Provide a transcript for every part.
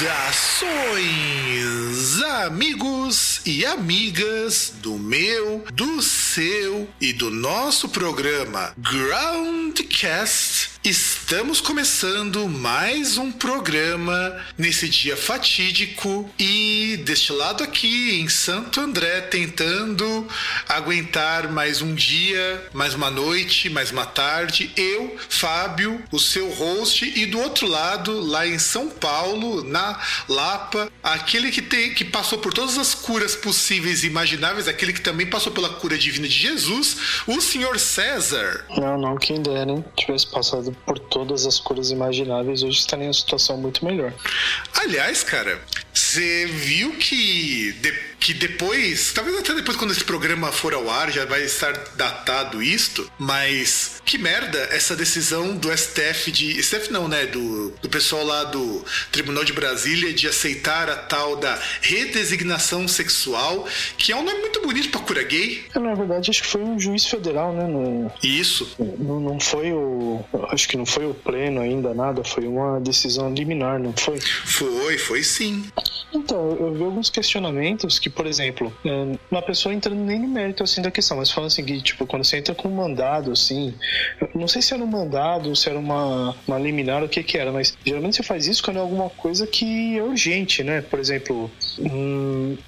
Saudações, amigos e amigas do meu, do seu e do nosso programa Groundcast. Estamos começando mais um programa nesse dia fatídico e deste lado aqui em Santo André tentando aguentar mais um dia, mais uma noite, mais uma tarde. Eu, Fábio, o seu host e do outro lado, lá em São Paulo, na Lapa, aquele que tem que passou por todas as curas possíveis e imagináveis, aquele que também passou pela cura divina de Jesus, o senhor César. Não, não, quem dera, hein? Tivesse passado por as cores imagináveis, hoje estaria em uma situação muito melhor. Aliás, cara, você viu que, de, que depois, talvez até depois quando esse programa for ao ar, já vai estar datado isto, mas que merda essa decisão do STF de. STF não, né? Do, do pessoal lá do Tribunal de Brasília de aceitar a tal da redesignação sexual, que é um nome muito bonito pra cura gay. É, na verdade, acho que foi um juiz federal, né? No, Isso. não, não foi o. Acho que não foi o pleno ainda, nada, foi uma decisão liminar, não foi? Foi, foi sim. Então, eu vi alguns questionamentos que, por exemplo, uma pessoa entrando nem no mérito assim da questão, mas falando assim, que, tipo, quando você entra com um mandado, assim, não sei se era um mandado, se era uma, uma liminar, o que que era, mas geralmente você faz isso quando é alguma coisa que é urgente, né? Por exemplo,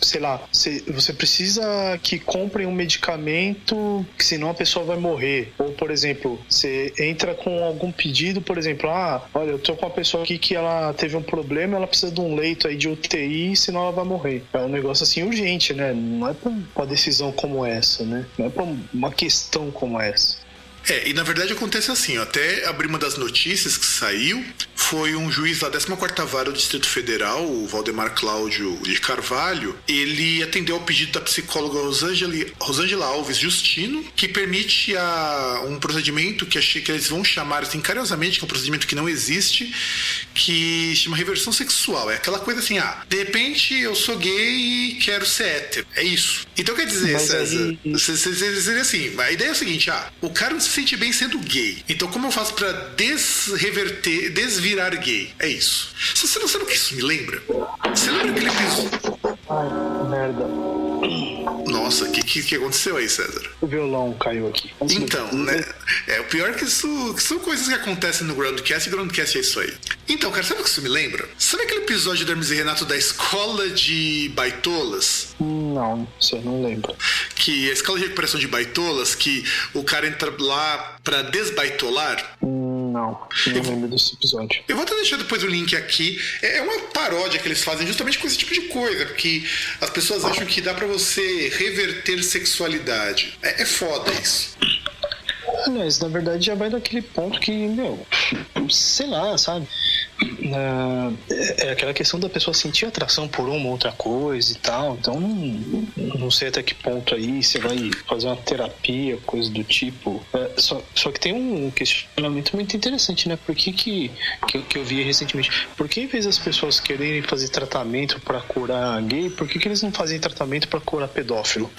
sei lá, você, você precisa que comprem um medicamento, que senão a pessoa vai morrer. Ou, por exemplo, você entra com algum pedido, por exemplo, ah, olha, eu tô com uma pessoa aqui que ela teve um problema, ela precisa de um leito aí de UTI, senão ela vai morrer. É um negócio assim urgente, né? Não é pra uma decisão como essa, né? Não é pra uma questão como essa. É, e na verdade acontece assim, ó, até abrir uma das notícias que saiu, foi um juiz da 14ª Vara do Distrito Federal, o Valdemar Cláudio de Carvalho, ele atendeu ao pedido da psicóloga Rosângela, Rosângela Alves Justino, que permite a, um procedimento que, achei que eles vão chamar assim carinhosamente, que é um procedimento que não existe, que chama reversão sexual. É aquela coisa assim, ah, de repente eu sou gay e quero ser hétero. É isso. Então quer dizer, César, seria assim, a ideia é a seguinte, ah, o cara não se sente bem sendo gay. Então como eu faço pra desreverter, desvirar gay? É isso. Você você não sabe o que isso me lembra? Você lembra aquele episódio? Ai, merda. Nossa, o que, que, que aconteceu aí, César? O violão caiu aqui. Então, né? É, o pior é que isso que são coisas que acontecem no Groundcast e Groundcast é isso aí. Então, cara, sabe o que isso me lembra? Sabe aquele episódio do Hermes e Renato da escola de baitolas? Não, você não lembra. Que a escola de recuperação de baitolas, que o cara entra lá pra desbaitolar? Não, não lembro desse episódio. Eu vou até deixar depois o link aqui. É é uma paródia que eles fazem justamente com esse tipo de coisa, porque as pessoas acham que dá pra você reverter sexualidade. É, é foda isso. Aliás, na verdade já vai daquele ponto que, meu, sei lá, sabe? É aquela questão da pessoa sentir atração por uma ou outra coisa e tal. Então, não, não sei até que ponto aí você vai fazer uma terapia, coisa do tipo. É, só, só que tem um questionamento muito interessante, né? Por que, que, que, eu- vi recentemente? Por que, em vez das pessoas quererem fazer tratamento pra curar gay, por que, que eles não fazem tratamento pra curar pedófilo?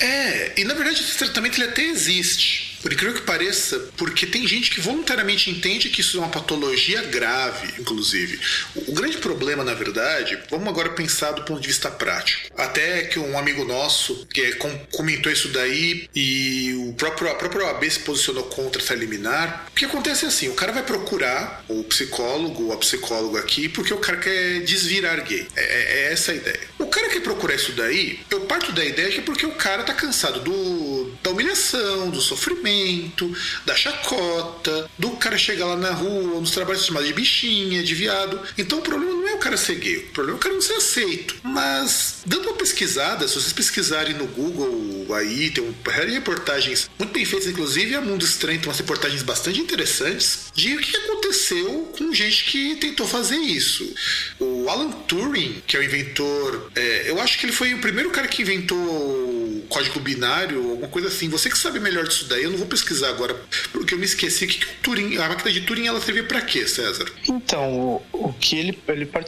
É, e na verdade esse tratamento ele até existe. Por incrível que pareça, porque tem gente que voluntariamente entende que isso é uma patologia grave, inclusive. O, grande problema, na verdade, vamos agora pensar do ponto de vista prático. Até que um amigo nosso que é, com- comentou isso daí e o próprio, a própria OAB se posicionou contra essa liminar. O que acontece é assim: o cara vai procurar o psicólogo ou a psicóloga aqui porque o cara quer desvirar gay. É, é- é essa a ideia. Cara quer procurar isso daí, eu parto da ideia que é porque o cara tá cansado do, da humilhação, do sofrimento, da chacota, do cara chegar lá na rua, nos trabalhos chamados de bichinha, de viado. Então o problema o cara ser gay, o problema é o cara não ser aceito. Mas, dando uma pesquisada, se vocês pesquisarem no Google aí, tem um, reportagens muito bem feitas, inclusive a Mundo Estranho tem umas reportagens bastante interessantes de o que aconteceu com gente que tentou fazer isso. O Alan Turing, que é o inventor, é, eu acho que ele foi o primeiro cara que inventou o código binário, alguma coisa assim. Você que sabe melhor disso daí, eu não vou pesquisar agora, porque eu me esqueci que, que o Turing, a máquina de Turing ela servia para quê, César? Então, o, o que ele, ele participou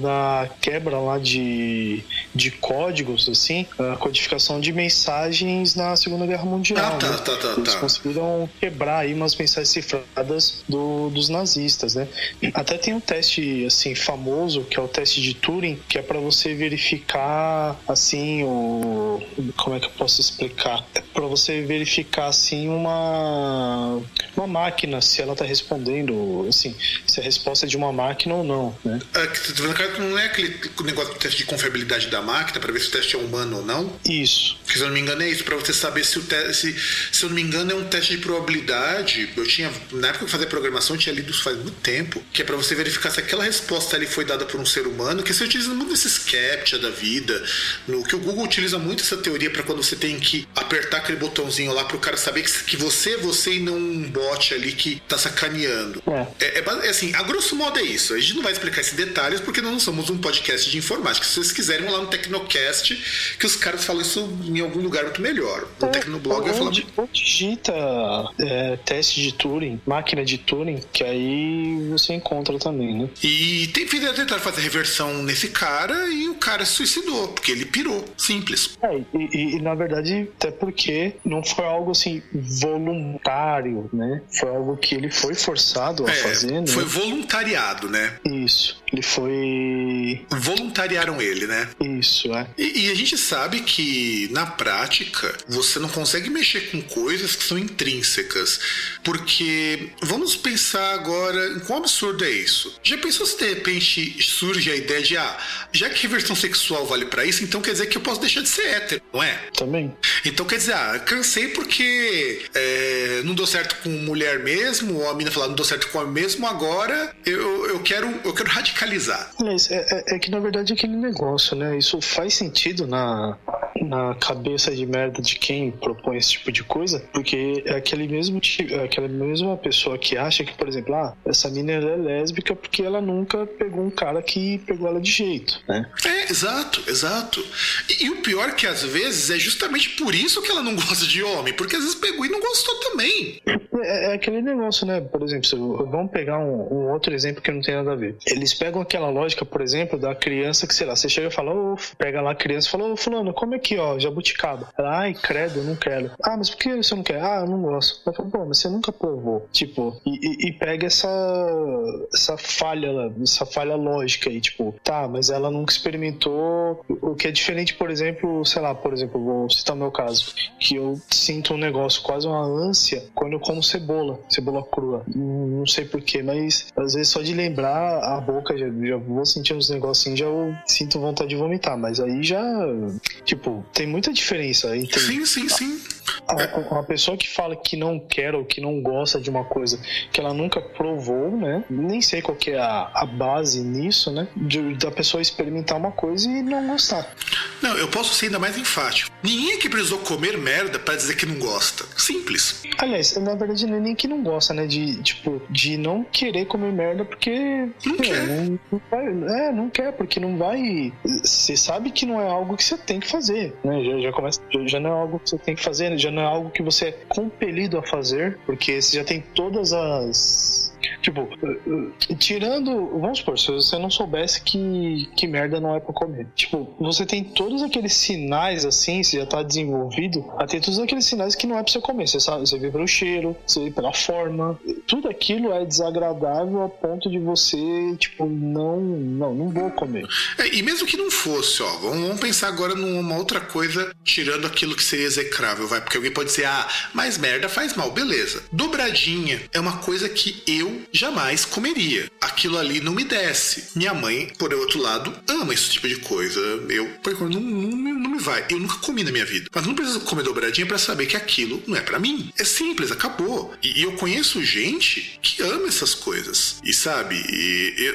da quebra lá de, de códigos, assim, a codificação de mensagens na Segunda Guerra Mundial. Ah, tá, né? tá, tá, Eles tá. conseguiram quebrar aí umas mensagens cifradas do, dos nazistas, né? Até tem um teste, assim, famoso, que é o teste de Turing, que é para você verificar, assim, o... Como é que eu posso explicar? É para você verificar, assim, uma... Uma máquina, se ela tá respondendo, assim, se a resposta é de uma máquina ou não, né? É, que você tá vendo, cara, não é aquele negócio do teste de confiabilidade da máquina para ver se o teste é humano ou não? Isso. Porque, se eu não me engano, é isso, para você saber se o teste. Se eu não me engano, é um teste de probabilidade. Eu tinha. Na época que eu fazia programação, eu tinha lido isso faz muito tempo. Que é para você verificar se aquela resposta ali foi dada por um ser humano. Que você utiliza muito nesses captcha da vida. No que o Google utiliza muito essa teoria para quando você tem que apertar aquele botãozinho lá para o cara saber que, que você é você e não um bot ali que tá sacaneando. É. É, é é assim, a grosso modo é isso. A gente não vai explicar esses detalhes porque nós não somos um podcast de informática. Se vocês quiserem, vão lá no Tecnocast, que os caras falam isso em algum lugar muito melhor. No Tecnoblog vai falar ou, di- ou digita é, teste de Turing, máquina de Turing, que aí você encontra também, né? E tem fizeram tentar fazer reversão nesse cara e o cara se suicidou, porque ele pirou. Simples. É, e, e- e, na verdade, até porque não foi algo assim voluntário, né? Foi algo que ele foi forçado a É, fazer, né? foi voluntariado, né? Isso. Ele foi. Voluntariaram ele, né? Isso, é. E, e a gente sabe que, na prática, você não consegue mexer com coisas que são intrínsecas. Porque, vamos pensar agora em quão absurdo é isso. Já pensou se de repente surge a ideia de, ah, já que reversão sexual vale pra isso, então quer dizer que eu posso deixar de ser hétero, não é? Também. Então quer dizer, ah, cansei porque é, não deu certo com mulher mesmo, ou a mina falar não deu certo com homem mesmo, agora eu, eu, quero, eu quero radicalizar. Mas é, é- é que na verdade é aquele negócio, né? Isso faz sentido na, na cabeça de merda de quem propõe esse tipo de coisa, porque é aquele mesmo ti- é aquela mesma pessoa que acha que, por exemplo, ah, essa mina é lésbica porque ela nunca pegou um cara que pegou ela de jeito, né? É, exato, exato. E, e o pior é que às vezes é justamente por isso que ela não gosta de homem, porque às vezes pegou e não gostou também. É, é aquele negócio, né? Por exemplo, vamos pegar um, um outro exemplo que não tem nada a ver. Eles pegam aquela lógica, por exemplo, da criança que, sei lá, você chega e fala, pega lá a criança e fala, ô, fulano, come aqui, ó, jabuticaba. Ela, ai, credo, não quero. Ah, mas por que você não quer? Ah, eu não gosto. Ela fala, pô, mas você nunca provou. Tipo, e, e- e pega essa, essa falha, essa falha lógica aí, tipo, tá, mas ela nunca experimentou o que é diferente, por exemplo, sei lá, por exemplo, vou citar o meu caso, que eu sinto um negócio, quase uma ânsia, quando eu como cebola, cebola crua. Não sei porquê, mas às vezes só de lembrar a boca, já, já vou sentindo uns negocinhos, já sinto vontade de vomitar, mas aí já, tipo, tem muita diferença entre Sim, sim, sim. Uma pessoa que fala que não quer ou que não gosta de uma coisa que ela nunca provou, né? Nem sei qual que é a, a base nisso, né? De- da pessoa experimentar uma coisa e não gostar. Não, eu posso ser ainda mais enfático. Ninguém aqui precisou comer merda pra dizer que não gosta. Simples. Aliás, na verdade, não é nem que não gosta, né? De, tipo, de não querer comer merda porque. Não pô, quer. não- não vai- é, não quer, porque não vai. Você sabe que não é algo que você tem que fazer, né? Já, já começa. Já, já não é algo que você tem que fazer, já não é algo que você é compelido a fazer, porque você já tem todas as. Tipo, uh, uh, tirando. Vamos supor, se você não soubesse que, que merda não é pra comer. Tipo, você tem todos aqueles sinais assim, você já tá desenvolvido, a ter todos aqueles sinais que não é pra você comer. Você sabe, você vê pelo cheiro, você vê pela forma. Tudo aquilo é desagradável a ponto de você, tipo, não. Não, não vou comer. É, e mesmo que não fosse, ó, vamos pensar agora numa outra coisa, tirando aquilo que seria execrável, vai, porque alguém pode dizer, ah, mas merda faz mal, beleza. Dobradinha é uma coisa que eu eu jamais comeria. Aquilo ali não me desce. Minha mãe, por outro lado, ama esse tipo de coisa. Eu, por não, não, não me vai. Eu nunca comi na minha vida. Mas não preciso comer dobradinha para saber que aquilo não é para mim. É simples, acabou. E, e, eu conheço gente que ama essas coisas. E sabe,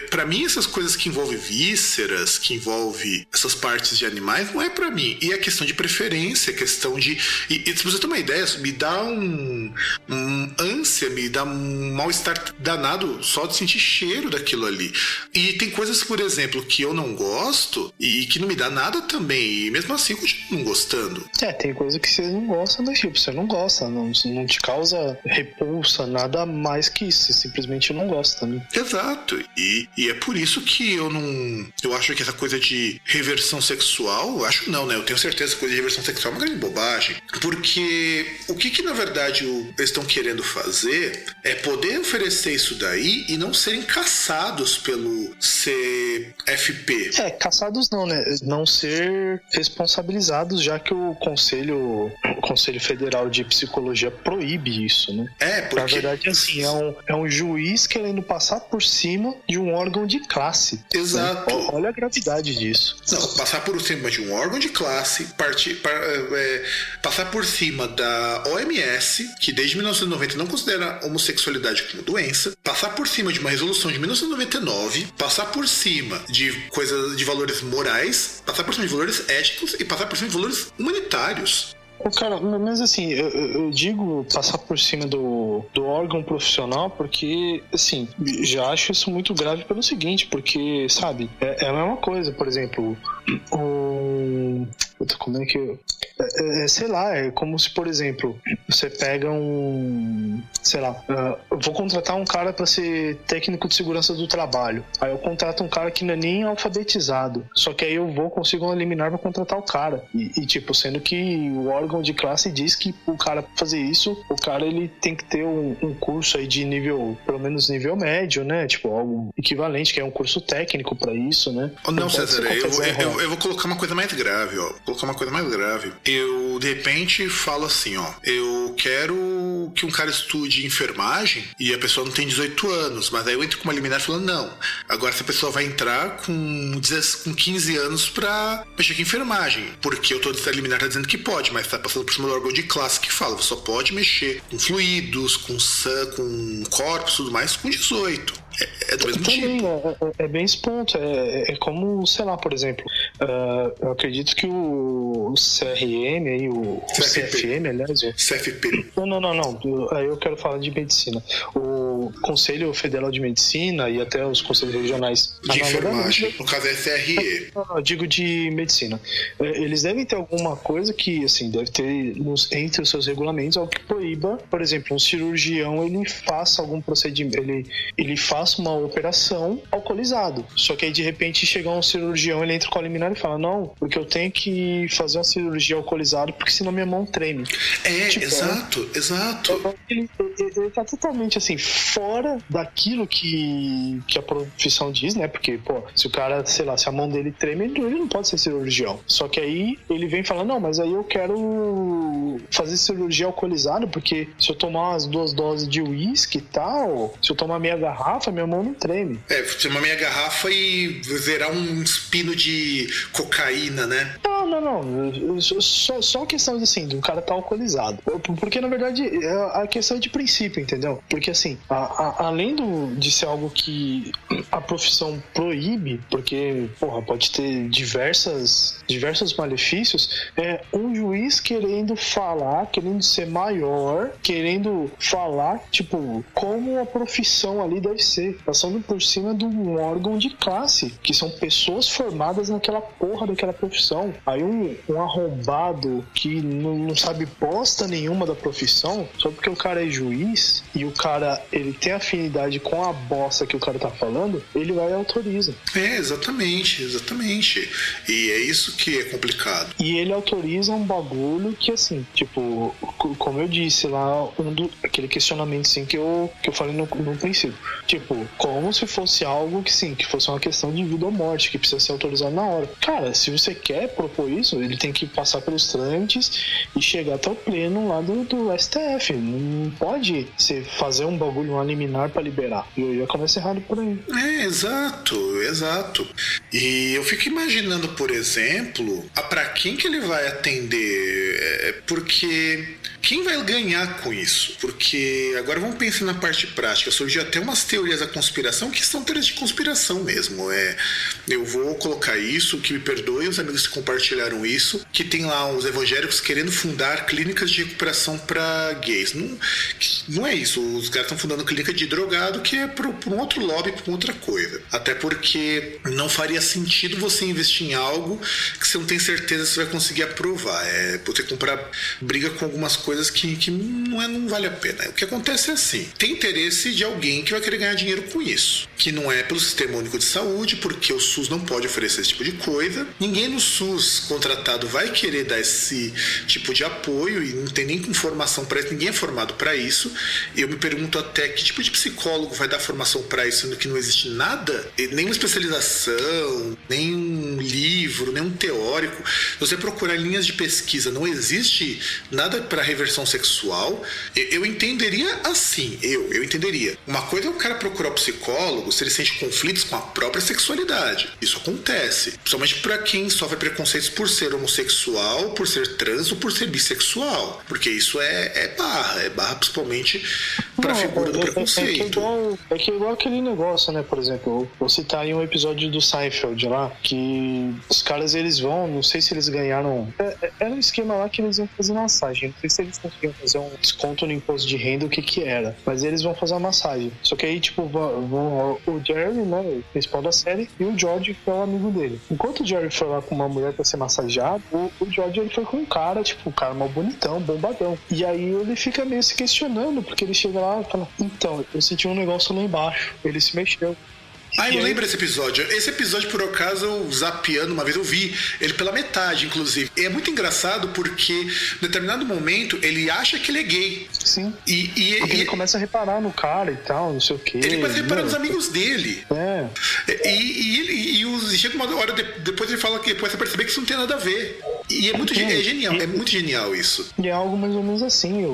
para mim essas coisas que envolvem vísceras, que envolvem essas partes de animais, não é para mim. E é questão de preferência, questão de. E, e se você ter uma ideia, me dá um, um ânsia, me dá um mal-estar danado só de sentir cheiro daquilo ali. E tem coisas, por exemplo, que eu não gosto e que não me dá nada também. E mesmo assim eu continuo não gostando. É, tem coisa que você não gosta, mas tipo, você não gosta, não, não te causa repulsa, nada mais que isso. Você simplesmente não gosta, né? Exato. E, e é por isso que eu não. Eu acho que essa coisa de reversão sexual, acho não, né? Eu tenho certeza que coisa de reversão sexual é uma grande bobagem. Porque o que, que na verdade eles estão querendo fazer é poder oferecer isso daí e não serem caçados pelo CFP. É, caçados não, né? Não ser responsabilizados, já que o Conselho, o Conselho Federal de Psicologia proíbe isso, né? É, porque... Na verdade, assim, é um, é um juiz querendo passar por cima de um órgão de classe. Né? Exato. Né? Olha a gravidade disso. Não, passar por cima de um órgão de classe, partir, par, é, passar por cima da OMS, que desde 1990 não considera homossexualidade como doença, passar por cima de uma resolução de 1999, passar por cima de coisas de valores morais, passar por cima de valores éticos e passar por cima de valores humanitários. Cara, mas assim, eu, eu, digo passar por cima do, do órgão profissional porque, assim, já acho isso muito grave pelo seguinte, porque, sabe, é, é a mesma coisa, por exemplo, um. Como é que. Eu, é, é, sei lá, é como se, por exemplo, você pega um. Sei lá, uh, vou contratar um cara para ser técnico de segurança do trabalho. Aí eu contrato um cara que não é nem alfabetizado. Só que aí eu vou, consigo um liminar pra contratar o cara. E, e, tipo, sendo que o órgão de classe diz que o cara fazer isso, o cara ele tem que ter um, um curso aí de nível, pelo menos nível médio, né? Tipo, algo equivalente, que é um curso técnico para isso, né? Não, César, eu, eu, eu, vou colocar uma coisa mais grave, ó. Vou colocar uma coisa mais grave eu de repente falo assim, ó, eu quero que um cara estude enfermagem e a pessoa não tem 18 anos, mas aí eu entro com uma liminar falando, não, agora essa pessoa vai entrar com, com 15 anos pra mexer com enfermagem, porque eu tô a liminar tá dizendo que pode, mas tá passando por cima do órgão de classe que fala, você só pode mexer com fluidos, com, com corpos tudo mais com 18. É, é do mesmo Também, tipo. É, é, é, bem esse ponto. É, é como, sei lá, por exemplo, uh, eu acredito que o, CRM aí, o, o CFM, aliás. CFP. Não, não, não, não. Aí eu quero falar de medicina. O Conselho Federal de Medicina e até os conselhos regionais de enfermagem. No caso é CRE. Eu digo de medicina. É, eles devem ter alguma coisa que, assim, deve ter nos, entre os seus regulamentos algo que proíba, por exemplo, um cirurgião ele faça algum procedimento, ele, ele faça faço uma operação alcoolizado. Só que aí de repente chega um cirurgião, ele entra com a liminar e fala: Não, porque eu tenho que fazer uma cirurgia alcoolizado, porque senão minha mão treme. É, tipo, exato, é, exato. Ele, ele, ele tá totalmente assim, fora daquilo que, que a profissão diz, né? Porque, pô, se o cara, sei lá, se a mão dele treme, ele, ele não pode ser cirurgião. Só que aí ele vem falando: Não, mas aí eu quero fazer cirurgia alcoolizada, porque se eu tomar umas duas doses de uísque e tal, se eu tomar meia garrafa, minha mão não treme. É, tomar meia garrafa e virar um espino de cocaína, né? Não, não, não. Só, só questão assim, do cara tá alcoolizado. Porque, na verdade, é a questão é de princípio, entendeu? Porque, assim, a, a, além do, de ser algo que a profissão proíbe, porque, porra, pode ter diversas, diversos malefícios, é um juiz querendo falar, querendo ser maior, querendo falar, tipo, como a profissão ali deve ser, passando por cima de um órgão de classe, que são pessoas formadas naquela porra daquela profissão. Aí um, um arrombado que não, não sabe bosta nenhuma da profissão, só porque o cara é juiz e o cara ele tem afinidade com a bosta que o cara tá falando, ele vai e autoriza. É, exatamente, exatamente. E é isso que é complicado. E ele autoriza um bagulho que, assim, tipo, como eu disse lá, um do, aquele questionamento assim, que, eu, que eu falei no, no princípio. Tipo, como se fosse algo que sim, que fosse uma questão de vida ou morte, que precisa ser autorizado na hora. Cara, se você quer propor isso, ele tem que passar pelos trâmites e chegar até o pleno lá do, do STF. Não pode ser fazer um bagulho, um liminar para liberar. E já começa errado por aí. É, exato, exato. E eu fico imaginando, por exemplo, para quem que ele vai atender? É, porque quem vai ganhar com isso? Porque agora vamos pensar na parte prática. Surgiu até umas teorias da conspiração que são teorias de conspiração mesmo. É, eu vou colocar isso, que me perdoe os amigos que compartilharam isso, que tem lá os evangélicos querendo fundar clínicas de recuperação para gays. Não, não é isso. Os caras estão fundando clínica de drogado que é por um outro lobby, por outra coisa. Até porque não faria sentido você investir em algo que você não tem certeza se vai conseguir aprovar. É você comprar briga com algumas coisas coisas que, que não, é, não vale a pena. O que acontece é assim: tem interesse de alguém que vai querer ganhar dinheiro com isso, que não é pelo Sistema Único de Saúde, porque o SUS não pode oferecer esse tipo de coisa. Ninguém no SUS contratado vai querer dar esse tipo de apoio e não tem nem formação para isso, ninguém é formado para isso. Eu me pergunto até que tipo de psicólogo vai dar formação para isso, sendo que não existe nada, nenhuma especialização, nem um livro, nem um teórico. Se você procurar linhas de pesquisa, não existe nada para perversão sexual, eu entenderia assim, eu, eu entenderia. Uma coisa é o cara procurar psicólogo se ele sente conflitos com a própria sexualidade. Isso acontece. Principalmente para quem sofre preconceitos por ser homossexual, por ser trans ou por ser bissexual. Porque isso é, é barra, é barra principalmente para a figura do preconceito. É, é, que igual, é que igual aquele negócio, né? Por exemplo, vou citar aí um episódio do Seinfeld lá, que os caras eles vão, não sei se eles ganharam. É, é, era um esquema lá que eles iam fazer massagem. Não sei se eles conseguiam fazer um desconto no imposto de renda, o que que era. Mas eles vão fazer uma massagem. Só que aí, tipo, vão, vão o Jerry, né, o principal da série, e o George, que é o amigo dele. Enquanto o Jerry foi lá com uma mulher pra ser massageado, o, o George ele foi com um cara, tipo, um cara mal bonitão, bombadão. E aí ele fica meio se questionando, porque ele chega lá e fala: Então, eu senti um negócio lá embaixo. Ele se mexeu. Ah, eu lembro desse episódio. Esse episódio, por acaso, eu zapeando uma vez, eu vi ele pela metade, inclusive. E é muito engraçado porque, em determinado momento, ele acha que ele é gay. Sim. E, e, e ele começa a reparar no cara e tal, não sei o quê. Ele começa a reparar nos amigos dele. É. E, e, e, e, chega uma hora, depois ele fala que depois perceber que isso não tem nada a ver. E é muito é genial, é muito genial isso. E é algo mais ou menos assim.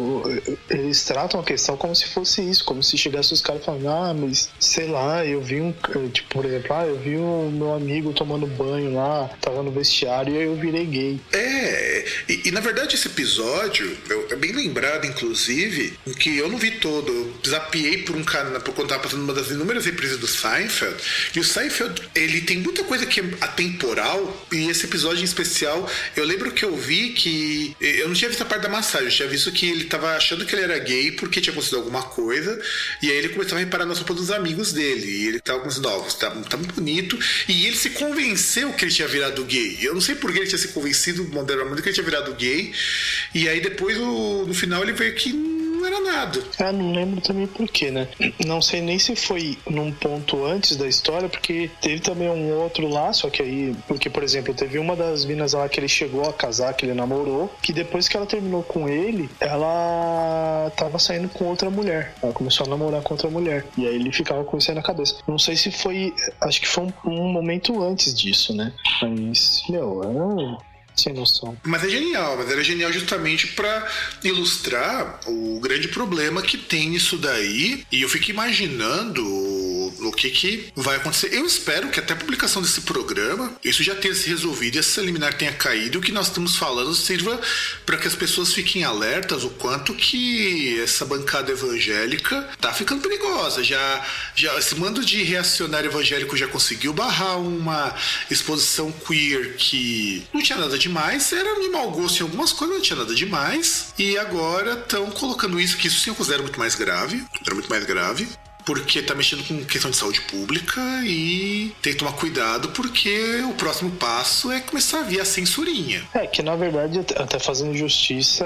Eles tratam a questão como se fosse isso, como se chegasse os caras falando, ah, mas sei lá, eu vi um tipo, por exemplo, ah, eu vi o meu amigo tomando banho lá, tava no vestiário e aí eu virei gay. É, e, e na verdade esse episódio eu, é bem lembrado, inclusive, que eu não vi todo. Eu zapiei por um canal, por quando tava passando uma das inúmeras reprises do Seinfeld. E o Seinfeld, ele tem muita coisa que é atemporal, e esse episódio em especial, eu lembro que eu vi que. Eu não tinha visto a parte da massagem, eu tinha visto que ele tava achando que ele era gay porque tinha acontecido alguma coisa, e aí ele começou a reparar nas roupas dos amigos dele, e ele tava começando, ó, tá, tá muito bonito. E ele se convenceu que ele tinha virado gay. Eu não sei por que ele tinha se convencido moderadamente que ele tinha virado gay. E aí depois, no final, ele veio que não era nada. Ah, não lembro também por quê, né? Não sei nem se foi num ponto antes da história, porque teve também um outro lá, só que aí, porque, por exemplo, teve uma das minas lá que ele chegou a casar, que ele namorou, que depois que ela terminou com ele, ela tava saindo com outra mulher. Ela começou a namorar com outra mulher. E aí ele ficava com isso aí na cabeça. Não sei se foi. Acho que foi um, um momento antes disso, né? Mas, meu, sem noção. Mas é genial, mas era genial justamente para ilustrar o grande problema que tem isso daí. E eu fico imaginando o que, que vai acontecer. Eu espero que até a publicação desse programa isso já tenha se resolvido e essa liminar tenha caído e o que nós estamos falando sirva para que as pessoas fiquem alertas o quanto que essa bancada evangélica tá ficando perigosa. Já, já esse mando de reacionário evangélico já conseguiu barrar uma exposição queer que não tinha nada demais, era de mau gosto em algumas coisas, não tinha nada demais. E agora estão colocando isso, que isso sim eu considero muito mais grave, era muito mais grave porque tá mexendo com questão de saúde pública e tem que tomar cuidado porque o próximo passo é começar a vir a censurinha. É, que na verdade, até fazendo justiça,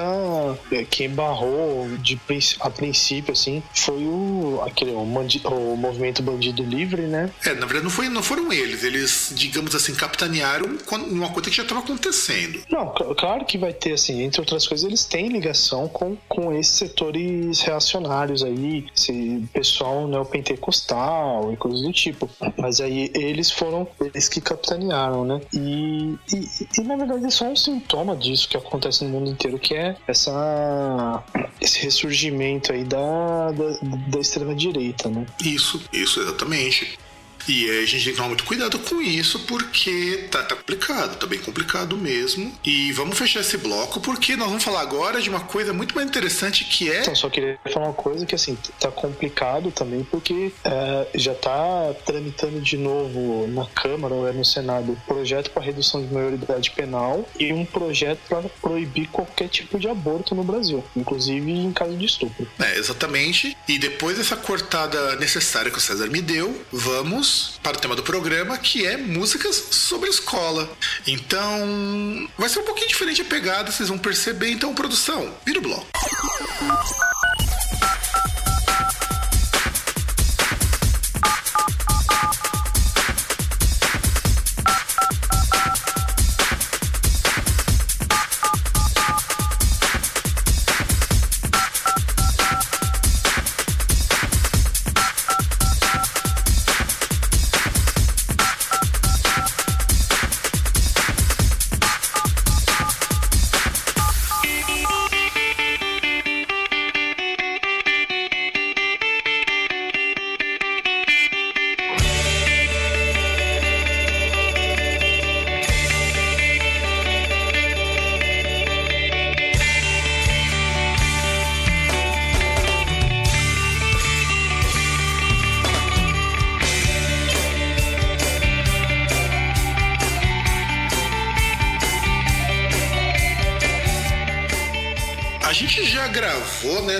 é, quem barrou de, a princípio, assim, foi o, aquele, o, mandi, o movimento Bandido Livre, né? É, na verdade não, foi, não foram eles, eles, digamos assim, capitanearam uma coisa que já estava acontecendo. Não, claro que vai ter, assim, entre outras coisas, eles têm ligação com, com esses setores reacionários aí, esse pessoal neopentecostal e coisas do tipo. Mas aí eles foram eles que capitanearam, né? E, e, e na verdade é só um sintoma disso que acontece no mundo inteiro, que é essa esse ressurgimento aí da, da, da extrema direita, né? Isso, isso exatamente. E a gente tem que tomar muito cuidado com isso, porque tá, tá complicado, tá bem complicado mesmo. E vamos fechar esse bloco, porque nós vamos falar agora de uma coisa muito mais interessante que é. Então, só queria falar uma coisa que assim, tá complicado também, porque é, já tá tramitando de novo na Câmara ou é no Senado projeto para redução de maioridade penal e um projeto para proibir qualquer tipo de aborto no Brasil, inclusive em caso de estupro. É, exatamente. E depois dessa cortada necessária que o César me deu, vamos para o tema do programa, que é músicas sobre escola. Então, vai ser um pouquinho diferente a pegada, vocês vão perceber. Então, produção, vira o bloco.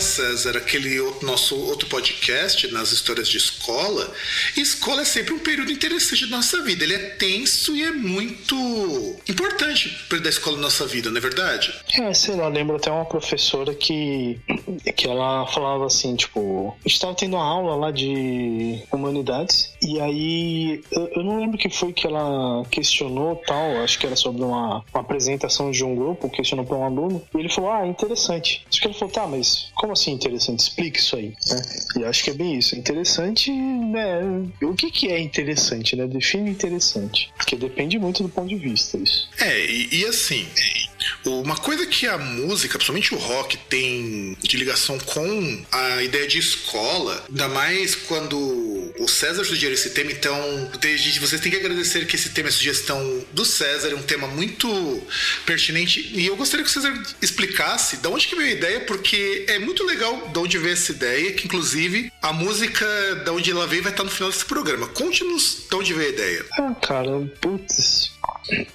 César, aquele outro, nosso outro podcast nas histórias de escola, escola é sempre um período interessante da nossa vida. Ele é tenso e é muito importante da escola na nossa vida, não é verdade? É, sei lá, lembro até uma professora que, que ela falava assim, tipo, a gente tava tendo uma aula lá de humanidades e aí eu, eu não lembro que foi que ela questionou tal, acho que era sobre uma, uma apresentação de um grupo, questionou para um aluno, e ele falou, ah, interessante. Acho que ele falou, tá, mas como assim interessante? Explique isso aí. Né? E acho que é bem isso. Interessante, né? O que, que é interessante, né? Define interessante. Porque depende muito do ponto de vista isso. É, e, e assim, uma coisa que a música, principalmente o rock, tem de ligação com a ideia de escola, ainda mais quando o César sugeriu esse tema, então vocês têm que agradecer que esse tema é sugestão do César, é um tema muito pertinente. E eu gostaria que o César explicasse de onde que veio a ideia, porque é muito legal de onde veio essa ideia, que inclusive a música de onde ela veio vai estar no final desse programa. Conte-nos de onde veio a ideia. Ah, cara, putz,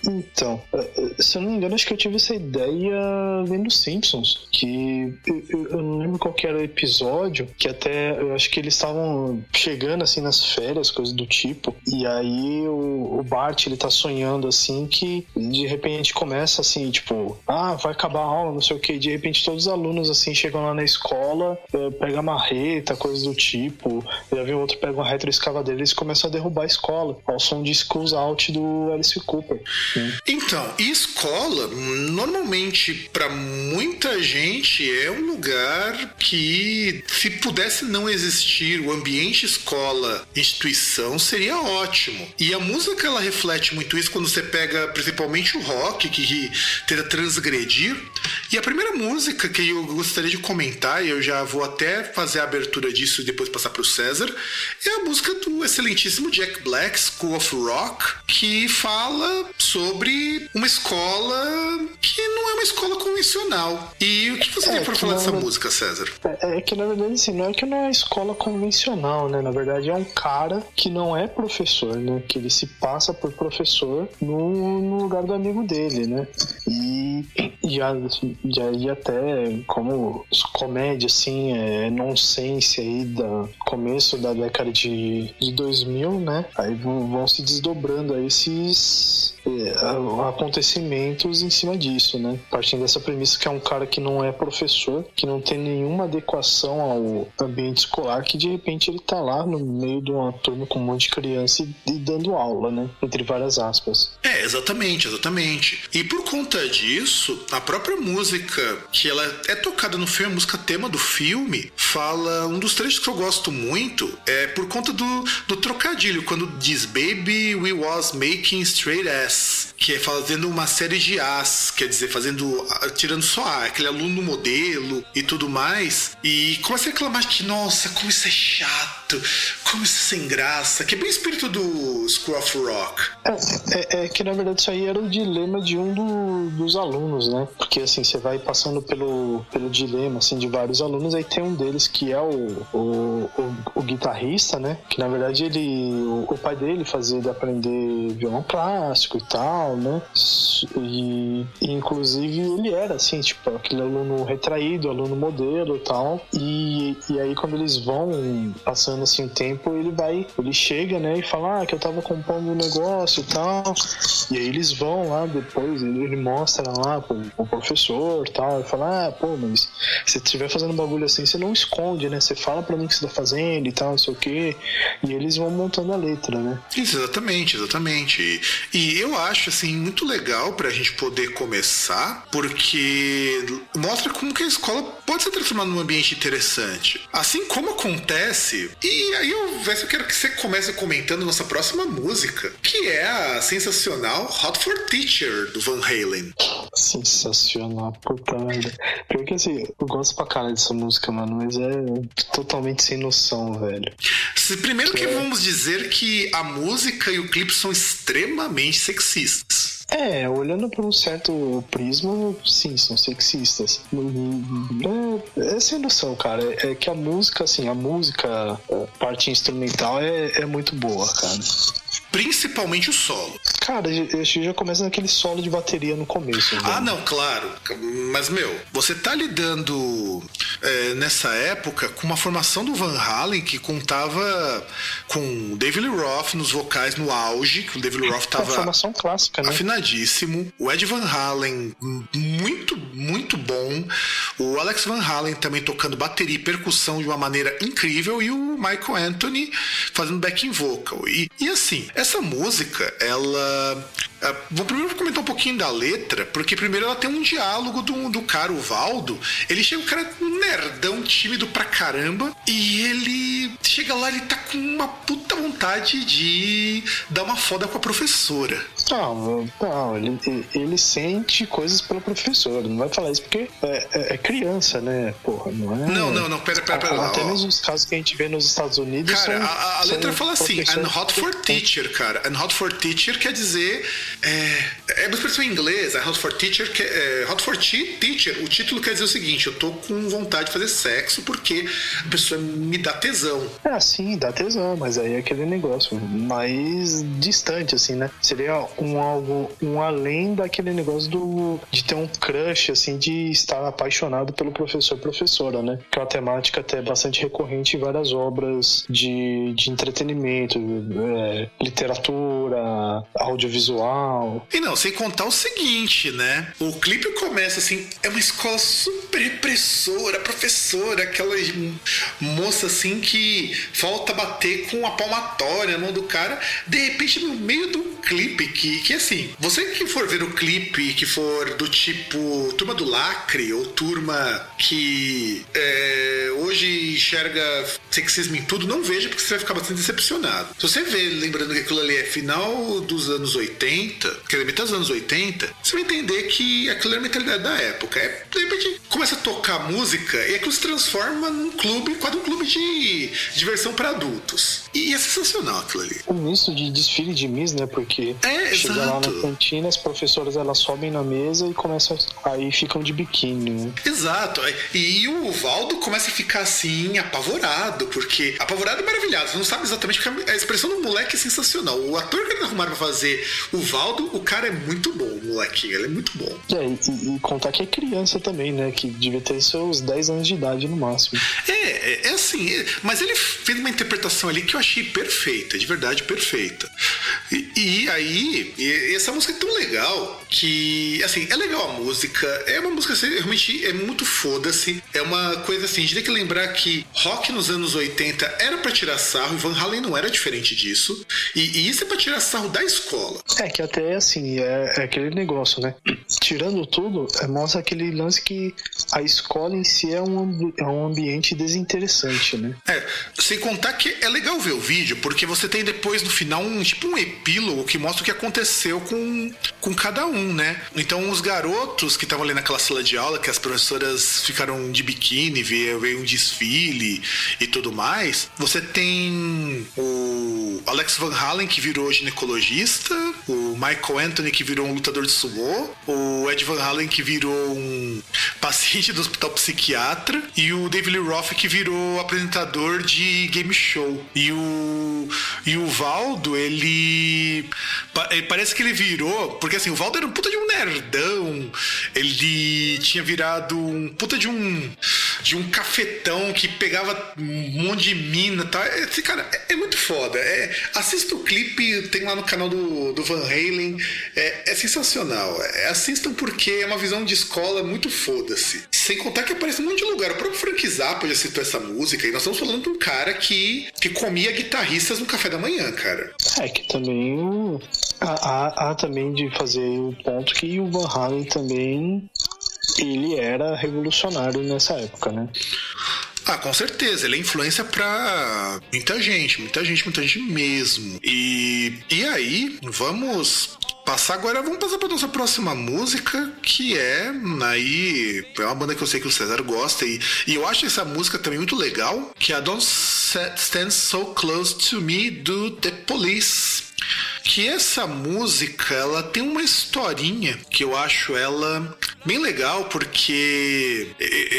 então, eh, se eu não me engano, acho que eu tive essa ideia vendo Simpsons. Que eu, eu não lembro qual era o episódio, que até eu acho que eles estavam chegando assim nas férias, coisas do tipo. E aí o, o Bart ele tá sonhando assim que de repente começa assim, tipo, ah, vai acabar a aula, não sei o que. De repente todos os alunos assim chegam lá na escola, eh, pega marreta, coisas do tipo. Já vem outro pega uma retroescavadeira e eles começam a derrubar a escola ao som de Schools Out do Alice Cooper. Então, escola, normalmente, para muita gente, é um lugar que, se pudesse não existir o ambiente escola, instituição, seria ótimo. E a música, ela reflete muito isso quando você pega, principalmente, o rock, que tenta transgredir. E a primeira música que eu gostaria de comentar, e eu já vou até fazer a abertura disso e depois passar para o César, é a música do excelentíssimo Jack Black, School of Rock, que fala sobre uma escola que não é uma escola convencional. E o que você é, tem para falar dessa música, César? É, é, que na verdade assim, não é que não é uma escola convencional, né? Na verdade é um cara que não é professor, né? Que ele se passa por professor no, no lugar do amigo dele, né? E já, já e até como comédia assim, é nonsense aí da começo da década de, de 2000, né? Aí vão, vão se desdobrando aí esses é, acontecimentos em cima disso, né? Partindo dessa premissa que é um cara que não é professor, que não tem nenhuma adequação ao ambiente escolar, que de repente ele tá lá no meio de uma turma com um monte de criança e, e dando aula, né? Entre várias aspas. É, exatamente, exatamente. E por conta disso, a própria música que ela é tocada no filme, a música tema do filme, fala. Um dos trechos que eu gosto muito é por conta do, do trocadilho, quando diz Baby, we was making straight ass. Que é fazendo uma série de as, quer dizer, fazendo. tirando só A, aquele aluno modelo e tudo mais. E começa a reclamar que, nossa, como isso é chato, como isso é sem graça, que é bem espírito do of Rock. É, é, é que na verdade isso aí era o dilema de um do, dos alunos, né? Porque assim, você vai passando pelo, pelo dilema assim, de vários alunos, aí tem um deles que é o, o, o, o guitarrista, né? Que na verdade ele. O, o, pai dele fazia ele aprender violão clássico e tal, né? E, e inclusive ele era assim, tipo, aquele aluno retraído, aluno modelo e tal. E, e aí quando eles vão passando assim o tempo, ele vai, ele chega, né, e fala ah, que eu tava compondo um negócio e tal. E aí eles vão lá depois, ele, ele mostra lá pro, pro professor e tal, e fala, ah, pô, mas se estiver fazendo um bagulho assim, você não esconde, né? Você fala pra mim o que você tá fazendo e tal, não sei o quê. E eles vão montando a letra, né? Isso, exatamente, exatamente. E, e eu acho, assim, muito legal pra gente poder começar, porque mostra como que a escola pode ser transformada num ambiente interessante. Assim como acontece, e aí eu, eu quero que você comece comentando nossa próxima música, que é a sensacional Hot for Teacher do Van Halen. Sensacional, puta merda. Pior que assim, eu gosto pra caralho dessa música, mano, mas é totalmente sem noção, velho. Primeiro que, que é... vamos dizer que a música e o clipe são extremamente sexistas. É, olhando por um certo prisma, sim, são sexistas. É, é sem noção, cara. É, é que a música, assim, a música, a parte instrumental é, é muito boa, cara principalmente o solo. Cara, que já começa naquele solo de bateria no começo. Né? Ah, não, claro. Mas, meu, você tá lidando é, nessa época com uma formação do Van Halen que contava com David Lee Roth nos vocais no auge, que o David Lee Roth tava. É formação clássica, né? Afinadíssimo. O Ed Van Halen, muito, muito bom. O Alex Van Halen também tocando bateria e percussão de uma maneira incrível. E o Michael Anthony fazendo backing vocal. E, e assim, essa música, ela vou primeiro comentar um pouquinho da letra, porque primeiro ela tem um diálogo do, do cara, o Valdo. Ele chega, um cara nerdão, tímido pra caramba, e ele chega lá, ele tá com uma puta vontade de dar uma foda com a professora. Não, não, ele, ele sente coisas pela professora, não vai falar isso porque é, é, é criança, né? Porra, não é. Não, não, não, pera, pera, pera. Até mesmo os casos que a gente vê nos Estados Unidos. Cara, são, a, a letra fala assim: and hot for teacher, cara. And hot for teacher quer dizer é, é uma expressão em inglês, a Hot for Teacher, que é, Hot for Teacher, o título quer dizer o seguinte: eu tô com vontade de fazer sexo porque a pessoa me dá tesão. É, sim, dá tesão, mas aí é aquele negócio mais distante, assim, né? Seria um algo, um além daquele negócio do, de ter um crush, assim, de estar apaixonado pelo professor-professora, né? Que é uma temática até bastante recorrente em várias obras de, de entretenimento, é, literatura, audiovisual e não, sem contar o seguinte, né? O clipe começa assim, é uma escola super repressora, professora, aquela moça assim que falta bater com a palmatória na mão do cara. De repente, no meio do clipe, que, que assim, você que for ver o clipe, que for do tipo turma do lacre ou turma que é, hoje enxerga sexismo em tudo, não veja porque você vai ficar bastante decepcionado. Se você vê, lembrando que aquilo ali é final dos anos 80, 80, quer dizer, metade dos anos 80, você vai entender que aquilo era a mentalidade da época. É, de repente começa a tocar música e aquilo se transforma num clube, quase um clube de diversão para adultos. E é sensacional aquilo ali. Um misto de desfile de Miss, né? Porque é, chega exato. lá na cantina, as professoras elas sobem na mesa e começam aí ficam de biquíni. Né? Exato. E o Valdo começa a ficar assim, apavorado, porque apavorado e maravilhado. Você não sabe exatamente porque a expressão do moleque é sensacional. O ator que eles arrumaram pra fazer o Valdo, o cara é muito bom, molequinho, ele é muito bom. É, e, e contar que é criança também, né? Que devia ter seus 10 anos de idade no máximo. É, é, é assim, é, mas ele fez uma interpretação ali que eu achei perfeita, de verdade perfeita. E, e aí, e essa música é tão legal que, assim, é legal a música, é uma música assim, realmente é muito foda-se, é uma coisa assim, a gente tem que lembrar que rock nos anos 80 era para tirar sarro e Van Halen não era diferente disso, e, e isso é pra tirar sarro da escola. É que até assim, é, é aquele negócio, né? Tirando tudo, é, mostra aquele lance que a escola em si é um, é um ambiente desinteressante, né? É, sem contar que é legal ver o vídeo, porque você tem depois no final um tipo um epílogo que mostra o que aconteceu com, com cada um, né? Então os garotos que estavam ali naquela sala de aula, que as professoras ficaram de biquíni, veio, veio um desfile e tudo mais, você tem o Alex Van Halen que virou ginecologista, o Michael Anthony que virou um lutador de sumô, o Ed Van Halen que virou um paciente do hospital psiquiatra e o David Lee Roth que virou apresentador de game show. E o e o Valdo, ele parece que ele virou, porque assim, o Valdo era um puta de um nerdão. Ele tinha virado um puta de um de um cafetão que pegava um monte de mina, tá? Esse cara é, é muito foda. É, assista o clipe, tem lá no canal do, do Van Halen. É, é sensacional. É, assistam porque é uma visão de escola muito foda-se. Sem contar que aparece um monte de lugar. O próprio Frank Zappa já citou essa música e nós estamos falando de um cara que, que comia guitarristas no café da manhã, cara. É que também há, há também de fazer o ponto que o Van Halen também ele era revolucionário nessa época, né? Ah, com certeza. Ele é influência pra muita gente, muita gente, muita gente mesmo. E, e aí, vamos passar agora, vamos passar para nossa próxima música, que é aí é uma banda que eu sei que o César gosta e, e eu acho essa música também muito legal, que é a Don't Stand So Close to Me do The Police que essa música ela tem uma historinha que eu acho ela bem legal porque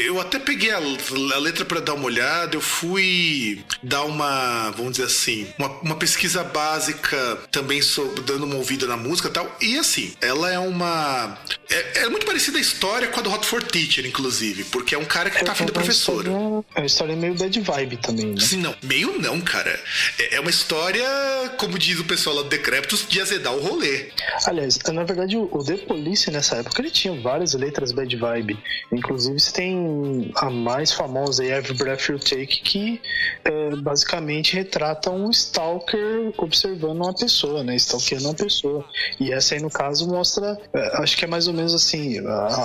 eu até peguei a, a letra para dar uma olhada, eu fui dar uma, vamos dizer assim, uma, uma pesquisa básica também sobre dando uma ouvida na música e tal. E assim, ela é uma é, é, muito parecida a história com a do Hot for Teacher, inclusive, porque é um cara que é, tá afim da professora. História, é uma história meio bad vibe também, né? Sim, não, meio não, cara. É, é uma história, como diz o pessoal lá do Decreptus, de azedar o rolê. Aliás, na verdade, o The Police nessa época ele tinha várias letras bad vibe. Inclusive, você tem a mais famosa, Every Breath You Take, que é, basicamente retrata um stalker observando uma pessoa, né? Stalkeando uma pessoa. E essa aí, no caso, mostra. É, acho que é mais ou menos assim,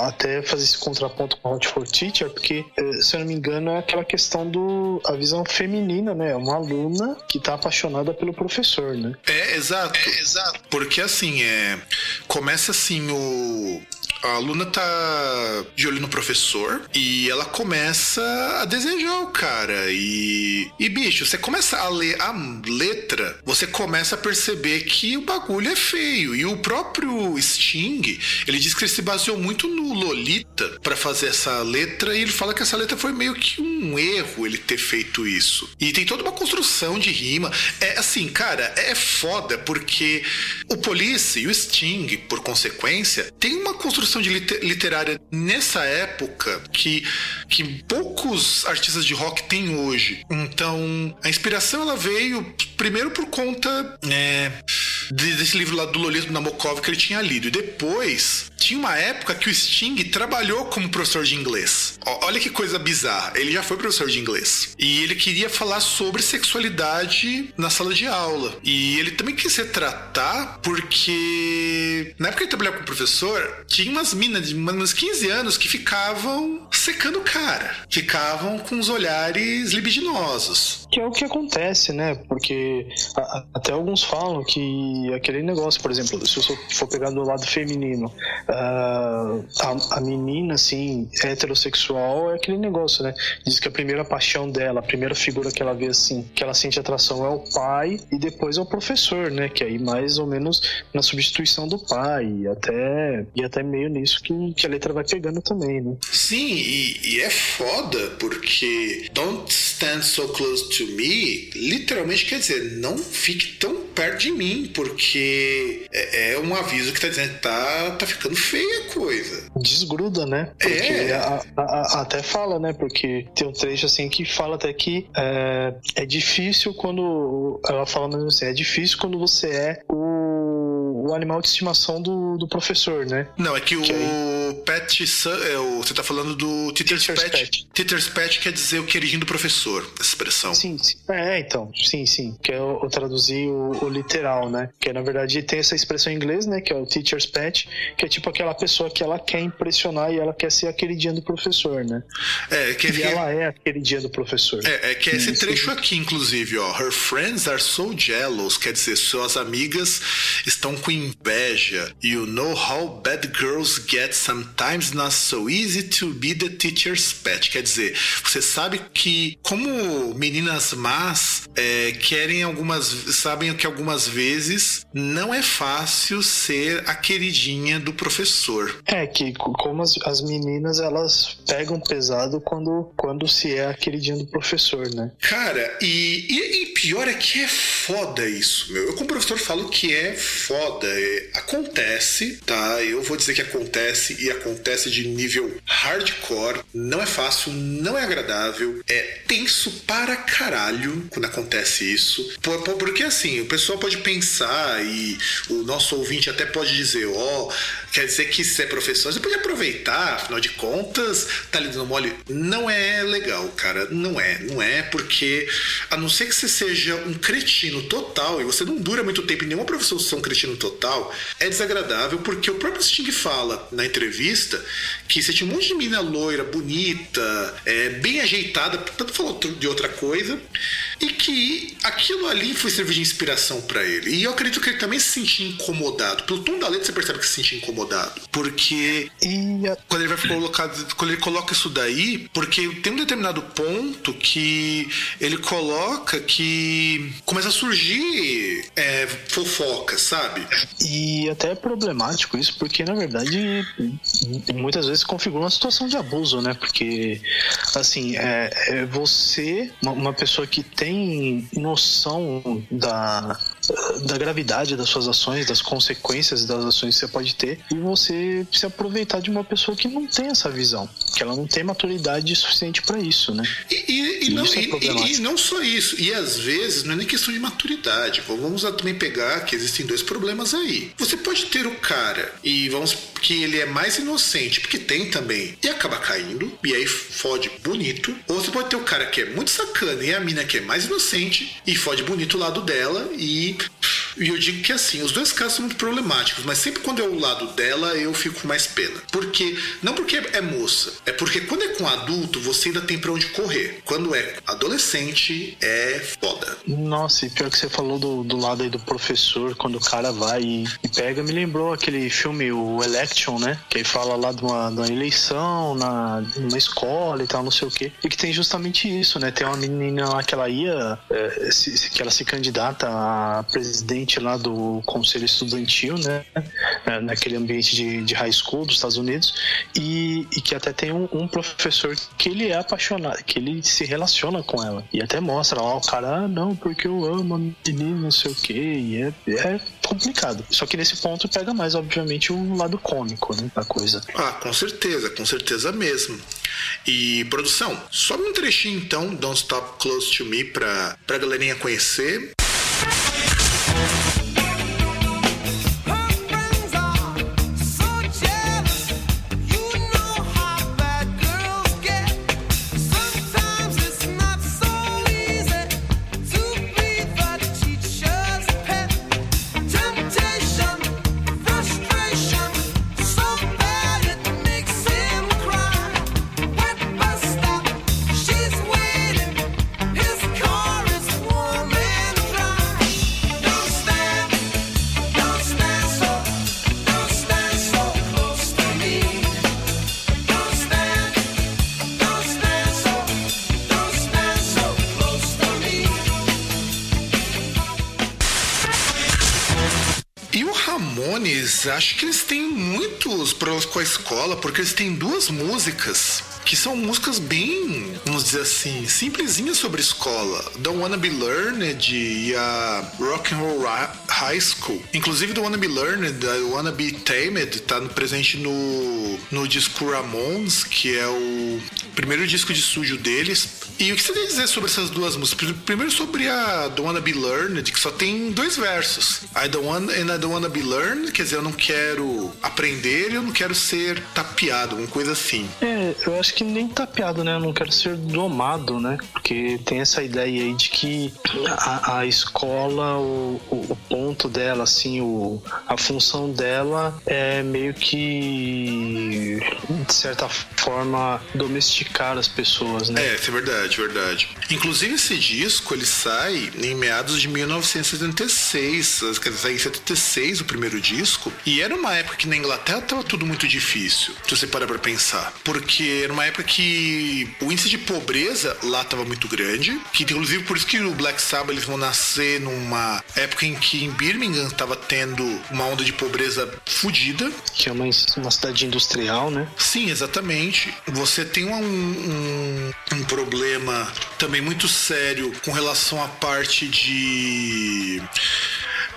até fazer esse contraponto com Hot for Teacher, porque, é, se eu não me engano, é aquela questão do. a visão feminina, né? Uma aluna que tá apaixonada pelo professor, né? É, exato. É, exato. Porque assim, é. Começa assim o a aluna tá de olho no professor e ela começa a desejar o cara. E, e bicho, você começa a ler a letra, você começa a perceber que o bagulho é feio. E o próprio Sting, ele diz que ele se baseou muito no Lolita para fazer essa letra e ele fala que essa letra foi meio que um erro ele ter feito isso. E tem toda uma construção de rima. É assim, cara, é foda porque o Police e o Sting, por consequência, tem uma construção produção de literária nessa época que, que poucos artistas de rock têm hoje. Então, a inspiração ela veio primeiro por conta é, desse livro lá do Lolismo Namokov que ele tinha lido. E depois, tinha uma época que o Sting trabalhou como professor de inglês. Olha que coisa bizarra. Ele já foi professor de inglês. E ele queria falar sobre sexualidade na sala de aula. E ele também quis retratar porque na época que ele trabalhava como professor, tinha umas minas de uns 15 anos que ficavam secando o cara. Ficavam com os olhares libidinosos. Que é o que acontece, né? Porque até alguns falam que aquele negócio, por exemplo, se eu for pegar do lado feminino, uh, a, a, menina, assim, heterossexual é aquele negócio, né? Diz que a primeira paixão dela, a primeira figura que ela vê, assim, que ela sente atração é o pai e depois é o professor, né? Que aí mais ou menos na substituição do pai e até, e até meio nisso que, que a letra vai pegando também, né? Sim, e, e é foda porque Don't Stand So Close to Me literalmente quer dizer não fique tão perto de mim, porque é, é um aviso que tá dizendo que tá, tá ficando feia a coisa. Desgruda, né? Porque É. a- a- a- até fala, né? Porque tem um trecho assim que fala até que é, é difícil quando. Ela fala mesmo assim, é difícil quando você é o, o animal de estimação do, do professor, né? Não, é que Que o Pet. Su- É, o, você tá falando do Teacher's Teacher's Pet. Pet. Teacher's Pet quer dizer o queridinho do professor, essa expressão. Sim, sim. É, então, sim, sim. Que eu, eu traduzi o, o literal, né? Que na verdade tem essa expressão em inglês, né? Que é o teacher's pet, que é tipo aquela pessoa que ela quer impressionar e ela quer ser a queridinha do professor, né? É, que, E ela é a queridinha do professor. É, é que é esse trecho aqui, inclusive, ó. Her friends are so jealous, quer dizer, suas amigas estão com inveja. You know how bad girls get sometimes not so easy to be the teacher's pet. Quer dizer, você sabe que como meninas más é, querem algumas, sabem que algumas vezes não é fácil ser a queridinha do professor. É, que co- como as, as meninas elas pegam pesado quando, quando se é a queridinha do professor, né? Cara, e, e, e pior é que é foda isso, meu. Eu, como professor, falo que é foda. É, acontece, tá? Eu vou dizer que acontece e acontece de nível hardcore. Não é fácil, não é agradável. É tenso para caralho quando acontece isso. Por- por- porque assim, o pessoal pode pensar e o nosso ouvinte até pode dizer: ó, quer dizer que se é professor, você pode aproveitar, afinal de contas, tá ali dando mole. Não é legal, cara. Não é. Não é porque, a não ser que você seja um cretino total e você não dura muito tempo em nenhuma profissão ser um cretino total, é desagradável porque o próprio Sting fala na entrevista que você tinha um monte de menina loira, bonita, é, bem ajeitada, tanto falou de outra coisa, e que aquilo ali foi servir de inspiração pra ele. E eu acredito que ele também se sentia incomodado. Pelo tom da letra você percebe que se sentia incomodado. Porque quando ele vai colocar, quando ele coloca isso daí, porque tem um determinado ponto que ele coloca que começa a surgir é, fofoca, sabe? E até é problemático isso, porque na verdade muitas vezes configura uma situação de abuso, né? Porque, assim, é, é você, uma, uma pessoa que tem noção da, da gravidade das suas ações, das consequências das ações que você pode ter, e você se aproveitar de uma pessoa que não tem essa visão, que ela não tem maturidade suficiente para isso, né? E, e- e E não, é e- problemático. e não só isso, e às vezes não é nem questão de maturidade. Vamos também pegar que existem dois problemas aí. Você pode ter o cara e vamos que ele é mais inocente, porque tem também, e acaba caindo, e aí fode bonito. Ou você pode ter o cara que é muito sacana e a mina que é mais inocente e fode bonito o lado dela e. E eu digo que assim, os dois casos são muito problemáticos, mas sempre quando é o lado dela, eu fico com mais pena. Porque, não porque é moça, é porque quando é com adulto, você ainda tem pra onde correr. Quando é adolescente, é foda. Nossa, e pior que você falou do, do lado aí do professor, quando o cara vai e, e pega, me lembrou aquele filme, o Election, né? Que aí fala lá de uma, de uma eleição na, numa escola e tal, não sei o quê. E que tem justamente isso, né? Tem uma menina lá que ela ia, é, se- que ela se candidata a presidente lá do conselho estudantil, né? Naquele ambiente de, de high school dos Estados Unidos. E, e que até tem um, um professor que ele é apaixonado, que ele se relaciona com ela. E até mostra lá o cara, ah, não, porque eu amo a menina, não sei o quê. E é, é complicado. Só que nesse ponto pega mais, obviamente, o lado cômico, né? Da coisa. Ah, com certeza, com certeza mesmo. E produção, sobe um trechinho então, Don't Stop Close to Me, pra, pra galerinha conhecer. Porque eles têm duas músicas que são músicas bem, vamos dizer assim, simplesinhas sobre escola. Don't Wanna Be Learned e a Rock and Roll High School. Inclusive, Don't Wanna Be Learned, I Wanna Be Tamed, tá presente no, no disco Ramones, que é o primeiro disco de estúdio deles. E o que você tem a dizer sobre essas duas músicas? Primeiro sobre a Don't Wanna Be Learned, que só tem dois versos. I don't wanna, and I don't wanna be learned, quer dizer, eu não quero aprender eu não quero ser tapeado, uma coisa assim. É, eu acho que nem tapeado, né? Eu não quero ser domado, né? Porque tem essa ideia aí de que a, a escola, o, o, ponto dela, assim, o, a função dela é meio que, de certa forma, domesticar as pessoas, né? É, é verdade, verdade. Inclusive esse disco ele sai em meados de 1976, quer dizer, em 76 o primeiro disco, e era uma época que na Inglaterra tava tudo muito difícil, se você parar pra pensar, porque era uma época que o índice de pobreza lá tava muito grande, que inclusive por isso que o Black Sabbath eles vão nascer numa época em que em Birmingham tava tendo uma onda de pobreza fodida, Que é uma, uma cidade industrial, né? Sim, exatamente. Você tem um, um, um problema também muito sério com relação à parte de.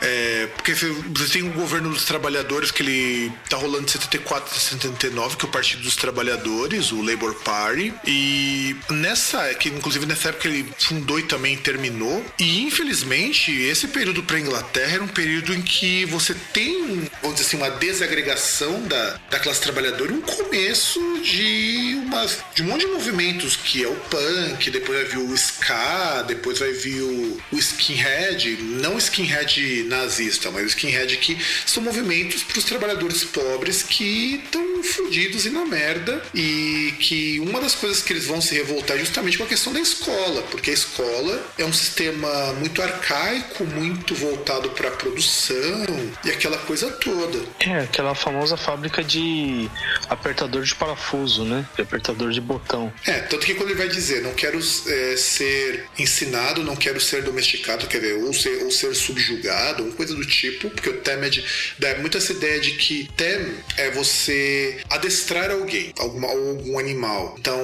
É, porque você tem o governo dos trabalhadores que ele tá rolando de 74 a 79, que é o Partido dos Trabalhadores, o Labour Party. E nessa, que inclusive nessa época ele fundou e também terminou. E infelizmente, esse período para Inglaterra era um período em que você tem, vamos dizer assim, uma desagregação da, da classe trabalhadora, um começo de, umas, de um monte de movimentos que é o punk, depois vai vir o ska, depois vai vir o, o skinhead, não skinhead nazista, mas o skinhead que são movimentos para os trabalhadores pobres que estão fodidos e na merda e que uma das coisas que eles vão se revoltar é justamente com a questão da escola, porque a escola é um sistema muito arcaico, muito voltado para a produção e aquela coisa toda. É, aquela famosa fábrica de apertador de parafuso, né? De apertador de botão. É, tanto que quando ele vai dizer não quero é, ser ensinado, não quero ser domesticado, quer ver, ou ser, ou ser subjugado, uma coisa do tipo, porque o Temed dá muito essa ideia de que tem é você adestrar alguém, algum animal. Então,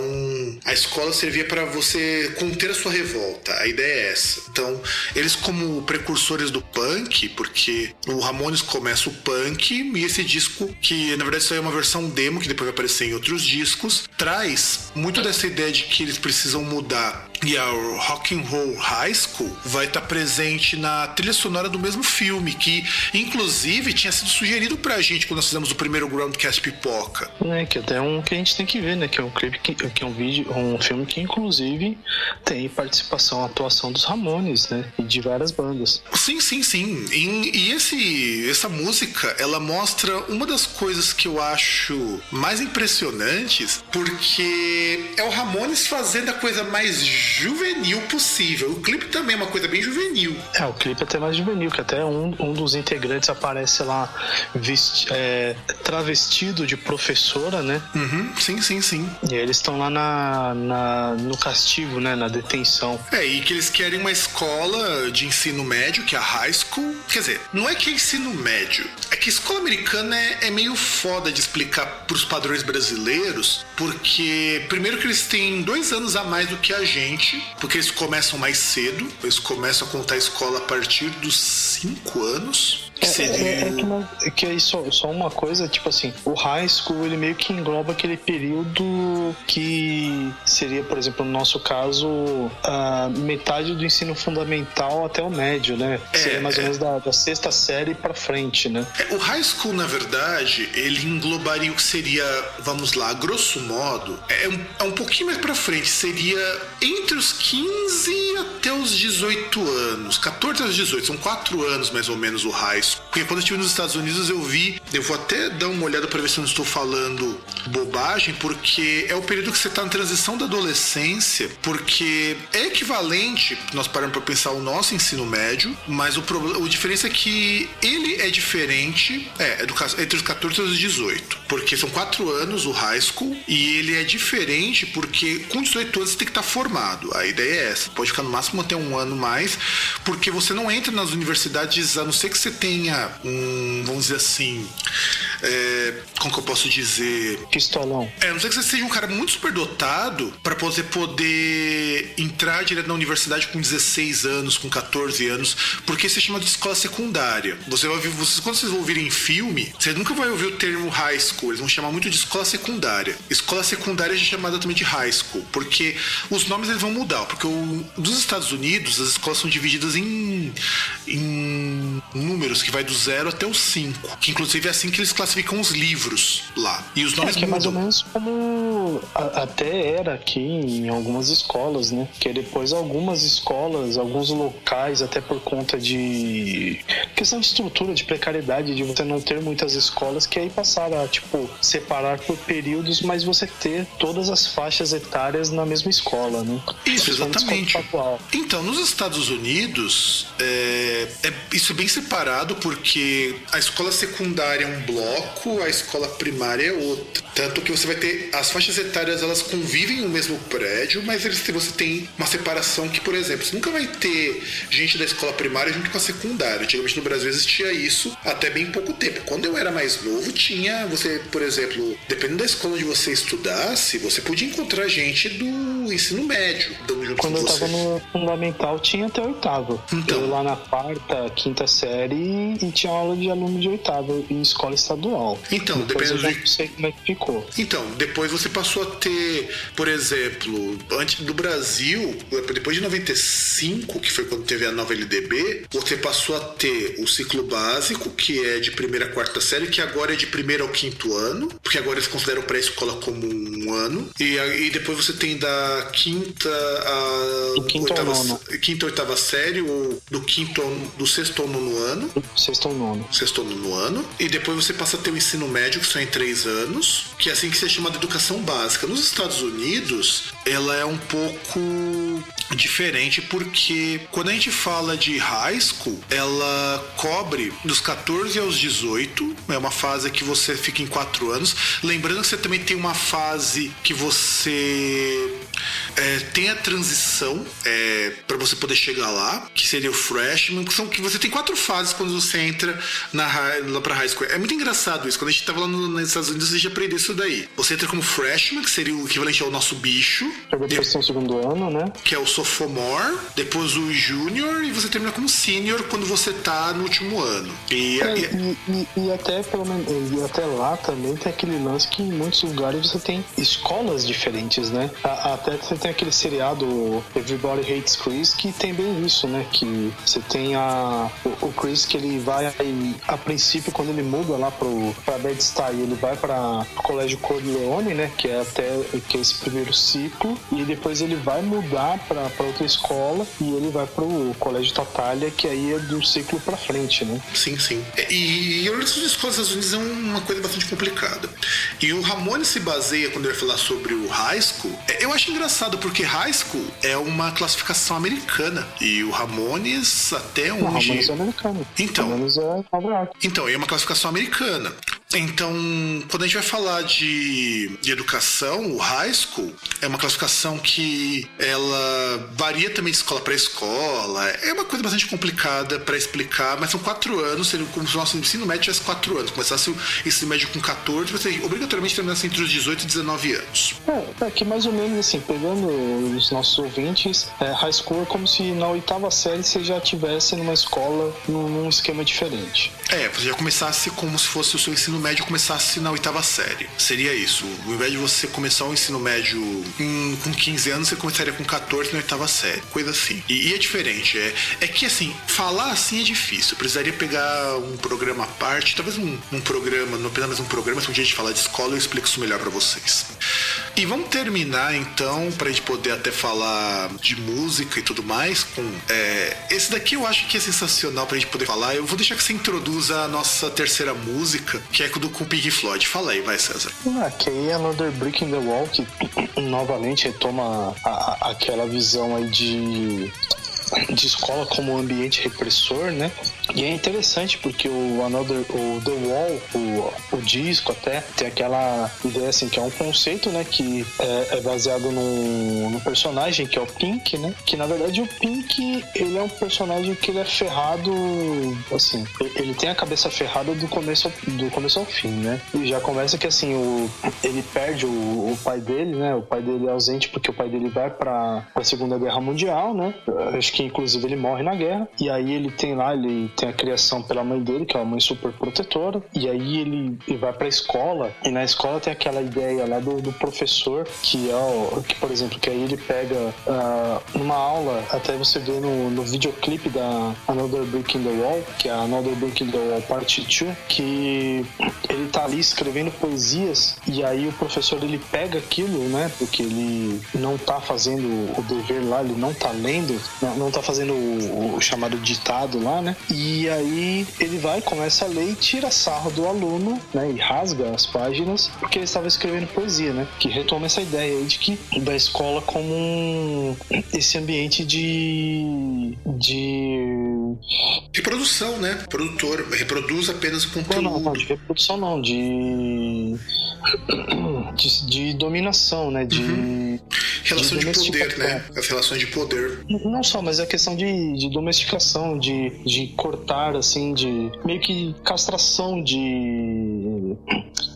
a escola servia para você conter a sua revolta. A ideia é essa. Então, eles como precursores do punk, porque o Ramones começa o punk e esse disco, que na verdade isso aí é uma versão demo, que depois vai aparecer em outros discos, traz muito dessa ideia de que eles precisam mudar. E a Rock and Roll High School vai estar presente na trilha sonora do mesmo filme, que inclusive tinha sido sugerido pra gente quando nós fizemos o primeiro Groundcast Pipoca. Né, que até é um que a gente tem que ver, né? Que é um clipe que, que é um vídeo, um filme que inclusive tem participação, atuação dos Ramones, né? E de várias bandas. Sim, sim, sim. E, e esse, essa música, ela mostra uma das coisas que eu acho mais impressionantes, porque é o Ramones fazendo a coisa mais juvenil possível. O clipe também é uma coisa bem juvenil. É, o clipe é até mais juvenil, que até um, um dos integrantes aparece lá vesti- é, travestido de professora, né? Uhum, sim, sim, sim. E aí eles estão lá na, na- no castigo, né? Na detenção. É, e que eles querem uma escola de ensino médio, que é a high school. Quer dizer, não é que é ensino médio. É que escola americana é, é meio foda de explicar pros padrões brasileiros, porque primeiro que eles têm dois anos a mais do que a gente, porque eles começam mais cedo. Eles começam a contar a escola a partir dos cinco anos. Que É, seria... é- é que, é que aí só, só uma coisa, tipo assim, o high school ele meio que engloba aquele período que seria, por exemplo, no nosso caso, a metade do ensino fundamental até o médio, né? É, seria mais ou é. menos da, da sexta série pra frente, né? É, O high school, na verdade, ele englobaria o que seria, vamos lá, grosso modo, é um, é um pouquinho mais pra frente, seria entre os 15 até os 18 anos, 14 aos 18, são 4 anos mais ou menos o high school. Porque quando eu estive nos Estados Unidos eu vi, eu vou até dar uma olhada pra ver se eu não estou falando bobagem, porque é o período que você tá na transição da adolescência, porque é equivalente, nós paramos pra pensar o nosso ensino médio, mas o problema, a diferença é que ele é diferente, é, educa- entre os 14 e os 18, porque são 4 anos o high school e ele é diferente porque com 18 anos você tem que estar formado. A ideia é essa, pode ficar no máximo até um ano mais, porque você não entra nas universidades a não ser que você tenha um, vamos dizer assim, é, como que eu posso dizer? Pistolão. É, não ser que você seja um cara muito superdotado para você poder entrar direto na universidade com 16 anos, com 14 anos, porque isso é chamado de escola secundária. Você vai ouvir, vocês, quando vocês ouvirem filme, você nunca vai ouvir o termo high school, eles vão chamar muito de escola secundária. Escola secundária é chamada também de high school, porque os nomes eles vão mudar, porque o, dos Estados Unidos as escolas são divididas em, em números que vai do zero até o 5, que inclusive é assim que eles classificam os livros lá. E os É, nomes que é mais ou mudam. menos como a- até era aqui em algumas escolas, né? Que depois algumas escolas, alguns locais, até por conta de questão de estrutura, de precariedade, de você não ter muitas escolas, que aí passaram a, tipo, separar por períodos, mas você ter todas as faixas etárias na mesma escola, né? Isso, exatamente. Então, nos Estados Unidos, é, é- isso é bem separado porque a escola secundária é um bloco, a escola primária é outro. Tanto que você vai ter. As faixas etárias elas convivem no mesmo prédio, mas eles, você tem uma separação que, por exemplo, você nunca vai ter gente da escola primária junto com a secundária. Antigamente no Brasil existia isso até bem pouco tempo. Quando eu era mais novo, tinha. Você, por exemplo, dependendo da escola onde você estudasse, você podia encontrar gente do ensino médio dando junto Quando com eu você. tava no fundamental, tinha até oitavo. Então. Eu lá na quarta, quinta série e tinha aula de aluno de oitavo em escola estadual. Então, Depois eu dependendo já de- não sei como é que ficou. Então, depois você passou a ter, por exemplo, antes do Brasil, depois de 95, que foi quando teve a nova LDB, você passou a ter o ciclo básico, que é de primeira a quarta série, que agora é de primeiro ao quinto ano, porque agora eles consideram pré-escola como um ano. E, aí depois você tem da quinta a Do quinto ao oitava, nono. quinta a oitava série, ou do quinto ao, do sexto ao nono ano Sexto ou nono. sexto ou nono ano. E depois você passa a ter o ensino médio, que são em três anos, que é assim que se chama de educação básica. Nos Estados Unidos, ela é um pouco diferente porque quando a gente fala de high school, ela cobre dos 14 aos 18, é uma fase que você fica em quatro anos. Lembrando que você também tem uma fase que você é, tem a transição é, para você poder chegar lá, que seria o freshman, que são que você tem quatro fases quando você entra na lá pra high school. É muito engraçado isso. Quando a gente tava lá no- nos Estados Unidos, a gente aprendeu isso daí. Você entra como freshman, que seria o equivalente ao nosso bicho, Pra depois ter o segundo ano, né? que é o sophomore, depois o junior e você termina como senior quando você tá no último ano. E, É, e- e, e- até pelo menos até lá também tem aquele lance que em muitos lugares você tem escolas diferentes, né? Até você tem aquele seriado Everybody Hates Chris que tem bem isso, né? Que você tem a o, o Chris que ele vai aí, a princípio quando ele muda lá pro para Bed-Stuy, ele vai para o colégio Corleone, né? Que é até que é esse primeiro ciclo e depois ele vai mudar para outra escola e ele vai pro colégio Tatália, que aí é do ciclo para frente, né? Sim, sim. E, e a organização de escolas dos Estados Unidos é uma coisa bastante complicada. E o Ramone se baseia, quando ele vai falar sobre o high school, é- eu acho engraçado, porque high school é uma classificação americana. E o Ramones, até onde. Ramones é americano. Então. Ramones é. Então, é uma classificação americana. Então, quando a gente vai falar de, de educação, o high school é uma classificação que ela varia também de escola para escola. É uma coisa bastante complicada para explicar, mas são quatro anos, seria como se o nosso ensino médio tivesse quatro anos. Começasse o ensino médio com 14, você obrigatoriamente terminasse entre os 18 e 19 anos. É, é que mais ou menos assim, pegando os nossos ouvintes, é, high school é como se na oitava série você já tivesse numa escola num, num esquema diferente. É, você já começasse como se fosse o seu ensino médio começasse na oitava série. Seria isso. Ao invés de você começar o ensino médio com 15 anos, você começaria com 14 na oitava série. Coisa assim. E, e é diferente. É, é que, assim, falar assim é difícil. Eu precisaria pegar um programa à parte, talvez um, um programa, não apenas um programa, se um dia a gente falar de escola, eu explico isso melhor pra vocês. E vamos terminar, então, pra gente poder até falar de música e tudo mais, com... é, esse daqui eu acho que é sensacional pra gente poder falar. Eu vou deixar que você introduza a nossa terceira música, que do com Pink Floyd. Fala aí, vai, César. Ah, que aí é Another Brick in the Wall, que novamente retoma a- a- aquela visão aí de, de escola como ambiente repressor, né? E é interessante porque o Another, o The Wall, o, o disco até, tem aquela ideia assim, que é um conceito, né, que é, é baseado num, personagem que é o Pink, né, que na verdade o Pink, ele é um personagem que ele é ferrado, assim, ele tem a cabeça ferrada do começo, do começo ao fim, né, e já começa que assim, o, ele perde o, o pai dele, né, o pai dele é ausente porque o pai dele vai pra, pra Segunda Guerra Mundial, né, acho que inclusive ele morre na guerra, e aí ele tem lá, ele tem a criação pela mãe dele, que é uma mãe super protetora, e aí ele, ele vai pra escola, e na escola tem aquela ideia lá do, do professor, que é o, que por exemplo, que aí ele pega ah, numa aula, até você vê no, no videoclipe da Another Brick in the Wall, que é a Another Brick in the Wall Part 2, que ele tá ali escrevendo poesias, e aí o professor ele pega aquilo, né, porque ele não tá fazendo o dever lá, ele não tá lendo, não, não tá fazendo o, o chamado ditado lá, né, e aí ele vai, começa a ler e tira sarro do aluno, né, e rasga as páginas, porque ele estava escrevendo poesia, né, que retoma essa ideia aí de que da escola como um, esse ambiente de de Reprodução, né? Produtor, reproduz apenas o não, conteúdo. não, não, de reprodução não, de de, de dominação, né, de Relação de, poder, domesticação. né? As relações de poder. Não só, mas é questão de, de domesticação, de, de cortar, assim, de meio que castração de,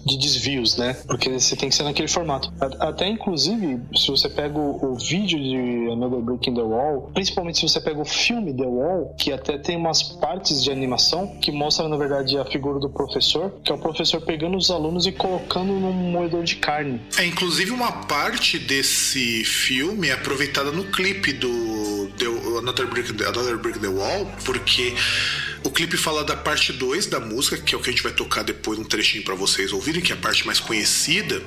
de desvios, né? Porque você tem que ser naquele formato. Até, inclusive, se você pega o, vídeo de Another Break in the Wall, principalmente se você pega o filme The Wall, que até tem umas partes de animação que mostra, na verdade, a figura do professor, que é o professor pegando os alunos e colocando num moedor de carne. É, inclusive uma parte desse filme é aproveitada no clipe do The, Another, Brick, Another Brick the Wall, porque o clipe fala da parte 2 da música, que é o que a gente vai tocar depois um trechinho pra vocês ouvirem, que é a parte mais conhecida.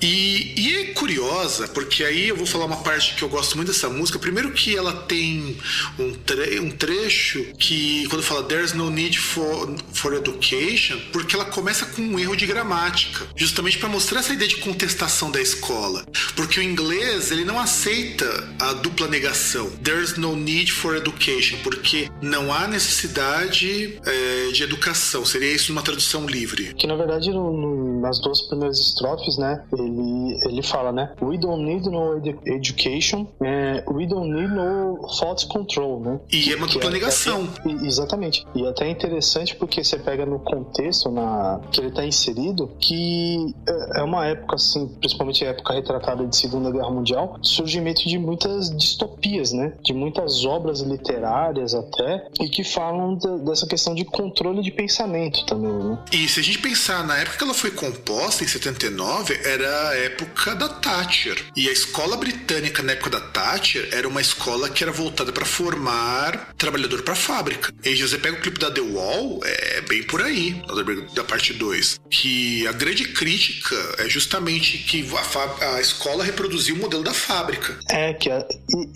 E, e é curiosa, porque aí eu vou falar uma parte que eu gosto muito dessa música. Primeiro que ela tem um, tre um trecho que, quando fala There's no need for, for education, porque ela começa com um erro de gramática, justamente para mostrar essa ideia de contestação da escola. Porque o inglês, ele não aceita a dupla negação. There's no need for education, porque não há necessidade eh, de educação. Seria isso numa tradução livre. Que na verdade no- no- nas duas primeiras estrofes, né, ele, ele fala, né, we don't need no edu- education, eh, we don't need no thought control, né? E é uma Que dupla negação. e- exatamente. E até é interessante porque você pega no contexto na que ele está inserido que é- é uma época assim, principalmente a época retratada de Segunda Guerra Mundial, surgimento de muitas distopias, né? De muitas obras literárias até e que falam da- dessa questão de controle de pensamento também, né? E se a gente pensar na época que ela foi composta, em 79, era a época da Thatcher. E a escola britânica na época da Thatcher era uma escola que era voltada para formar trabalhador para fábrica. E você pega o clipe da The Wall, é bem por aí, da parte 2. Que a grande crítica é justamente que a, a escola reproduziu o modelo da fábrica. É, que é,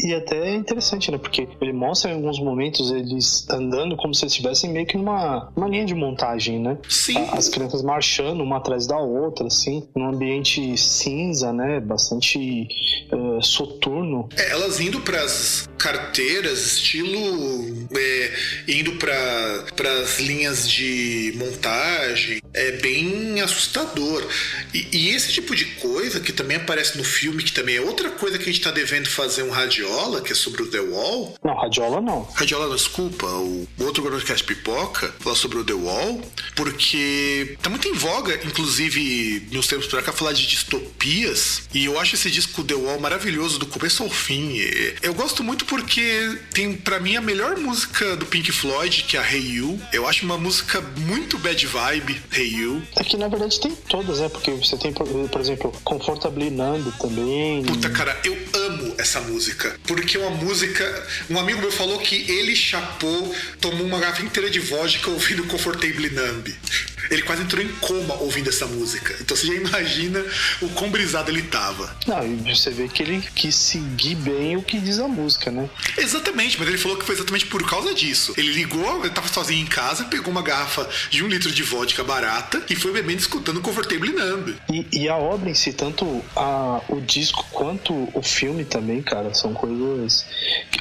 e, e até é interessante, né? Porque ele mostra em alguns momentos eles andando como se eles estivessem meio que numa uma linha de montagem, né? Sim. As crianças marchando uma atrás da outra, assim, num ambiente cinza, né? Bastante eh, soturno. É, elas indo pras carteiras, estilo. é, indo para as linhas de montagem, é bem assustador. E, e esse tipo de coisa que também aparece no filme, que também é outra coisa que a gente tá devendo fazer um radiola, que é sobre o The Wall. Não, radiola não. Radiola, não, desculpa, o outro broadcast pipoca, falar sobre o The Wall, porque tá muito em voga, inclusive, nos tempos pra cá, falar de distopias, e eu acho esse disco The Wall maravilhoso do começo ao fim. Eu gosto muito porque tem, pra mim, a melhor música do Pink Floyd, que é a Hey You. Eu acho uma música muito bad vibe, Hey You. É que na verdade tem todas, né? Porque você tem, por, exemplo, Comfortably Numb também. Puta, cara, eu amo essa música. Porque é uma música. Um amigo meu falou que ele chapou, tomou uma garrafa inteira de vodka ouvindo Comfortably Numb. Ele quase entrou em coma ouvindo essa música. Então você já imagina o quão brisado ele tava. Não, e você vê que ele quis seguir bem o que diz a música, né? Exatamente, mas ele falou que foi exatamente por causa disso. Ele ligou, ele tava sozinho em casa, pegou uma garrafa de um litro de vodka barata e foi bebendo escutando Comfortable Numb. E, e a obra em si, tanto a, o disco quanto o filme também, cara, são coisas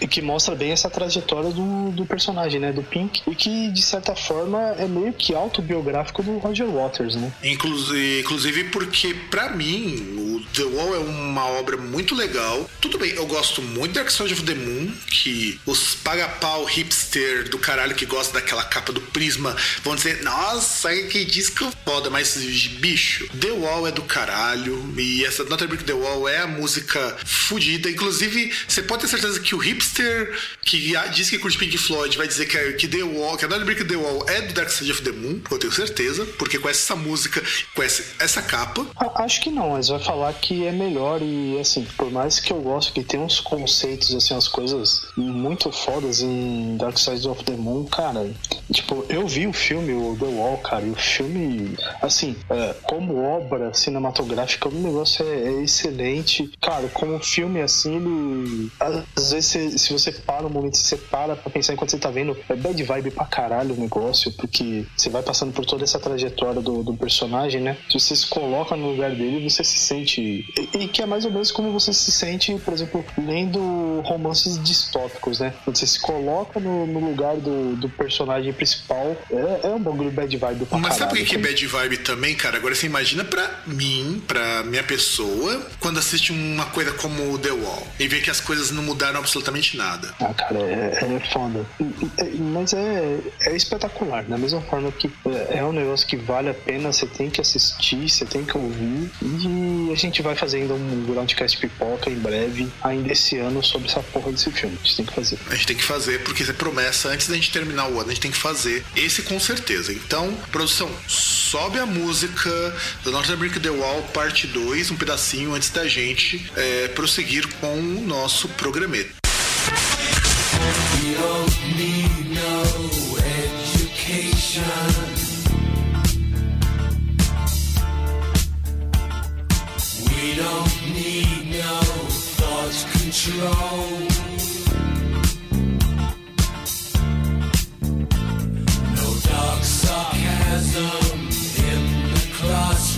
que, mostra bem essa trajetória do, do personagem, né? Do Pink. E que, de certa forma, é meio que autobiográfico do Roger Waters, né? Inclusive, inclusive porque, pra mim, o The Wall é uma obra muito legal. Tudo bem, eu gosto muito de Dark Side of the Moon, que os paga-pau hipster do caralho que gosta daquela capa do Prisma vão dizer, nossa, que disco foda, mas bicho, The Wall é do caralho, e essa Not a Brick The Wall é a música fodida. Inclusive, você pode ter certeza que o hipster que diz que curte Pink Floyd vai dizer que, é- que The Wall, que a Not Brick The Wall é do Dark Side of the Moon, eu tenho certeza, porque conhece essa música, conhece essa capa. A- Acho que não, mas vai falar que é melhor e assim, por mais que eu gosto que tem uns conceitos, assim, as coisas muito fodas em Dark Side of the Moon, cara. Tipo, eu vi o filme, o The Wall, cara, e o filme, assim, é, como obra cinematográfica, o negócio é, é excelente. Cara, como filme, assim, ele. Às vezes, se, se você para um momento, se você para pra pensar enquanto você tá vendo, é bad vibe pra caralho o negócio, porque você vai passando por toda essa trajetória do, do personagem, né? Se você se coloca no lugar dele, você se sente. E, e que é mais ou menos como você se sente, por exemplo, lendo romances distópicos, né? Quando você se coloca no, no lugar do, do personagem principal, é, é um bagulho bad vibe pra Mas sabe caralho. por que que é bad vibe também, cara? Agora você imagina pra mim, pra minha pessoa, quando assiste uma coisa como The Wall e vê que as coisas não mudaram absolutamente nada. Ah, cara, é, é foda. Mas é, é espetacular. Da mesma forma que é, é um negócio que vale a pena, você tem que assistir, você tem que ouvir. E a gente vai fazendo um Groundcast pipoca em breve, ainda esse ano, sobre essa porra desse filme. A gente tem que fazer. A gente tem que fazer, porque isso é promessa antes da gente terminar o ano, a gente tem que fazer esse com certeza. Então, produção, sobe a música do North Brick The Wall, parte 2, um pedacinho antes da gente é, prosseguir com o nosso programete. We don't need no education. We don't need no thought control. No dark sarcasm in the classroom.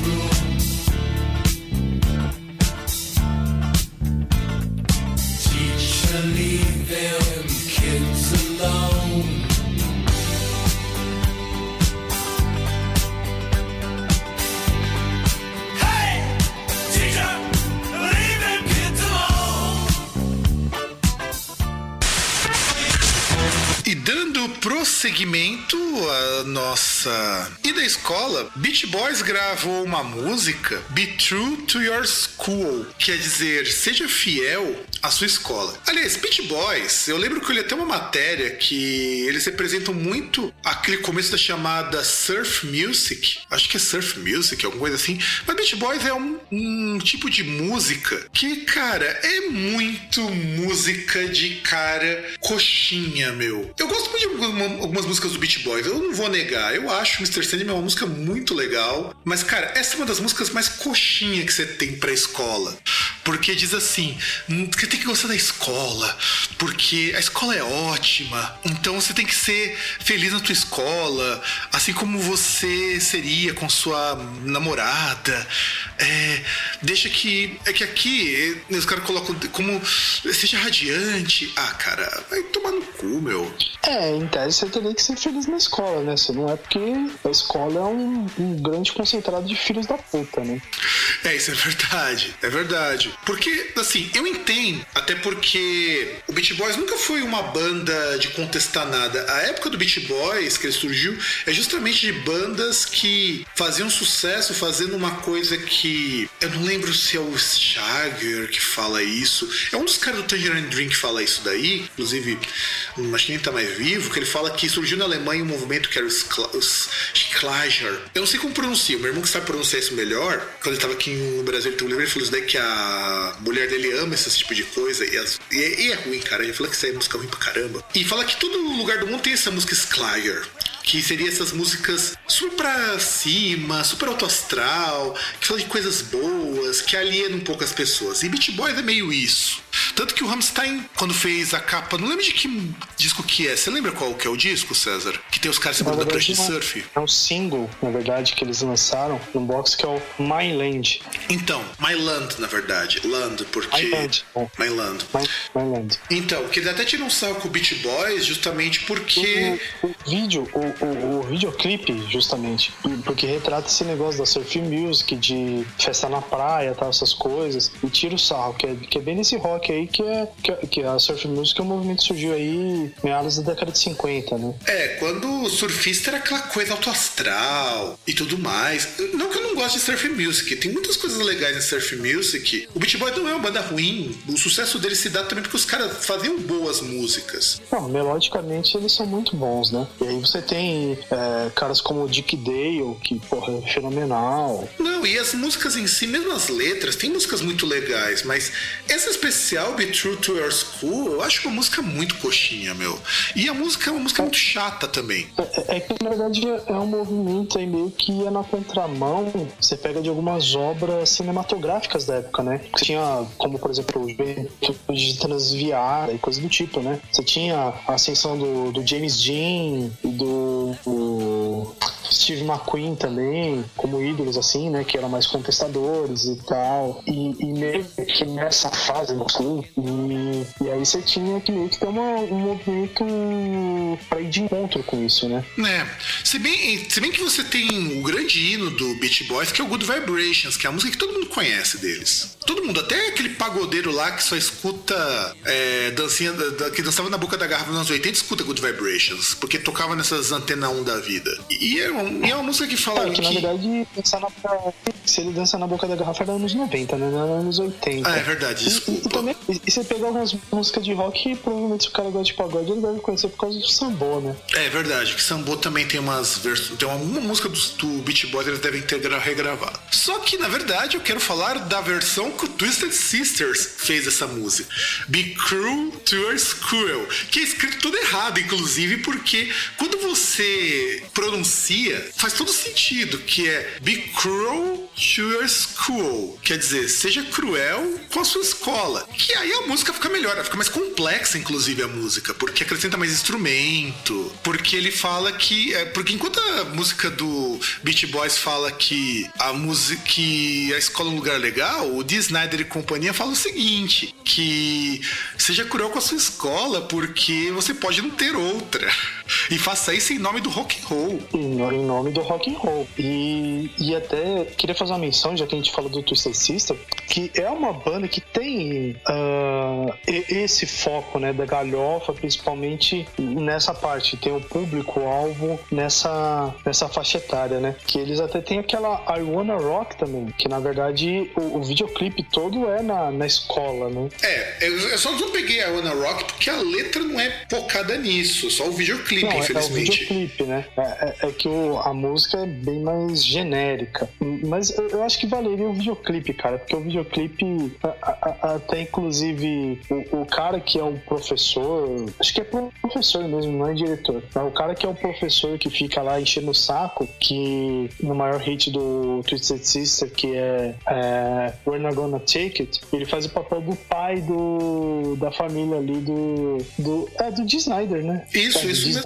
E dando prosseguimento à nossa ida à escola, Beach Boys gravou uma música, Be True to Your School, quer dizer, seja fiel à sua escola. Aliás, Beach Boys, eu lembro que eu li até uma matéria que eles representam muito aquele começo da chamada Surf Music, acho que é Surf Music, alguma coisa assim, mas Beach Boys é um, um tipo de música que, cara, é muito música de cara coxinha, meu. Eu gosto muito de algumas músicas do Beach Boys, eu não vou negar. Eu acho Mr. Sandman uma música muito legal. Mas, cara, essa é uma das músicas mais coxinha que você tem pra escola. Porque diz assim: "Hum, você tem que gostar da escola, porque a escola é ótima. Então você tem que ser feliz na tua escola, assim como você seria com sua namorada. É, deixa que. É que aqui os caras colocam como seja radiante. Ah, cara, vai tomar no cu, meu. É, em tese você teria que ser feliz na escola, né? Se não é porque a escola é um, um grande concentrado de filhos da puta, né? É, isso é verdade. É verdade. Porque, assim, eu entendo, até porque o Beach Boys nunca foi uma banda de contestar nada. A época do Beach Boys, que ele surgiu, é justamente de bandas que faziam sucesso fazendo uma coisa que. Eu não lembro se é o Jagger que fala isso. É um dos caras do Tangerine Dream que fala isso daí. Inclusive, acho que nem tá mais vivo. Que ele fala que surgiu na Alemanha um movimento que era os Sklager. Eu não sei como pronuncia. Meu irmão que sabe pronunciar isso melhor, quando ele tava aqui no Brasil, ele tem um livro, ele falou isso daí que a mulher dele ama esse tipo de coisa. E, as- e é, e é ruim, cara. Ele fala que isso é música ruim pra caramba. E fala que todo lugar do mundo tem essa música Sklager. Que seria essas músicas super pra cima, super alto astral, que falam de coisas boas, que alienam um pouco as pessoas. E Beach Boys é meio isso. Tanto que o Rammstein, quando fez a capa, não lembro de que disco que é. Você lembra qual que é o disco, César? Que tem os caras segurando a prancha de surf? É um single, na verdade, que eles lançaram no box que é o My Land. Então, My Land, na verdade. Land, porque. My Land. My Land. My, My Land. Então, que ele até tira um sarro com o Beach Boys justamente porque. O, o vídeo, o, o, o videoclipe, justamente, porque retrata esse negócio da surf music, de festa na praia, tal, essas coisas, e tira o sarro, que é, que é bem nesse rock aí que é que, é- que a surf music é um movimento que surgiu aí meados da década de 50, né? É, quando o surfista era aquela coisa alto astral e tudo mais. Não que eu não goste de surf music, tem muitas coisas legais em surf music. O Beach Boys não é uma banda ruim, o sucesso dele se dá também porque os caras faziam boas músicas. Não, melodicamente eles são muito bons, né? E aí você tem é, caras como o Dick Dale, que, porra, é fenomenal. Não, e as músicas em si, mesmo as letras, tem músicas muito legais, mas essa especial, Be True to Your School, eu acho uma música muito coxinha, meu. E a música é uma música muito chata também. É, é que na verdade é um movimento aí meio que é na contramão. Você pega de algumas obras cinematográficas da época, né? Você tinha, como por exemplo, Juventude de Transviar e coisa do tipo, né? Você tinha a ascensão do, do James Dean e do, do Steve McQueen também, como ídolos, assim, né? Que eram mais contestadores e tal. E, e meio que nessa fase, assim, e, e aí você tinha que meio que ter uma, um movimento pra ir de encontro com isso, né? É, se bem, se bem que você tem o grande hino do Beach Boys, que é o Good Vibrations, que é a música que todo mundo conhece deles. Todo mundo, até aquele pagodeiro lá que só escuta é, dancinha, da- da- que dançava na boca da garrafa nos anos 80, escuta Good Vibrations, porque tocava nessas antena 1 da vida. E é, um- e é uma música que fala É, que na verdade, na, se ele dança na boca da garrafa era anos 90, né? Não era anos 80. Ah, é verdade, E, e, desculpa. também, e, você pegar algumas músicas de rock, provavelmente se o cara gosta de pagode, ele deve conhecer por causa do sambô, né? É verdade, que Sambo também tem umas versões. Tem uma, uma música do, do Beach Boys eles devem ter gra- regravado. Só que, na verdade, eu quero falar da versão que o Twisted Sisters fez essa música. Be Cruel to Your Cruel. Que é escrito tudo errado, inclusive, porque quando você pronuncia, faz todo sentido, que é Be Cruel to Your School. Quer dizer, seja cruel com a sua escola. Que aí a música fica melhor, ela fica mais complexa, inclusive, a música, porque acrescenta mais instrumento, porque ele fala que. É, porque enquanto a música do Beach Boys fala que a música que a escola é um lugar legal, o Dee Snyder e companhia fala o seguinte: que seja cruel com a sua escola, porque você pode não ter outra. E faça isso em nome do rock and roll. Em, nome do rock and roll. E, e até queria fazer uma menção, já que a gente falou do Twisted Sister, que é uma banda que tem e- esse foco, né, da galhofa, principalmente nessa parte, tem o público-alvo nessa, nessa faixa etária, né? Que eles até tem aquela I Wanna Rock também, que na verdade o, o videoclipe todo é na, na escola, né? É, eu, eu só não peguei a Ana Rock porque a letra não é focada nisso, só o videoclipe, Não, é- é, o infelizmente. videoclipe, né? É, é- é que o- a música é bem mais genérica. Mas eu, eu acho que valeria o videoclipe, cara, porque o videoclipe, a- a- até inclusive o, o cara que é o professor, acho que é professor mesmo, não é diretor. Mas o cara que é o professor que fica lá enchendo o saco, que no maior hit do Twisted Sister, que é, é We're Not Gonna Take It, ele faz o papel do pai do, da família ali do. do é, do Dee Snyder, né? Isso, É, isso mesmo.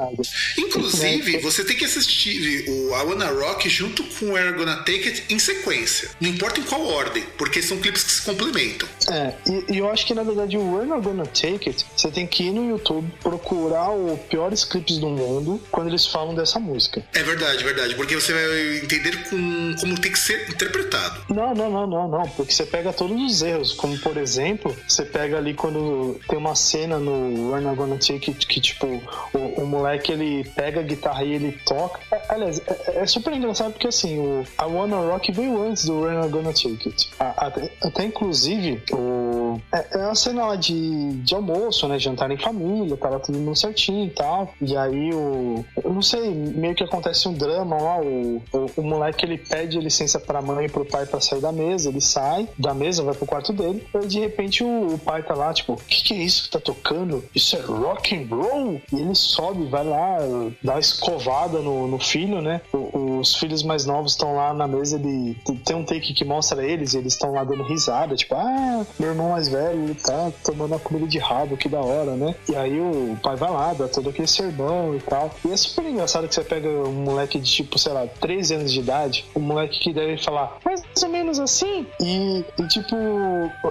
Inclusive, É, você tem que assistir o I Wanna Rock junto com o We're Gonna Take It em sequência. Não importa em qual ordem, porque são clipes que se complementam. É, e, e eu acho que na verdade o We're Not Gonna Take It, você tem que ir no YouTube procurar os piores clipes do mundo quando eles falam dessa música. É verdade, verdade, porque você vai entender com, como tem que ser interpretado. Não, não, não, não, não, porque você pega todos os erros, como por exemplo, você pega ali quando tem uma cena no We're Not Gonna Take It que tipo, o, o moleque ele pega a guitarra e ele toca. É, aliás, é, é super engraçado porque assim, o I Wanna Rock veio antes do We're Not Gonna Take It. Até, até inclusive, o, É, é uma cena de, de almoço, né? Jantar em família, lá todo mundo certinho e tal. E aí o. Eu não sei, meio que acontece um drama lá. O, o, o moleque ele pede licença pra mãe e pro pai pra sair da mesa. Ele sai da mesa, vai pro quarto dele. E de repente o, o pai tá lá, tipo, o que, que é isso que tá tocando? Isso é rock and roll? E ele sobe, vai lá, dá uma escovada no, no filho, né? O- os filhos mais novos estão lá na mesa, ele tem um take que mostra eles, e eles estão lá dando risada, tipo, ah, meu irmão mais velho, ele tá tomando a comida de rabo, que da hora, né? E aí o pai vai lá, dá todo aquele sermão e tal. E é super engraçado que você pega um moleque de tipo, sei lá, 13 anos de idade, um moleque que deve falar mais ou menos assim, e, e, tipo,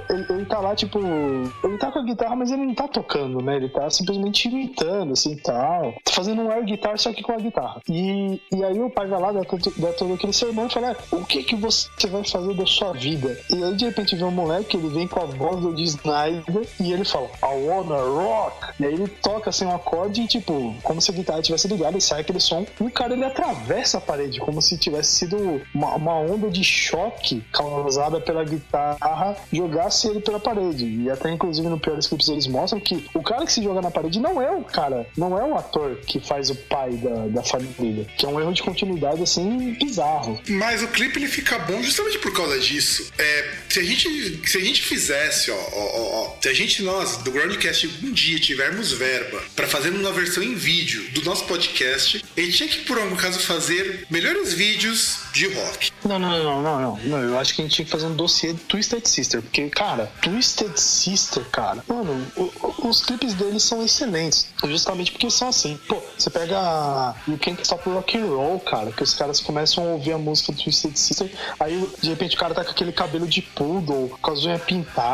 ele, ele tá lá, tipo, ele tá com a guitarra, mas ele não tá tocando, né? Ele tá simplesmente imitando, assim, tal. Tá fazendo um air guitar, só que com a guitarra. E, e aí o pai vai lá, dá dá todo aquele sermão e fala, "Ah, o que que você vai fazer da sua vida? E aí, de repente, vê um moleque, ele vem com a voz do Dee Snyder e ele fala, I wanna rock. E aí ele toca, assim, um acorde tipo, como se a guitarra tivesse ligada e sai aquele som. E o cara, ele atravessa a parede, como se tivesse sido uma, uma onda de choque causada pela guitarra, jogasse ele pela parede. E até, inclusive, no Piores Clips eles mostram que o cara que se joga na parede não é o cara, não é o ator que faz o pai da, da família. Que é um erro de continuidade, assim, bizarro. Mas o clipe ele fica bom justamente por causa disso. É, se a gente se a gente fizesse, ó, ó, ó, ó, se a gente nós do Groundcast um dia tivermos verba pra fazer uma versão em vídeo do nosso podcast, ele tinha que por algum caso fazer melhores vídeos de rock. Não, não, não, não, não, não. Eu acho que a gente tinha que fazer um dossiê de Twisted Sister. Porque, cara, Twisted Sister, cara, mano, o- o- os clipes deles são excelentes. Justamente porque são assim. Pô, você pega You Can't Stop Rock and Roll, cara, que os caras começam a ouvir a música do Twisted Sister, aí de repente o cara tá com aquele cabelo de poodle, com as unhas pintadas.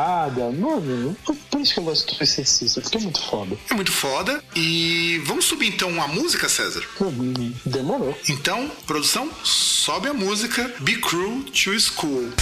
Mano, por isso que eu gosto do Sister, porque é muito foda. É muito foda. E vamos subir então a música, César? Demorou. Então, produção, sobe a música Be Cruel to school.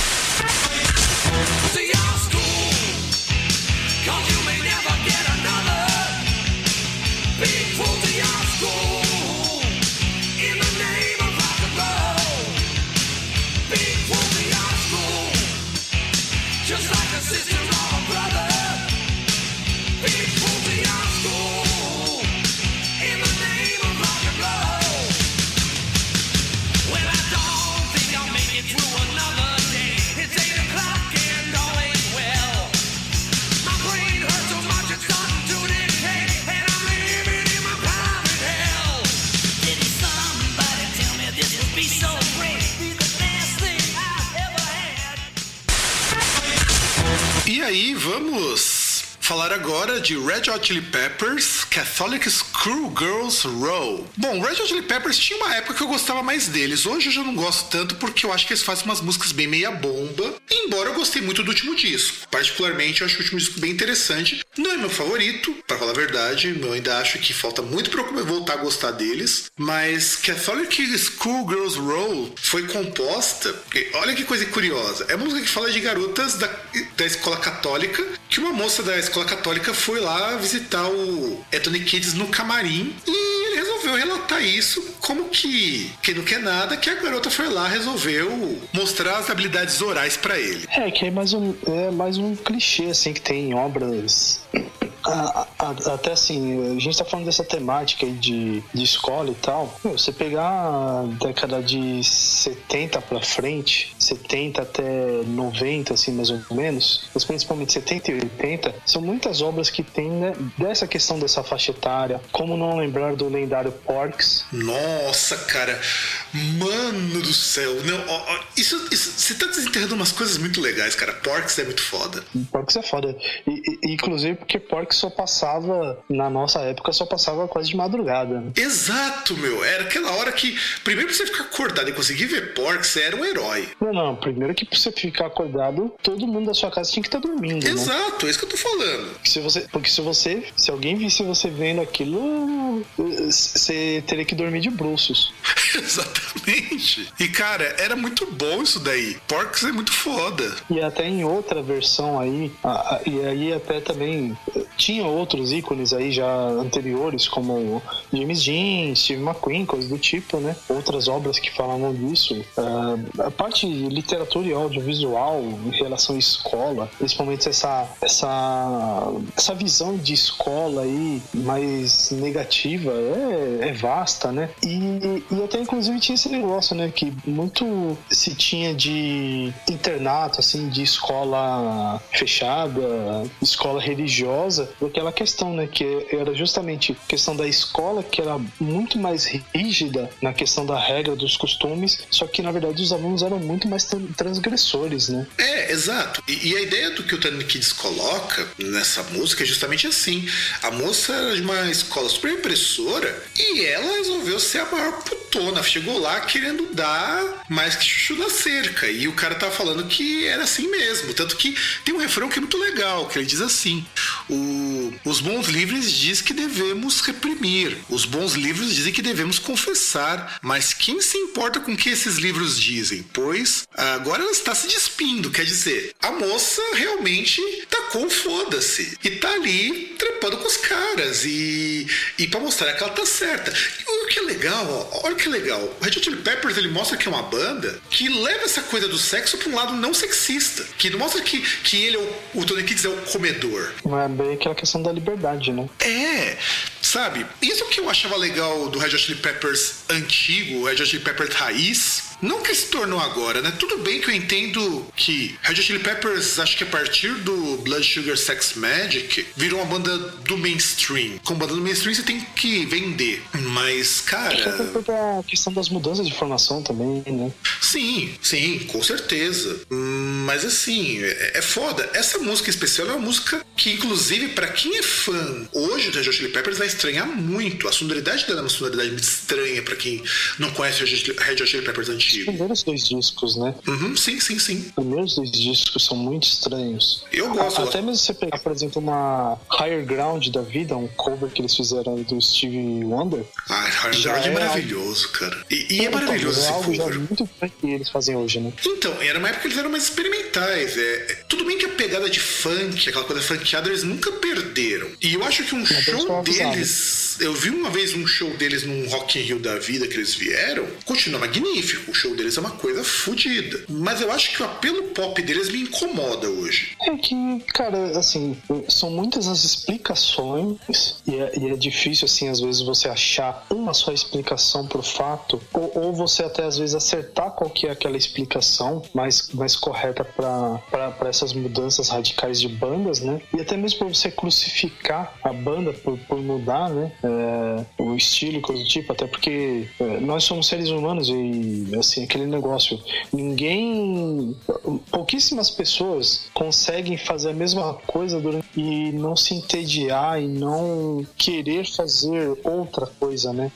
Aí, vamos falar agora de Red Hot Chili Peppers Catholic Schoolgirls Row. Bom, Red Hot Chili Peppers tinha uma época que eu gostava mais deles. Hoje eu já não gosto tanto porque eu acho que eles fazem umas músicas bem meia bomba. Embora eu gostei muito do último disco. Particularmente, eu acho o último disco bem interessante. Não é meu favorito, para falar a verdade. Eu ainda acho que falta muito pra eu voltar a gostar deles. Mas Catholic Schoolgirls Row foi composta. Olha que coisa curiosa. É música que fala de garotas da, da escola católica. Que uma moça da escola católica foi lá visitar o Anthony Kids no camarim. E ele resolveu relatar isso como que, que não quer nada, que a garota foi lá, resolveu mostrar as habilidades orais pra ele. É, que é mais um, é mais um clichê, assim, que tem em obras. A- a- até assim, a gente tá falando dessa temática aí de, de escola e tal. Meu, você pegar a década de 70 pra frente, 70 até 90, assim, mais ou menos, mas principalmente 70 e 80, são muitas obras que tem né, dessa questão dessa faixa etária. Como não lembrar do lendário Porks, Nossa, cara. Mano do céu. Não, ó, ó, isso, isso- você tá desenterrando umas coisas muito legais, cara. Porks é muito foda. Porks é foda. E, e- inclusive porque Porks só passava, na nossa época, só passava quase de madrugada. né? Exato, meu. Era aquela hora que, primeiro pra você ficar acordado e conseguir ver Porks, você era um herói. Não, não. Primeiro que pra você ficar acordado, todo mundo da sua casa tinha que estar dormindo, né? Exato, é isso que eu tô falando. Se você, porque se você, se alguém visse você vendo aquilo, você teria que dormir de bruços. Exatamente. E cara, era muito bom isso daí. Porcs é muito foda. E até em outra versão aí, a- a- e aí até também tinha outros ícones aí já anteriores, como James Dean, Steve McQueen, coisas do tipo, né? Outras obras que falavam disso. Ah, a parte literatura e audiovisual em relação à escola, principalmente essa, essa, essa visão de escola aí mais negativa, é, é vasta, né? E, e até inclusive tinha esse negócio, né? Que muito se tinha de internato, assim, de escola fechada, escola religiosa, daquela questão, né? Que era justamente a questão da escola que era muito mais rígida na questão da regra dos costumes, só que na verdade os alunos eram muito mais tran- transgressores, né? É, exato. E, e a ideia do que o Tony Kids coloca nessa música é justamente assim. A moça era de uma escola super impressora e ela resolveu ser a maior putona. Chegou lá querendo dar mais que chuchu na cerca. E o cara tava falando que era assim mesmo. Tanto que tem um refrão que é muito legal, que ele diz assim: o- os bons livros dizem que devemos reprimir. Os bons livros dizem que devemos confessar. Mas quem se importa com o que esses livros dizem? Pois agora ela está se despindo. Quer dizer, a moça realmente tacou um foda-se. E tá ali trepando com os caras. E, e para mostrar que ela tá certa. E o que legal, ó, olha que legal. O Red Hot Chili Peppers ele mostra que é uma banda que leva essa coisa do sexo pra um lado não sexista. Que não mostra que, que ele é o, o Tony Kids é o comedor. Mas é bem aquela questão da liberdade, né? É, sabe? Isso que eu achava legal do Red Hot Chili Peppers antigo, Red Hot Chili Peppers raiz. Não que se tornou agora, né? Tudo bem que eu entendo que Red Hot Chili Peppers, acho que a partir do Blood Sugar Sex Magic, virou uma banda do mainstream. Com banda do mainstream você tem que vender. Mas, cara. por a questão das mudanças de formação também, né? Sim, sim, com certeza. Mas assim, é, é foda. Essa música especial é uma música que, inclusive, pra quem é fã hoje do Red Hot Chili Peppers, vai estranhar muito. A sonoridade dela é uma sonoridade muito estranha pra quem não conhece Red Hot- Chili Peppers Os antigo. primeiros dois discos, né? Uhum, sim, sim, sim. Os primeiros dois discos são muito estranhos. Eu gosto. Até mesmo você pegar, por exemplo, uma Higher Ground da vida, um cover que eles fizeram do Stevie Wonder. Ah, Já Rock é é maravilhoso, cara. E, e é Então, maravilhoso é esse algo já cover. muito diferente que eles fazem hoje, né? Então, era uma época que eles eram mais experimentais. É, é- tudo bem que a pegada de funk, aquela coisa funkeada, eles nunca perderam. E eu acho que um eles show deles. Eu vi uma vez um show deles num Rock in Rio da vida que eles vieram. Continua magnífico. Show deles é uma coisa fodida. Mas eu acho que o apelo pop deles me incomoda hoje. É que, cara, assim, são muitas as explicações e é, e é difícil, assim, às vezes você achar uma só explicação pro fato ou, ou você até às vezes acertar qual que é aquela explicação mais, mais correta para essas mudanças radicais de bandas, né? E até mesmo para você crucificar a banda por, por mudar, né? É, o estilo e coisa do tipo, até porque é, nós somos seres humanos e, assim, aquele negócio, ninguém pouquíssimas pessoas conseguem fazer a mesma coisa durante, e não se entediar e não querer fazer outra coisa, né?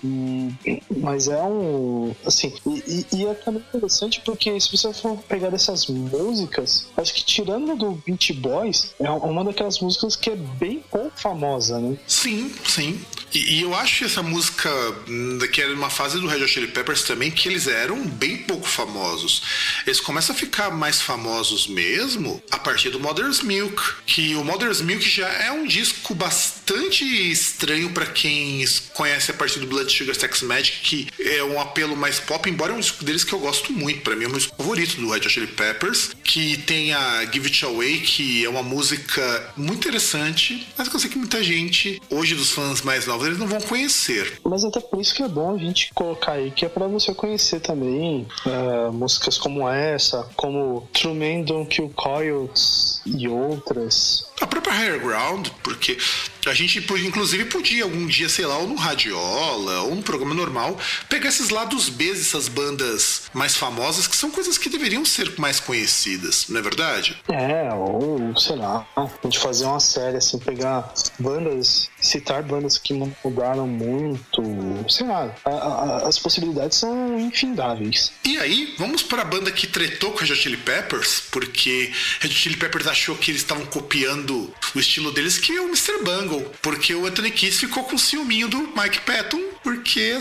Mas é um. Assim, e, e- e é também interessante porque se você for pegar essas músicas, acho que tirando do Beach Boys, é uma daquelas músicas que é bem pouco famosa, né? Sim, sim. E, e eu acho essa música, hum, que era uma fase do Red Hot Chili Peppers também, que eles eram bem pouco famosos. Eles começam a ficar mais famosos mesmo a partir do Mother's Milk, que o Mother's Milk já é um disco bastante estranho pra quem conhece a partir do Blood Sugar Sex Magic, que é um apelo mais pop, embora é um disco deles que eu gosto muito, pra mim é o meu disco favorito do Red Hot Chili Peppers, que tem a Give It Away, que é uma música muito interessante, mas que eu sei que muita gente, hoje dos fãs mais novos, eles não vão conhecer. Mas até por isso que é bom a gente colocar aí, que é pra você conhecer também é, músicas como essa, como True Men Don't Kill Coyotes e outras. A própria Higher Ground, porque a gente, inclusive, podia algum dia, sei lá, ou no Radiola, ou no programa normal, pegar esses lados B dessas bandas mais famosas, que são coisas que deveriam ser mais conhecidas, não é verdade? É, ou sei lá, a gente fazer uma série assim, pegar bandas citar bandas que mudaram muito, sei lá, a- a- as possibilidades são infindáveis. E aí, vamos para a banda que tretou com a Red Chili Peppers, porque Red Hot Chili Peppers achou que eles estavam copiando o estilo deles, que é o Mr. Bungle, porque o Anthony Kiss ficou com ciúminho do Mike Patton, porque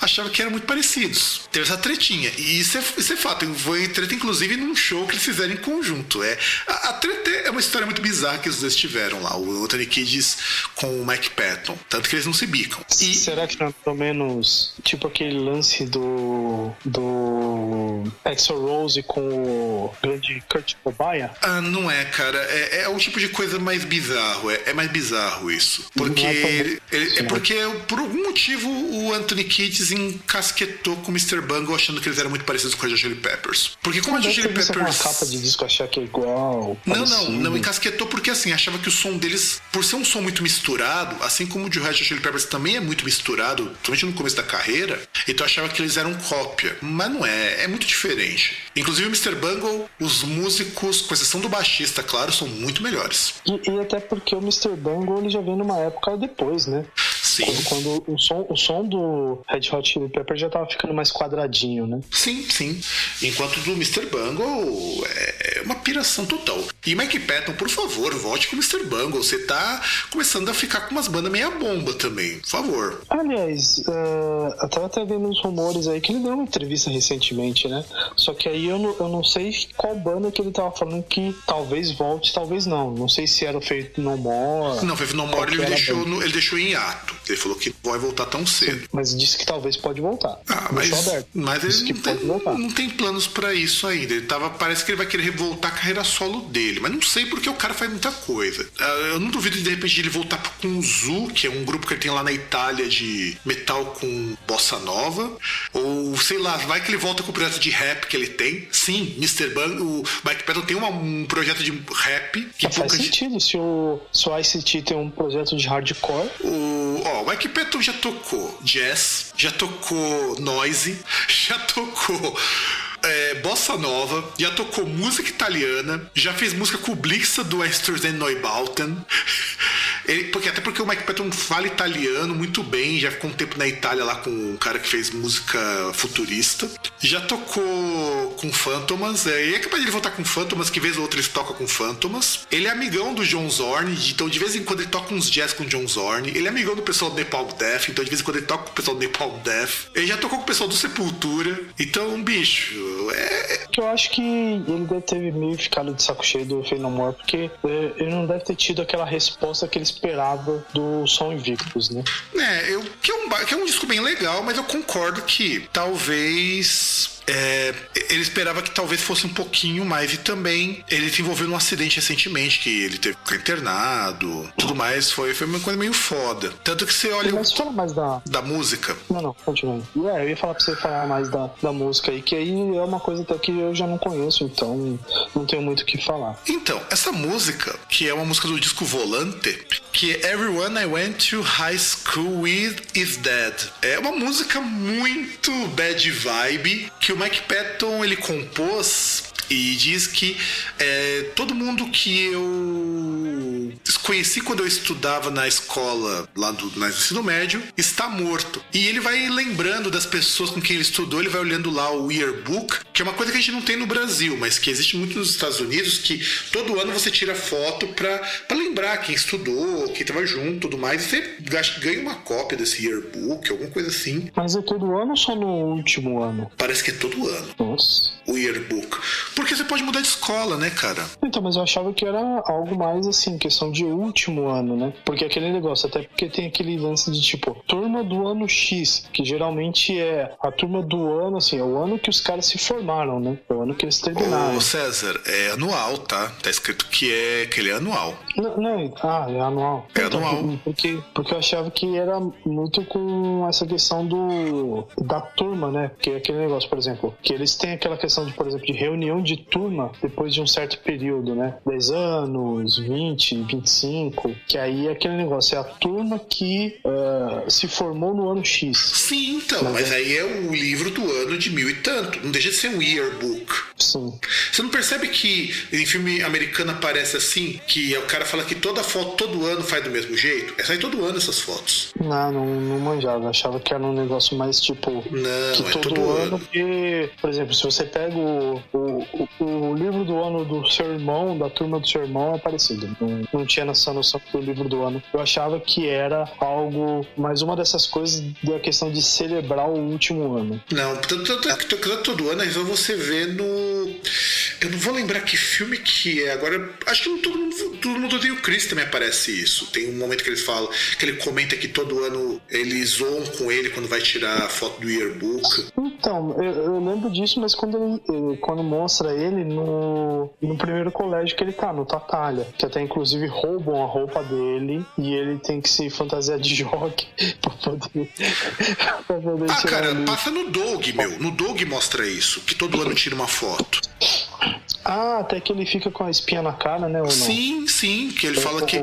achava que eram muito parecidos. Teve essa tretinha, e isso é, isso é fato, foi treta inclusive num show que eles fizeram em conjunto. É, a, a treta é uma história muito bizarra que os dois tiveram lá, o Anthony Kiss com o Mike Patton, tanto que eles não se bicam. E, Será que não é pelo menos tipo aquele lance do. do. Axel Rose com o grande Kurt Cobain? Ah, não é, cara. É, é um tipo de coisa mais bizarro. É, é mais bizarro isso. Porque. É tão- ele- ele- é porque, por algum motivo, o Anthony Kiedis encasquetou com o Mr. Bungle achando que eles eram muito parecidos com a Chili Peppers. Porque como a Deve Chili Peppers. capa de disco achar que é igual. Não, não, não encasquetou porque assim, achava que o som deles, por ser um som muito misturado, assim como o de Red Chili Peppers também é muito misturado, principalmente no começo da carreira, então achava que eles eram cópia. Mas não é, é muito diferente. Inclusive o Mr. Bungle, os músicos, com exceção do baixista, claro, são muito melhores. E, e até porque o Mr. Bungle ele já veio numa época depois, né? Sim. Quando, quando o, som, o som do Red Hot Chili Pepper já tava ficando mais quadradinho, né? Sim, sim. Enquanto do Mr. Bungle é uma piração total. E Mike Patton, por favor, volte com o Mr. Bungle. Você tá começando a ficar com umas bandas meia bomba também. Por favor. Aliás, uh, eu tava até vendo uns rumores aí que ele deu uma entrevista recentemente, né? Só que aí eu não, eu não sei qual banda que ele tava falando que talvez volte, talvez não. Não sei se era o Feito No More. Não, foi no More ele deixou, no- ele deixou em ato. Ele falou que vai voltar tão cedo. Mas disse que talvez pode voltar. Ah, mas, mas ele que não pode tem, voltar. não tem planos pra isso ainda. Ele tava, parece que ele vai querer voltar a carreira solo dele, mas não sei porque o cara faz muita coisa. Ah, Eu não duvido de, de repente ele voltar com o Zu, que é um grupo que ele tem lá na Itália de metal com bossa nova, ou sei lá, vai que ele volta com o projeto de rap que ele tem. Sim, Mr. Bang, o Mike Patton tem uma- um projeto de rap que faz pouca gente- sentido se o, se o ICT tem um projeto de hardcore. O, ó, o Patton já tocou jazz, já tocou noise, já tocou é, bossa nova, já tocou música italiana, já fez música com o Blixa do Esterzen Neubauten. Ele, porque, até porque o Mike Patton fala italiano muito bem, já ficou um tempo na Itália lá com um cara que fez música futurista. Já tocou com Phantomas, é, e é capaz de ele voltar com Phantomas, que vez ou outra ele toca com Phantomas. Ele é amigão do John Zorn, então de vez em quando ele toca uns jazz com o John Zorn. Ele é amigão do pessoal do Nepal Death, então de vez em quando ele toca com o pessoal do Nepal Death. Ele já tocou com o pessoal do Sepultura. Então, bicho, é, Que eu acho que ele deve ter meio ficado de saco cheio do Fey No More, porque é, ele não deve ter tido aquela resposta que ele esperava do Som Invictus, né? É, eu, que, é um, que é um disco bem legal, mas eu concordo que talvez. É, ele esperava que talvez fosse um pouquinho mais e também ele se envolveu num acidente recentemente que ele teve que ficar internado tudo mais foi, foi uma coisa meio foda tanto que você olha Mas o, fala mais da. da música Não, não, continua. É, eu ia falar pra você falar mais da, da música aí, que aí é uma coisa até que eu já não conheço, então não tenho muito o que falar. Então, essa música, que é uma música do disco Volante, que é Everyone I Went to High School With Is Dead. É uma música muito bad vibe, que o Mike Patton ele compôs e diz que é, todo mundo que eu conheci quando eu estudava na escola lá do no ensino médio está morto. E ele vai lembrando das pessoas com quem ele estudou, ele vai olhando lá o yearbook, que é uma coisa que a gente não tem no Brasil, mas que existe muito nos Estados Unidos, que todo ano você tira foto pra lembrar quem estudou, quem tava junto tudo mais, e você ganha uma cópia desse yearbook, alguma coisa assim. Mas é todo ano ou só no último ano? Parece que é todo ano Nossa. o yearbook. Porque você pode mudar de escola, né, cara? Então, mas eu achava que era algo mais assim, questão de último ano, né? Porque aquele negócio, até porque tem aquele lance de tipo, turma do ano X, que geralmente é a turma do ano, assim, é o ano que os caras se formaram, né? É o ano que eles terminaram. Ô César, é anual, tá? Tá escrito que é que ele é anual. Não, não, ah, é anual. É anual. Porque, porque eu achava que era muito com essa questão do da turma, né? Porque aquele negócio, por exemplo, que eles têm aquela questão de, por exemplo, de reunião de turma depois de um certo período, né? 10 anos, 20, 25, que aí é aquele negócio, é a turma que ah, se formou no ano X. Sim, então, mas aí é o livro do ano de mil e tanto. Não deixa de ser um yearbook. Sim. Você não percebe que em filme americano aparece assim? Que o cara fala que toda foto todo ano faz do mesmo jeito? É sair todo ano essas fotos. Não, não, não manjava. Achava que era um negócio mais tipo. Não, que é todo, todo ano, ano. porque, por exemplo, se você pega o, o, o, o livro do ano do seu irmão, da turma do seu irmão, é parecido. Não, não tinha essa noção do livro do ano. Eu achava que era algo, mais uma dessas coisas da questão de celebrar o último ano. Não, tanto, que todo ano só você vê no. Eu não vou lembrar que filme que é. Agora, acho que todo mundo, todo mundo tem o Chris também aparece isso. Tem um momento que eles falam, que ele comenta que todo ano eles zoam com ele quando vai tirar a foto do yearbook. Então, eu, eu lembro disso, mas quando ele, ele- quando mostra ele no, no primeiro colégio que ele tá, no Tatalha, que até inclusive roubam a roupa dele e ele tem que se fantasiar de jockey pra poder, pra poder Ah, cara, passa no Dog, meu. No Dog mostra isso, que todo ano tira uma foto. Ah, até que ele fica com a espinha na cara, né? Ou não? Sim, sim, que ele fala que.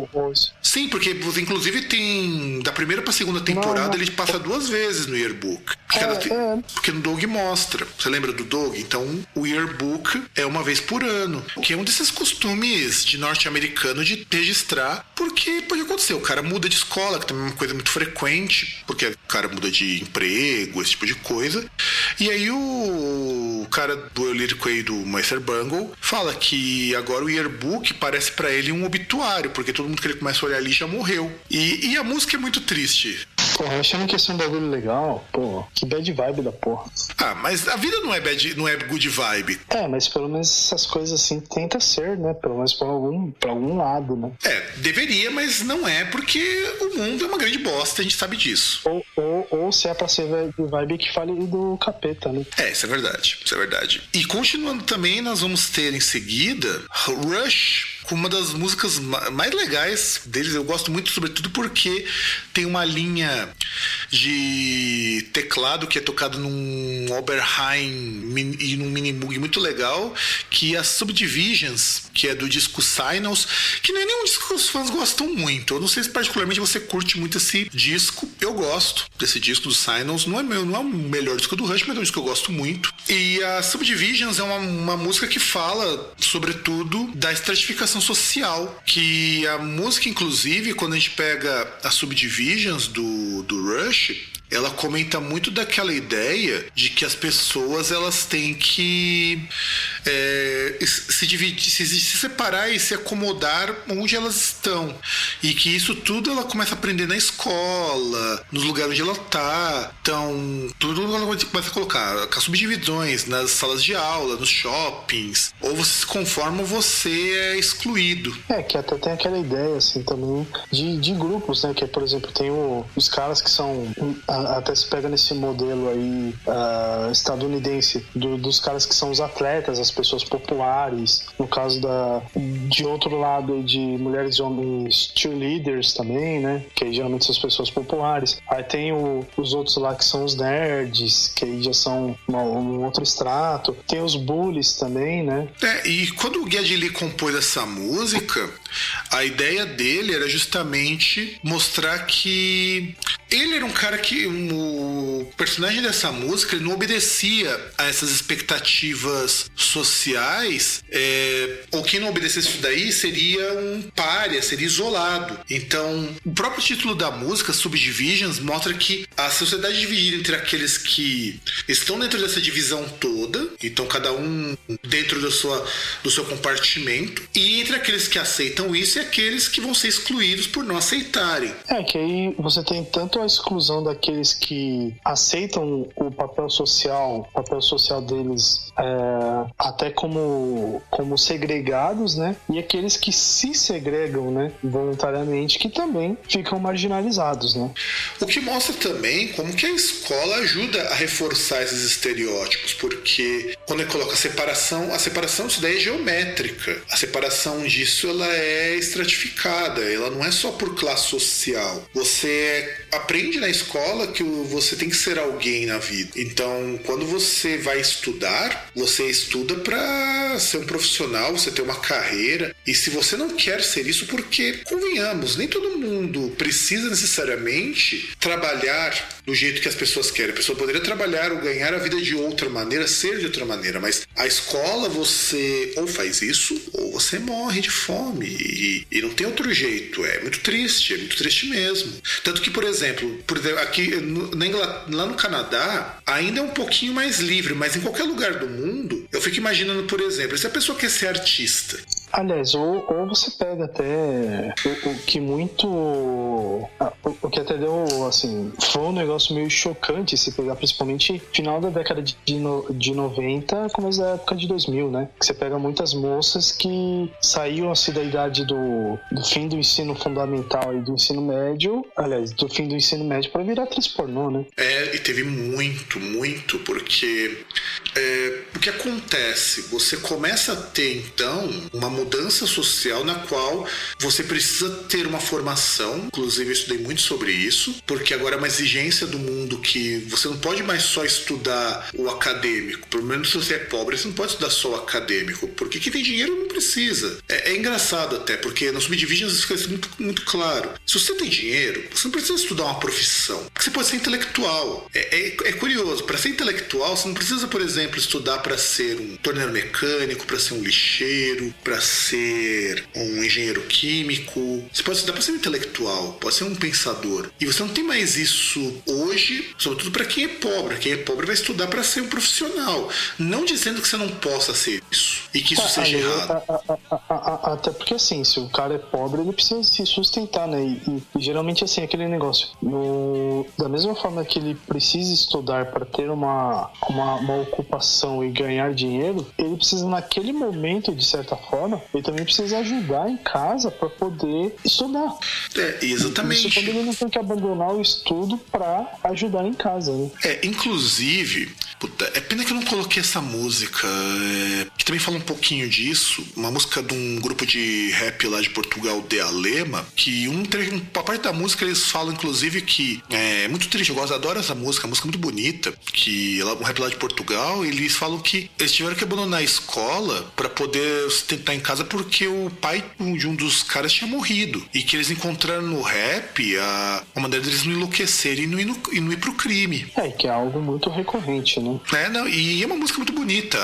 Sim, porque inclusive tem. Da primeira pra segunda temporada não. ele passa duas vezes no yearbook. Porque, É, tem- é. porque no Dog mostra. Você lembra do Dog? Então o yearbook é uma vez por ano. Que é um desses costumes de norte-americano de registrar. Porque pode acontecer. O cara muda de escola, que também é uma coisa muito frequente. Porque o cara muda de emprego, esse tipo de coisa. E aí o, cara do lírico aí do Meister Bungle fala que agora o yearbook parece pra ele um obituário, porque todo mundo que ele começa a olhar ali já morreu. E, e a música é muito triste. Porra, achando que esse é um bagulho legal, pô, que bad vibe da porra. Ah, mas a vida não é bad, não é good vibe. É, mas pelo menos essas coisas assim tenta ser, né? Pelo menos pra algum, pra algum lado, né? É, deveria, mas não é, porque o mundo é uma grande bosta, a gente sabe disso. Ou, ou, ou se é pra ser vibe que fale do capeta, né? É, isso é verdade, isso é verdade. E continuando também, nós vamos ter em seguida Rush com uma das músicas ma- mais legais deles. Eu gosto muito, sobretudo porque tem uma linha de teclado que é tocado num Oberheim e num Minimoog muito legal, que é as Subdivisions, que é do disco Signals, que não é nenhum disco que os fãs gostam muito. Eu não sei se particularmente você curte muito esse disco. Eu gosto desse disco do Signals. Não é, meu, não é o melhor disco do Rush, mas é um disco que eu gosto muito. E a Subdivisions é uma, uma música que fala, sobretudo, da estratificação social. Que a música, inclusive, quando a gente pega as Subdivisions do, do Rush, ela comenta muito daquela ideia de que as pessoas elas têm que é, se dividir, se, se separar e se acomodar onde elas estão e que isso tudo ela começa a aprender na escola, nos lugares onde ela tá, então tudo ela começa a colocar as subdivisões nas salas de aula, nos shoppings, ou você se conforma ou você é excluído. É, que até tem aquela ideia, assim, também de, de grupos, né? Que, por exemplo, tem o- os caras que são. a- Até se pega nesse modelo aí ah, estadunidense, do- dos caras que são os atletas, as pessoas populares. No caso da. De outro lado, de mulheres e homens cheerleaders também, né? Que aí geralmente são as pessoas populares. Aí tem o- os outros lá que são os nerds, que aí já são uma- um outro extrato. Tem os bullies também, né? É, e quando o Lee compôs essa música, a ideia dele era justamente mostrar que ele era um cara que o personagem dessa música ele não obedecia a essas expectativas sociais, é, ou quem não obedecesse isso daí seria um pária, seria isolado. Então, o próprio título da música, Subdivisions, mostra que a sociedade é dividida entre aqueles que estão dentro dessa divisão toda, então cada um dentro da sua, do seu compartimento, e entre aqueles que aceitam isso e aqueles que vão ser excluídos por não aceitarem. É, que aí você tem tanto a exclusão daqueles que aceitam o papel social, o papel social deles é, até como, como segregados, né? E aqueles que se segregam, né? Voluntariamente, que também ficam marginalizados, né? O que mostra também como que a escola ajuda a reforçar esses estereótipos, porque quando ele coloca a separação, a separação disso daí é geométrica. A separação disso ela é estratificada, ela não é só por classe social. Você aprende na escola que você tem que ser alguém na vida. Então, quando você vai estudar, você estuda para ser um profissional, você ter uma carreira. E se você não quer ser isso, porque, convenhamos, nem todo mundo precisa necessariamente trabalhar do jeito que as pessoas querem. A pessoa poderia trabalhar ou ganhar a vida de outra maneira, ser de outra maneira, mas a escola você ou faz isso ou você morre de fome. E, não tem outro jeito. É muito triste, é muito triste mesmo. Tanto que, por exemplo, por aqui no, na Inglaterra, lá no Canadá, ainda é um pouquinho mais livre, mas em qualquer lugar do mundo, eu fico imaginando, por exemplo, se a pessoa quer ser artista, Aliás, ou, ou você pega até o, o que muito. O, o que até deu, assim, foi um negócio meio chocante se pegar, principalmente final da década de, de, de 90, começo da época de 2000, né? Que você pega muitas moças que saíam assim da idade do, do fim do ensino fundamental e do ensino médio, aliás, do fim do ensino médio para virar atriz pornô, né? É, e teve muito, muito, porque é, o que acontece? Você começa a ter então uma mudança social na qual você precisa ter uma formação. Inclusive, eu estudei muito sobre isso, porque agora é uma exigência do mundo que você não pode mais só estudar o acadêmico. Pelo menos se você é pobre, você não pode estudar só o acadêmico, porque quem tem dinheiro não precisa. É, é engraçado até, porque no Subdivisions isso fica assim muito, muito claro. Se você tem dinheiro, você não precisa estudar uma profissão, você pode ser intelectual. É, é, é curioso, para ser intelectual, você não precisa, por exemplo, estudar para ser um torneiro mecânico, para ser um lixeiro, para ser um engenheiro químico. Você pode estudar para ser um intelectual, pode ser um pensador. E você não tem mais isso hoje, sobretudo para quem é pobre. Quem é pobre vai estudar para ser um profissional. Não dizendo que você não possa ser isso e que isso Ah, seja ali, errado. a- a- a- Até porque assim, se o cara é pobre, ele precisa se sustentar, né? E, e- e geralmente assim, aquele negócio. No, da mesma forma que ele precisa estudar para ter uma, uma, uma ocupação e ganhar dinheiro, ele precisa naquele momento, de certa forma, ele também precisa ajudar em casa para poder estudar. É, exatamente. Isso quando ele não tem que abandonar o estudo para ajudar em casa, né? É, inclusive, puta, é pena que eu não coloquei essa música, é, que também fala um pouquinho disso, uma música de um grupo de rap lá de Portugal, De Alema, que um uma parte da música eles falam, inclusive, que é muito triste, eu gosto, adoro essa música, uma música muito bonita, que ela um rap lá de Portugal, e eles falam que eles tiveram que abandonar a escola para poder sustentar em casa porque o pai de um dos caras tinha morrido, e que eles encontraram no rap a, a maneira deles não enlouquecerem e não ir, no, e não ir pro crime. É, que é algo muito recorrente, né? É, não, e é uma música muito bonita.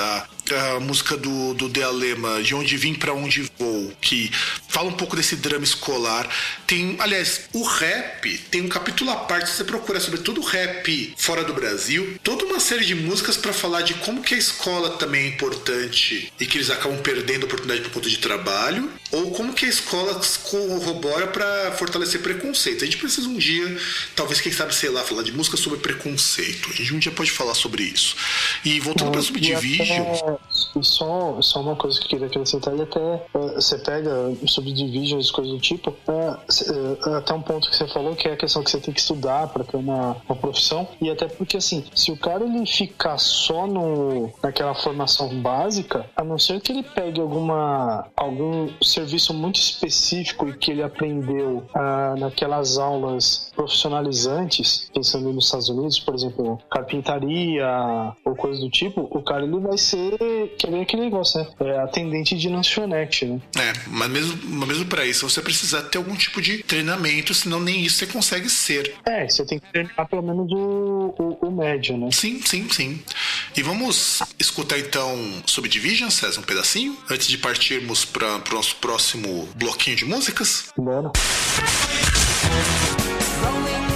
A, música do, do De Alema, De Onde Vim Pra Onde Vou, que fala um pouco desse drama escolar. Tem, aliás, o rap tem um capítulo à parte, se você procurar sobre todo o rap fora do Brasil, toda uma série de músicas para falar de como que a escola também é importante e que eles acabam perdendo a oportunidade por conta de trabalho, ou como que a escola corrobora para fortalecer preconceito. A gente precisa um dia, talvez, quem sabe, sei lá, falar de música sobre preconceito. A gente um dia pode falar sobre isso. E voltando para Subdivision. Até- E só, só uma coisa que eu queria acrescentar, ele até eh, você pega subdivisions, coisas do tipo, se- eh, até um ponto que você falou que é a questão que você tem que estudar para ter uma, uma profissão, e até porque assim, se o cara ele ficar só no, naquela formação básica, a não ser que ele pegue alguma algum serviço muito específico e que ele aprendeu ah, naquelas aulas profissionalizantes, pensando nos Estados Unidos, por exemplo, carpintaria ou coisa do tipo, o cara ele vai ser que nem aquele negócio, né? É atendente de lanchonete, né? É, mas mesmo, mas mesmo para isso você precisa ter algum tipo de treinamento, senão nem isso você consegue ser. É, você tem que terminar pelo menos o, o, o médio, né? Sim, sim, sim. E vamos escutar então Subdivision, César, um pedacinho, antes de partirmos para o nosso próximo bloquinho de músicas. Bora. Growing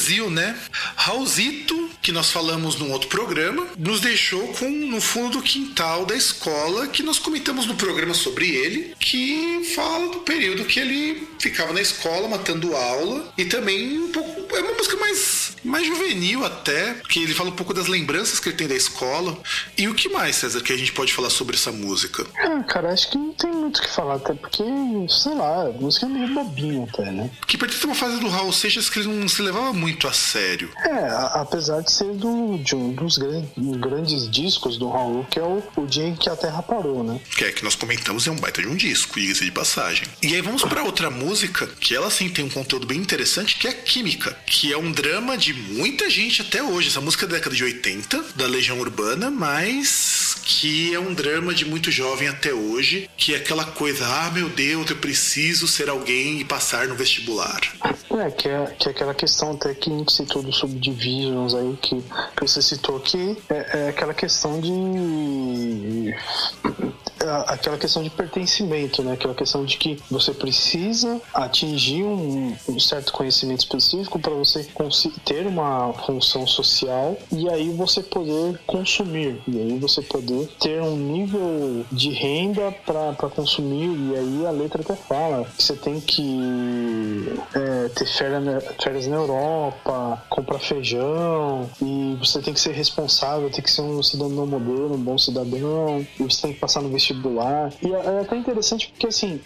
Brasil, né? Raulzito, que nós falamos num outro programa, nos deixou com no fundo do quintal da escola, que nós comentamos no programa sobre ele, que fala do período que ele ficava na escola matando aula e também um pouco é uma música mais mais juvenil até, que ele fala um pouco das lembranças que ele tem da escola. E o que mais, César, que a gente pode falar sobre essa música? Ah, cara, acho que não tem muito o que falar, até porque, sei lá, a música é meio bobinha até, né? Que pertence a uma fase do Raul Seixas que ele não se levava muito a sério. É, a- apesar de ser do, de um dos gran- grandes discos do Raul, que é o, o Dia em que a Terra Parou, né? Que é que nós comentamos, é um baita de um disco, diga-se de passagem. E aí vamos pra outra música, que ela sim tem um conteúdo bem interessante, que é Química, que é um drama de muita gente até hoje. Essa música é da década de 80, da Legião Urbana, mas que é um drama de muito jovem até hoje, que é aquela coisa, ah, meu Deus, eu preciso ser alguém e passar no vestibular. É, que é, que é aquela questão até que a gente citou do Subdivisions aí, que, que você citou aqui, é, é aquela questão de. Aquela questão de pertencimento, né? Aquela questão de que você precisa atingir um, um certo conhecimento específico para você ter uma função social e aí você poder consumir, e aí você poder ter um nível de renda para consumir, e aí a letra até fala que você tem que é, ter férias férias na Europa, comprar feijão, e você tem que ser responsável, tem que ser um cidadão modelo, um bom cidadão, e você tem que passar no vestibular. E é, é até interessante porque, assim,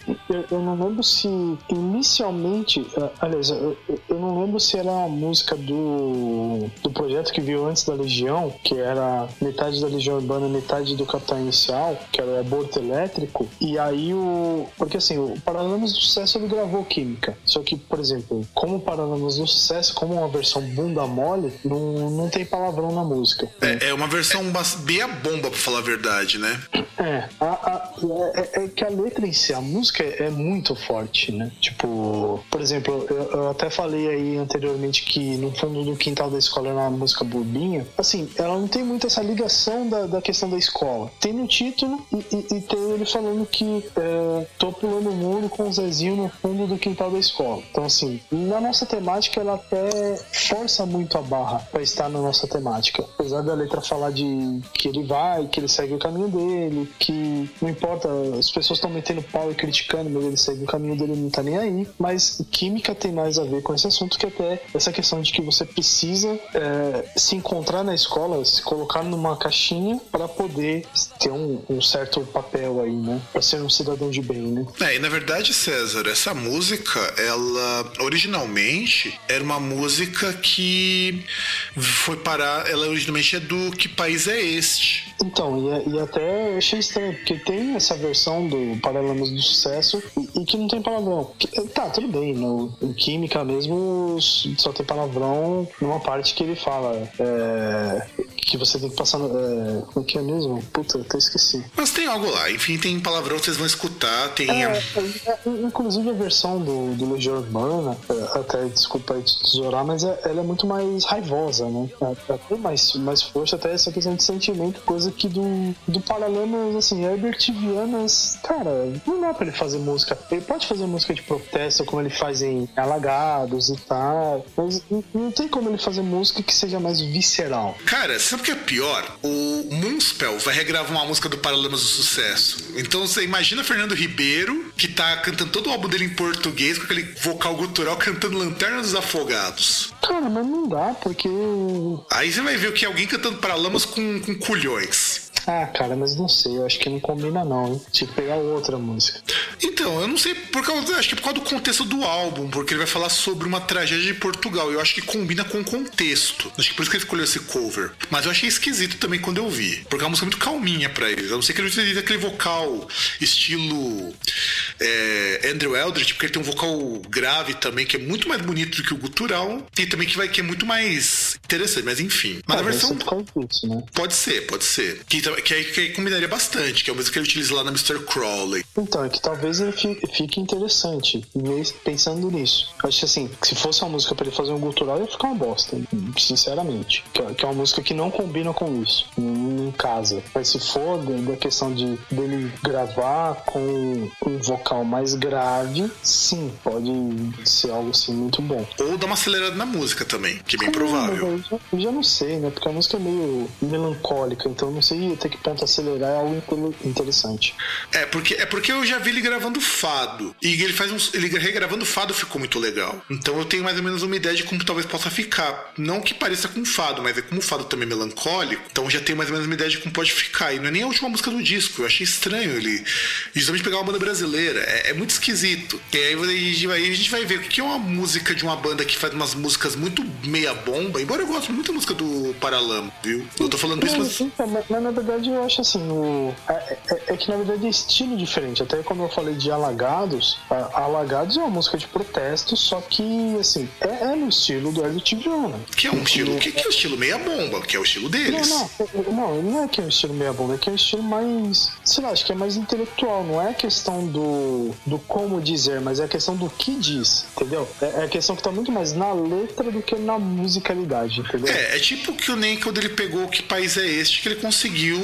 eu, não lembro se inicialmente, eh, aliás, eu, eu- não lembro se era a música do, do projeto que veio antes da Legião, que era metade da Legião Urbana, metade do Capital Inicial, que era o aborto elétrico, e aí o. Porque assim, o Paralamas do Sucesso ele gravou Química. Só que, por exemplo, como Paralamas do Sucesso, como uma versão bunda mole, não, não tem palavrão na música. É, é uma versão bas- meia bomba, pra falar a verdade, né? É, a- a- é, é que a letra em si, a música é muito forte, né? Tipo, por exemplo, eu, eu até falei aí anteriormente que no fundo do quintal da escola era uma música bobinha. Assim, ela não tem muito essa ligação da, da questão da escola. Tem no título e, e- e tem ele falando que é, tô pulando o muro com o Zezinho no fundo do quintal da escola. Então, assim, na nossa temática ela até força muito a barra pra estar na nossa temática. Apesar da letra falar de que ele vai, que ele segue o caminho dele, que não importa, as pessoas estão metendo pau e criticando, mas ele segue o caminho dele não tá nem aí. Mas química tem mais a ver com esse assunto que até essa questão de que você precisa é, se encontrar na escola, se colocar numa caixinha para poder ter um, um certo papel aí, né? Pra ser um cidadão de bem, né? É, e na verdade, César, essa música, ela originalmente era uma música que foi parar. Ela originalmente é do Que País é Este? Então, e, e até eu achei estranho, porque tem essa versão do Paralamas do Sucesso e, e que não tem palavrão. Que- tá, tudo bem, no, em Química mesmo só tem palavrão numa parte que ele fala é, que você tem que passar. É, como que é mesmo? Puta, até esqueci. Mas tem algo lá, enfim, tem palavrão que vocês vão escutar, tem. É, é, é, inclusive a versão do, do Legião Urbana, é, até desculpa aí te tesourar, mas é- ela é muito mais raivosa, né? É, é, tem mais, mais força, até essa questão de sentimento, coisa que do, do Paralamas, assim, Herbert Vianas, cara, não dá pra ele fazer música. Ele pode fazer música de protesto, como ele faz em Alagados e tal, mas não, tem como ele fazer música que seja mais visceral. Cara, sabe o que é pior? O Moonspell vai regravar uma música do Paralamas do Sucesso. Então você imagina Fernando Ribeiro, que tá cantando todo o álbum dele em português, com aquele vocal gutural cantando Lanterna dos Afogados. Cara, mas não dá, porque Aí você vai ver o que é alguém cantando Paralamas com, com culhões. Ah, cara, mas não sei, eu acho que não combina não, hein? Tinha que pegar outra música. Então, eu não sei por causa, acho que por causa do contexto do álbum, porque ele vai falar sobre uma tragédia de Portugal. Eu acho que combina com o contexto. Acho que por isso que ele escolheu esse cover. Mas eu achei esquisito também quando eu vi, porque é uma música muito calminha pra ele. Eu não sei que ele utiliza aquele vocal estilo é, Andrew Eldritch, porque ele tem um vocal grave também que é muito mais bonito do que o gutural e também que vai que é muito mais interessante. Mas enfim. Mas Ah, a versão causa disso, né? pode ser, pode ser. Que, que, aí- que combinaria bastante, que é a música que ele utiliza lá na Mr. Crowley. Então, é que talvez ele fi- fique interessante, pensando nisso. Acho que assim, se fosse uma música pra ele fazer um cultural, ia ficar uma bosta, sinceramente. Que é, é uma música que não combina com isso, em casa. Mas se for da, questão de dele gravar com um vocal mais grave, sim, pode ser algo assim muito bom. Ou dar uma acelerada na música também, que é bem Ah, provável. Eu já, eu já não sei, né? Porque a música é meio melancólica, então eu não sei até que ponto acelerar é algo inte- interessante. É porque, é porque eu já vi ele gravando fado. E ele faz uns. Ele regravando fado ficou muito legal. Então eu tenho mais ou menos uma ideia de como talvez possa ficar. Não que pareça com fado, mas é como o fado também é melancólico. Então eu já tenho mais ou menos uma ideia de como pode ficar. E não é nem a última música do disco. Eu achei estranho ele. Justamente pegar uma banda brasileira. É, é muito esquisito. E aí, aí- a gente vai ver o que é uma música de uma banda que faz umas músicas muito meia bomba. Embora eu goste muito da música do Paralama, viu? Eu tô falando isso, Mas, mas, mas na verdade eu acho assim, o, é, é- é que na verdade é estilo diferente. Até como eu falei de Alagados, a- Alagados é uma música de protesto, só que assim, é, é no estilo do Hélio Tibiana. Que é um estilo. Que, que é o estilo meia bomba, que é o estilo deles. Não, não, não, não é que é um estilo meia bomba, é que é um estilo mais, sei lá, acho que é mais intelectual, não é a questão do, do como dizer, mas é a questão do que diz, entendeu? É, é a questão que tá muito mais na letra do que na musicalidade, entendeu? É, é tipo que o quando ele pegou Que País é Este, que ele conseguiu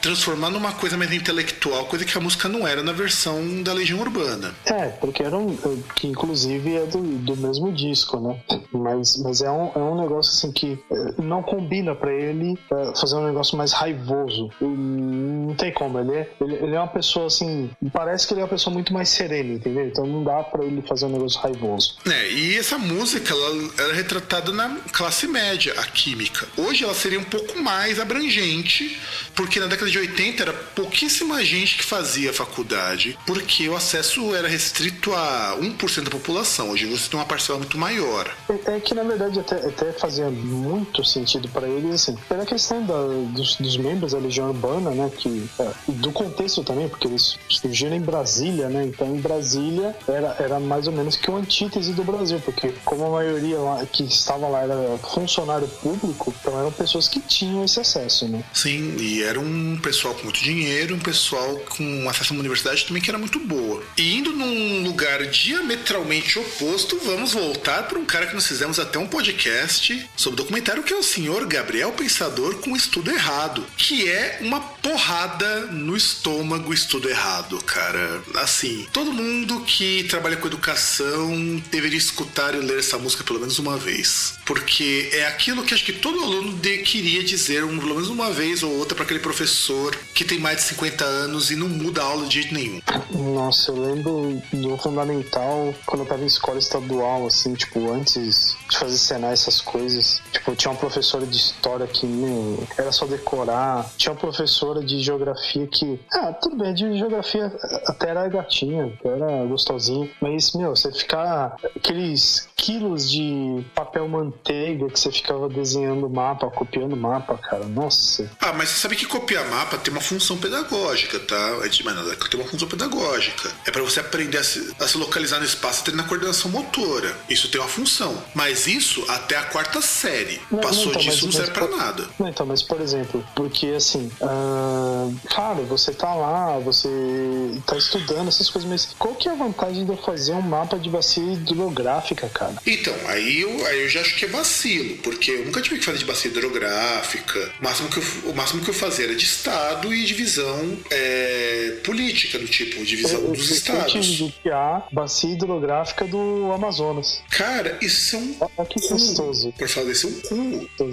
transformar numa coisa mais intelectual, coisa que a música não era na versão da Legião Urbana. É, porque era um. que inclusive é do, do mesmo disco, né? Mas, mas é, um, é um negócio assim que eh, não combina pra ele eh, fazer um negócio mais raivoso. Não tem como, ele é, ele, ele é uma pessoa assim. Parece que ele é uma pessoa muito mais serena, entendeu? Então não dá pra ele fazer um negócio raivoso. É, e essa música, ela era retratada na classe média, a química. Hoje ela seria um pouco mais abrangente, porque na década de 80 era pouquíssima gente que fazia faculdade, porque o acesso era restrito a 1% da população. Hoje você tem uma parcela muito maior. É, é que na verdade até, até fazia muito sentido pra eles, assim, pela questão da, dos, dos membros da Legião Urbana, né? Que, é, e do contexto também, porque eles surgiram em Brasília, né? Então em Brasília era, era mais ou menos que o antítese do Brasil, porque como a maioria lá, que estava lá era funcionário público, então eram pessoas que tinham esse acesso, né? Sim, e era um pessoal com muito dinheiro, um pessoal com acesso a uma universidade também que era muito boa. E indo num lugar diametralmente oposto, vamos voltar para um cara que nós fizemos até um podcast sobre documentário, que é o senhor Gabriel Pensador com Estudo Errado, que é uma porrada no estômago Estudo Errado, cara. Assim, todo mundo que trabalha com educação deveria escutar e ler essa música pelo menos uma vez. Porque é aquilo que acho que todo aluno de- queria dizer um, pelo menos uma vez ou outra para aquele professor que tem mais de 50 anos e não muda a aula de jeito nenhum. Nossa, eu lembro do fundamental, quando eu tava em escola estadual, assim, tipo, antes de fazer cenar essas coisas. Tipo, tinha uma professora de história que, meu, era só decorar. Tinha uma professora de geografia que, ah, tudo bem, de geografia até era gatinha, era gostosinha. Mas, meu, você ficar aqueles quilos de papel manteiga que você ficava desenhando mapa, copiando mapa, cara, nossa. Ah, mas você sabe que copiar mapa tem uma função pedagógica, tá? Antes de mais nada, tem uma função pedagógica. É para você aprender a se, a se localizar no espaço e treinar coordenação motora. Isso tem uma função. Mas isso até a quarta série. Não, Passou não, então, disso, mas- não serve mas- pra nada. Não, então, mas por exemplo, porque assim, ah, cara, você tá lá, você tá estudando essas coisas, mas qual que é a vantagem de eu fazer um mapa de bacia hidrográfica, cara? Então, aí eu, aí eu já acho que é vacilo, porque eu nunca tive que fazer de bacia hidrográfica. O máximo que eu, o máximo que eu fazia era de estado e divisão é, política, do tipo, divisão Eu- dos eu estados. tive que a bacia hidrográfica do Amazonas. Cara, isso é um. Olha que gostoso. Por falar desse, é um. Por,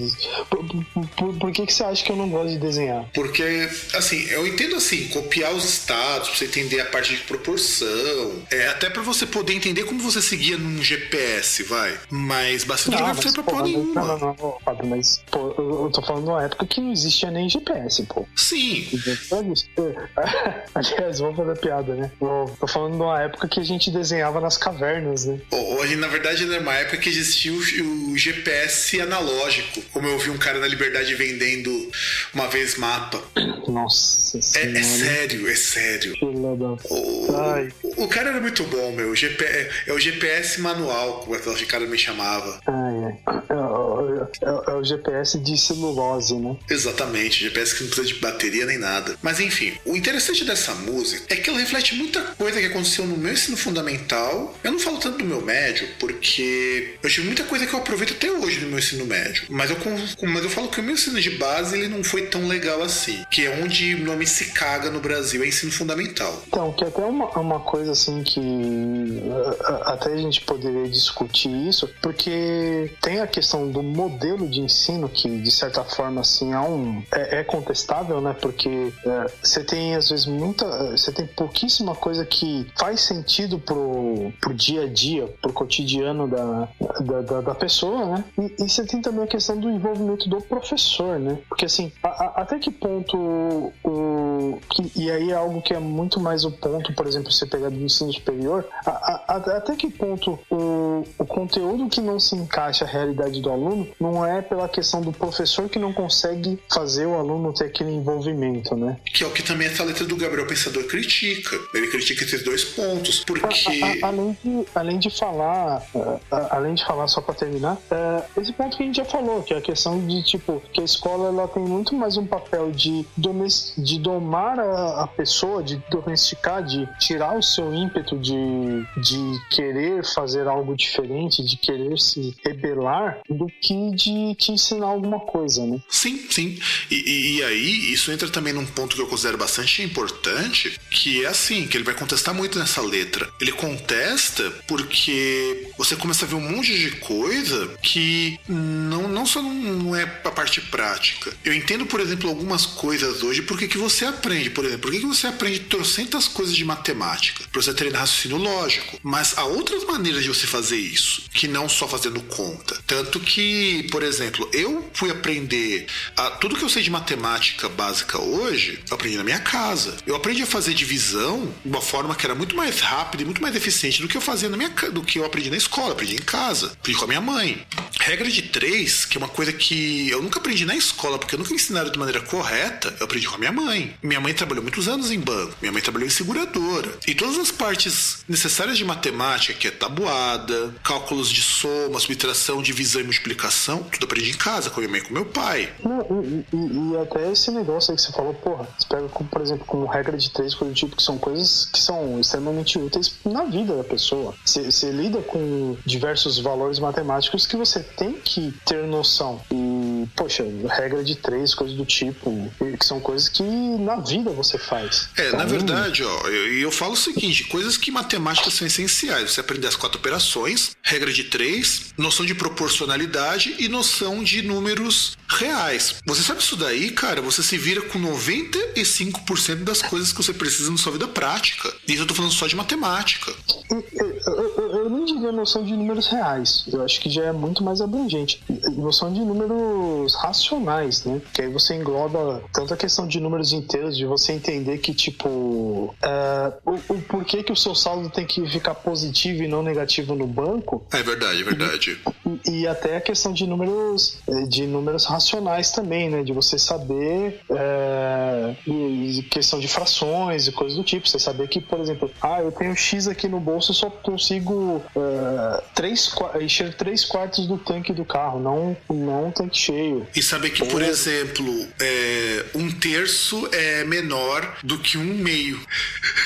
por- por- por que, que você acha que eu não gosto de desenhar? Porque, assim, eu entendo assim, copiar os estados, pra você entender a parte de proporção, é até pra você poder entender como você seguia num GPS, vai. Mas bacia hidrográfica pra porra nenhuma. não, não, não, Fábio, mas pô, eu, eu tô falando de uma época que não existia nem GPS, pô. Sim, Aliás, vamos fazer piada, né? Eu Tô falando de uma época que a gente desenhava nas cavernas, né? Hoje, na verdade, era uma época que existia o, o GPS analógico. Como eu vi um cara na Liberdade vendendo uma vez mapa. Nossa É, senhora. é sério, é sério. O, Ai. o cara era muito bom, meu. GP, é o GPS manual, como aquele cara me chamava. Ai, ai. Eu, eu- É, é o GPS de celulose, né? Exatamente, GPS que não precisa de bateria nem nada. Mas enfim, o interessante dessa música é que ela reflete muita coisa que aconteceu no meu ensino fundamental. Eu não falo tanto do meu médio, porque eu tive muita coisa que eu aproveito até hoje no meu ensino médio. Mas eu, mas eu falo que o meu ensino de base ele não foi tão legal assim. Que é onde o nome se caga no Brasil, é ensino fundamental. Então, que até uma, uma coisa assim que até a gente poderia discutir isso, porque tem a questão do modelo de ensino que, de certa forma, assim, é, um, é, é contestável, né? Porque é, você tem, às vezes, muita. Você tem pouquíssima coisa que faz sentido pro, pro dia a dia, pro cotidiano da, da, da, da pessoa, né? E, você tem também a questão do envolvimento do professor, né? Porque, assim, a- a- até que ponto o. Que, e aí é algo que é muito mais o ponto, por exemplo, você pegar do ensino superior, a- até que ponto o, o conteúdo que não se encaixa à realidade do aluno não é pela questão do professor que não consegue fazer o aluno ter aquele envolvimento, né? Que é o que também essa letra do Gabriel Pensador critica. Ele critica esses dois pontos. Porque. A- a- além, de, além de falar, a- além de falar só para terminar, eh, esse ponto que a gente já falou, que é a questão de tipo que a escola ela tem muito mais um papel de, domes- de domar a, a pessoa, de domesticar, de tirar o seu ímpeto de, de querer fazer algo diferente, de querer se rebelar, do que de te ensinar alguma coisa, né? Sim, sim. E, e- aí, isso entra também num ponto que eu considero bastante importante, que é assim, que ele vai contestar muito nessa letra. Ele contesta porque você começa a ver um monte de coisa que não, não só não, é a parte prática. Eu entendo, por exemplo, algumas coisas hoje, por que que você aprende, por exemplo, por que que você aprende trocentas coisas de matemática? Pra você treinar raciocínio lógico. Mas há outras maneiras de você fazer isso, que não só fazendo conta. Tanto que, por exemplo, eu fui aprender a, tudo que eu sei de matemática básica hoje, eu aprendi na minha casa. Eu aprendi a fazer divisão de uma forma que era muito mais rápida e muito mais eficiente do que eu fazia na minha do que eu aprendi na escola, aprendi em casa, aprendi com a minha mãe. Regra de três, que é uma coisa que eu nunca aprendi na escola, porque eu nunca me ensinaram de maneira correta, eu aprendi com a minha mãe. Minha mãe trabalhou muitos anos em banco, minha mãe trabalhou em seguradora. E todas as partes necessárias de matemática, que é tabuada, cálculos de soma, subtração, divisão e multiplicação, tudo aprendi em casa, com minha mãe com meu pai. Não, e, e- e até esse negócio aí que você falou, porra, você pega, como, por exemplo, como regra de três, coisa do tipo, que são coisas que são extremamente úteis na vida da pessoa. Você, você lida com diversos valores matemáticos que você tem que ter noção. E, poxa, regra de três, coisas do tipo, que são coisas que na vida você faz. É, na Então, verdade, ó, eu, eu falo o seguinte: coisas que matemáticas são essenciais. Você aprender as quatro operações, regra de três, noção de proporcionalidade e noção de números reais. Você sabe isso daí, cara? Você se vira com 95% das coisas que você precisa na sua vida prática. E isso eu tô falando só de matemática. Diria noção de números reais. Eu acho que já é muito mais abrangente. Noção de números racionais, né? Que aí você engloba tanto a questão de números inteiros, de você entender que, tipo, é, o, o porquê que o seu saldo tem que ficar positivo e não negativo no banco, É verdade, é verdade. e, e até a questão de números eh, de números racionais também, né? De você saber é, questão de frações e coisas do tipo. Você saber que, por exemplo, ah, eu tenho X aqui no bolso e só consigo é, três, encher três quartos do tanque do carro, não, não um tanque cheio. E saber que, por exemplo, é, um terço é menor do que um meio.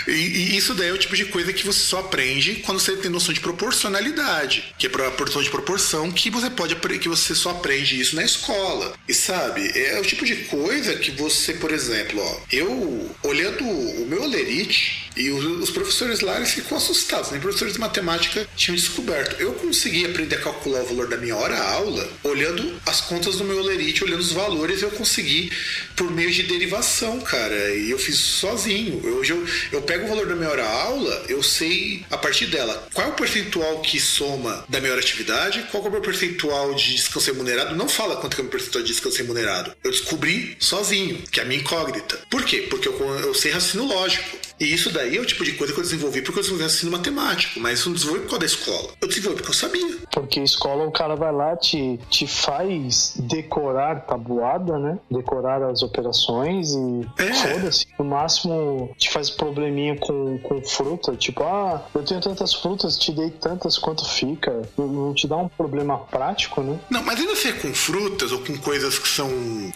E, e isso daí é o tipo de coisa que você só aprende quando você tem noção de proporcionalidade, que é a porção de proporção que você pode que você só aprende isso na escola. E sabe, é o tipo de coisa que você, por exemplo, ó, eu olhando o meu olerite e os, os professores lá eles ficam assustados, nem professores de matemática tinham descoberto. Eu consegui aprender a calcular o valor da minha hora aula olhando as contas do meu olerite, olhando os valores, eu consegui por meio de derivação, cara. E eu fiz sozinho. Hoje eu, eu pego o valor da minha hora aula, eu sei a partir dela qual é o percentual que soma da minha hora atividade, qual é o meu percentual de descanso remunerado. Não fala quanto é o meu percentual de descanso remunerado. Eu descobri sozinho, que é a minha incógnita. Por quê? Porque eu, eu sei raciocínio lógico. E isso daí é o tipo de coisa que eu desenvolvi porque eu desenvolvi ensino matemático, mas eu não desenvolvi por causa da escola. Eu desenvolvi porque eu sabia. Porque escola o cara vai lá, te, te faz decorar tabuada, né? Decorar as operações e É. foda-se. No máximo te faz probleminha com, com fruta. Tipo, ah, eu tenho tantas frutas, te dei tantas, quanto fica? Não- Não te dá um problema prático, né? Não, mas ainda se é com frutas ou com coisas que são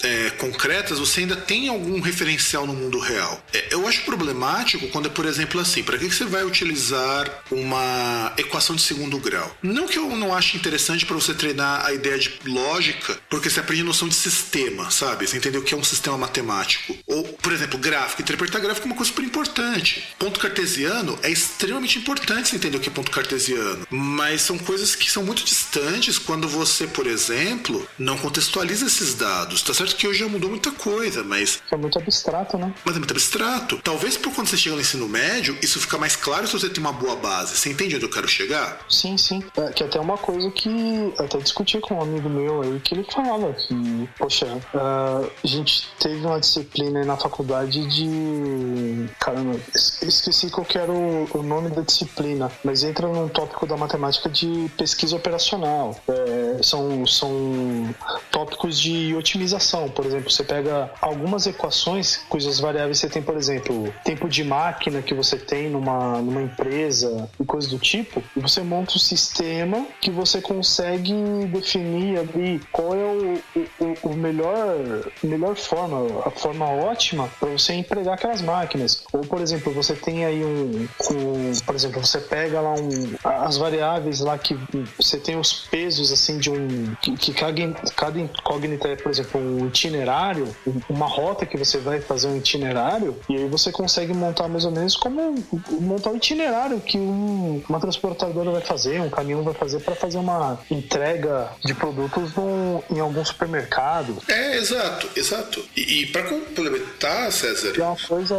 é, concretas, você ainda tem algum referencial no mundo real. É, eu acho problemático quando é, por exemplo, assim, para que você vai utilizar uma equação de segundo grau? Não que eu não ache interessante para você treinar a ideia de lógica, porque você aprende noção de sistema, sabe? Você entendeu o que é um sistema matemático. Ou, por exemplo, gráfico. Interpretar gráfico é uma coisa super importante. Ponto cartesiano é extremamente importante você entender o que é ponto cartesiano. Mas são coisas que são muito distantes quando você, por exemplo, não contextualiza esses dados. Tá certo que hoje já mudou muita coisa, mas, é muito abstrato, né? mas é muito abstrato. Talvez por quando você chega no ensino médio, isso fica mais claro se você tem uma boa base. Você entende onde eu quero chegar? Sim, sim. É, que até uma coisa que até discuti com um amigo meu aí, que ele falava que, poxa, ah, a gente teve uma disciplina aí na faculdade de. Caramba, es- esqueci qual que era o, o nome da disciplina, mas entra num tópico da matemática de pesquisa operacional. É, são, são tópicos de otimização. Por exemplo, você pega algumas equações cujas variáveis você tem, por exemplo, tempo de máquina que você tem numa, numa empresa e coisas do tipo, e você monta um sistema que você consegue definir ali qual é o, o, o melhor, melhor forma, a forma ótima para você empregar aquelas máquinas. Ou, por exemplo, você tem aí um, um por exemplo, você pega lá um, as variáveis lá que você tem os pesos assim de um que, que cada, cada incógnita é, por exemplo, um itinerário, uma rota que você vai fazer um itinerário e aí você consegue montar mais ou menos como montar o itinerário que um- uma transportadora vai fazer, um caminhão vai fazer para fazer uma entrega de produtos num- em algum supermercado. É, exato, exato. E, e para complementar, César, E é uma coisa.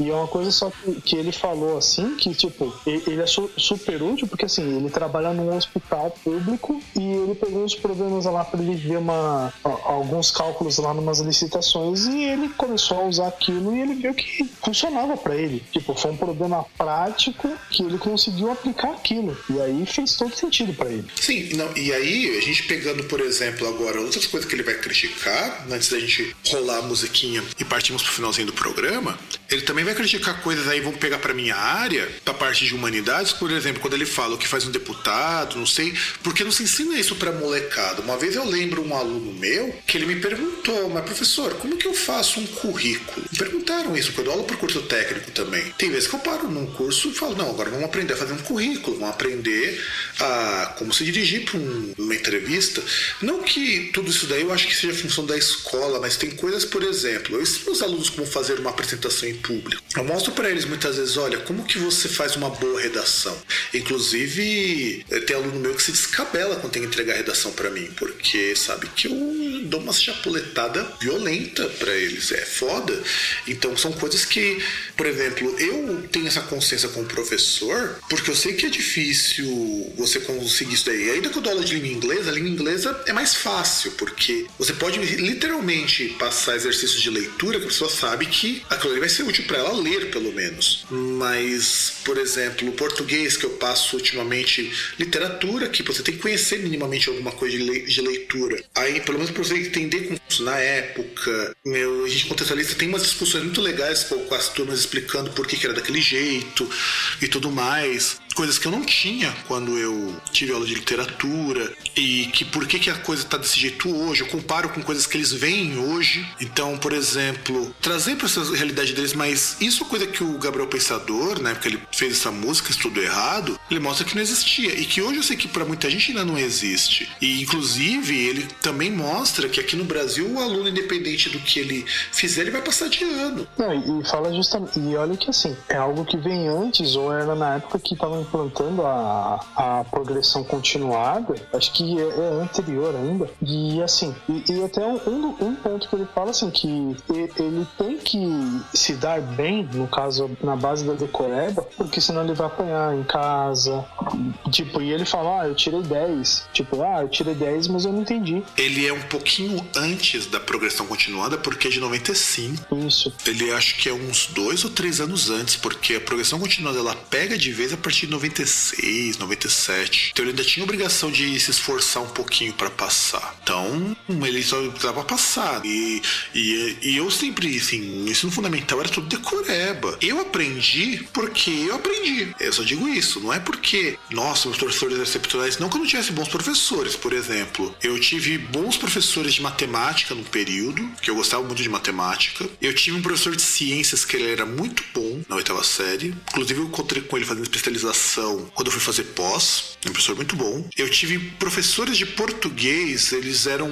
E é uma coisa só que, que ele falou assim, que tipo, ele é su- super útil, porque assim, ele trabalha num hospital público e ele pegou uns problemas lá para ele ver uma, alguns cálculos lá numas licitações e ele começou a usar aquilo e ele viu que funcionava para ele. Tipo, foi um problema prático que ele conseguiu aplicar aquilo. E aí fez todo sentido para ele. Sim, não, e aí, a gente pegando, por exemplo, agora outras coisas que ele vai criticar, antes da gente rolar a musiquinha e partimos pro finalzinho do programa, ele também vai criticar coisas aí, vamos pegar pra minha área, pra parte de humanidades, por exemplo, quando ele fala o que faz um deputado, não sei, porque não se ensina isso pra molecada. Uma vez eu lembro um aluno meu que ele me perguntou, mas professor, como que eu faço um currículo? Me perguntaram isso, quando eu aula pro curso técnico também. Tem vezes que eu paro num curso e falo, não, agora vamos aprender a fazer um currículo, vamos aprender a como se dirigir para uma entrevista. Não que tudo isso daí eu acho que seja função da escola, mas tem coisas, por exemplo, eu ensino os alunos como fazer uma apresentação em público. Eu mostro para eles muitas vezes, olha, como que você faz uma boa redação. Inclusive, eh, tem aluno meu que se descabela quando tem que entregar redação para mim, porque sabe que eu dou uma chapuletada violenta para eles, é foda. Então são coisas que, por exemplo, eu tenho essa consciência como professor, porque eu sei que é difícil você conseguir isso daí. Ainda que eu dou aula de língua inglesa, a língua inglesa é mais fácil, porque você pode literalmente passar exercícios de leitura que a pessoa sabe que aquilo ali vai ser útil para ela ler, pelo menos. Mas, por exemplo, o português que eu passo ultimamente, literatura, que você tem que conhecer minimamente alguma coisa de, le- de leitura. Aí, pelo menos para você entender como na época, meu, a gente contextualista tem umas discussões muito legais com, com as turmas explicando por que, que era daquele jeito e tudo mais. Coisas que eu não tinha quando eu tive aula de literatura e que por que, que a coisa tá desse jeito hoje. Eu comparo com coisas que eles veem hoje. Então, por exemplo, trazer para essa realidade deles, mas isso é coisa que o Gabriel Pensador, na época que ele fez essa música, estudou errado, ele mostra que não existia. E que hoje eu sei que para muita gente ainda não existe. E inclusive ele também mostra que aqui no Brasil o aluno, independente do que ele fizer, ele vai passar de ano. Não, e, fala justamente. E olha que assim, é algo que vem antes, ou era na época que estavam implantando a, a progressão continuada, acho que é, é anterior ainda. E assim, e, e até um, um, ponto que ele fala assim, que ele tem que se dar bem, no caso, na base da decoreba, porque senão ele vai apanhar em casa. Tipo, e ele fala, ah, eu tirei 10. Tipo, ah, eu tirei 10, mas eu não entendi. Ele é um pouquinho antes da progressão continuada, porque é de 95. Isso. Ele acho que é uns dois ou três anos antes, porque a progressão continuada ela pega de vez a partir de 96, 97. Então ele ainda tinha obrigação de se esforçar um pouquinho pra passar. Então ele só precisava passar. E, e, e eu sempre, assim, o ensino fundamental era tudo decoreba. Eu aprendi porque eu aprendi. Eu só digo isso. Não é porque, nossa, meus professores excepcionais. Não que eu não tivesse bons professores, por exemplo. Eu tive bons professores de matemática no período, que eu gostava muito de matemática. Eu tive um professor de ciências que ele era muito bom na oitava série. Inclusive, eu encontrei com ele fazendo especialização quando eu fui fazer pós. Um professor muito bom. Eu tive professores de português, eles eram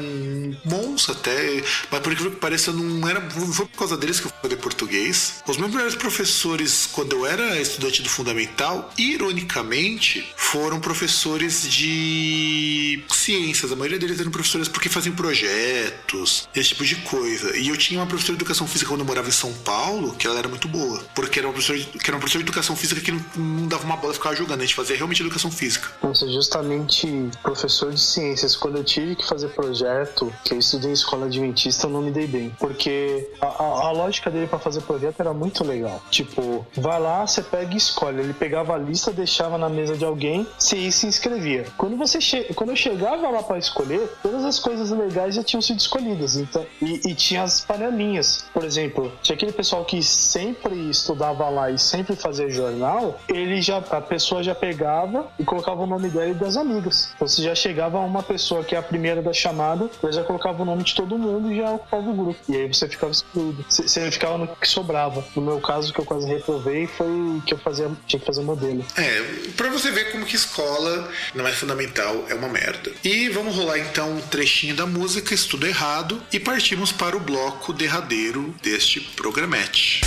bons até, mas por incrível que pareça, não era. Foi por causa deles que eu fui fazer português. Os meus melhores professores, quando eu era estudante do fundamental, ironicamente, foram professores de ciências. A maioria deles eram professores porque faziam projetos, esse tipo de coisa. E eu tinha uma professora de educação física quando eu morava em São Paulo, que ela era muito boa. Porque era uma professora de, que era uma professora de educação física que não, não dava uma bola ficava jogando. A gente fazia realmente educação física. Nossa, justamente professor de ciências, quando eu tive que fazer projeto, que eu estudei em escola adventista, eu não me dei bem. Porque a, a- a lógica dele pra fazer projeto era muito legal. Tipo, vai lá, você pega e escolhe. Ele pegava a lista, deixava na mesa de alguém, você ia e se inscrevia. Quando, você che... quando eu chegava lá pra escolher, todas as coisas legais já tinham sido escolhidas. Então, e, e tinha as panelinhas. Por exemplo, tinha aquele pessoal que sempre estudava lá e sempre fazia jornal, ele já, pessoa já pegava e colocava o nome dela e das amigas. Então, se já chegava uma pessoa que é a primeira da chamada, ela já colocava o nome de todo mundo e já ocupava o grupo. E aí você ficava excluído. Você você ficava no que sobrava. No meu caso, que eu quase reprovei, foi que eu fazia, tinha que fazer modelo. É, pra você ver como que escola não é fundamental, é uma merda. E vamos rolar então um trechinho da música Estudo Errado e partimos para o bloco derradeiro deste programete.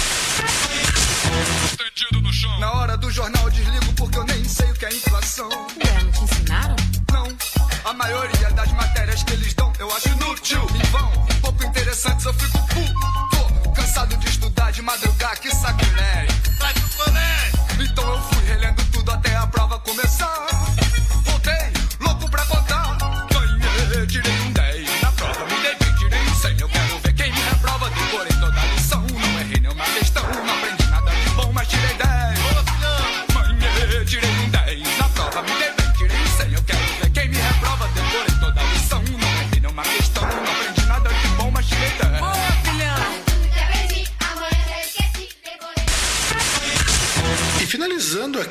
Estendido no chão. Na hora do jornal eu desligo porque eu nem sei o que é inflação. Ué, não te ensinaram? Não, a maioria das matérias que eles dão eu acho inútil, em vão. Pouco interessantes eu fico puto. Cansado de estudar, de madrugar, que sacrilégio. Sai do colégio. Então eu fui relendo tudo até a prova começar. Voltei, louco pra contar. Ganhei, tirei um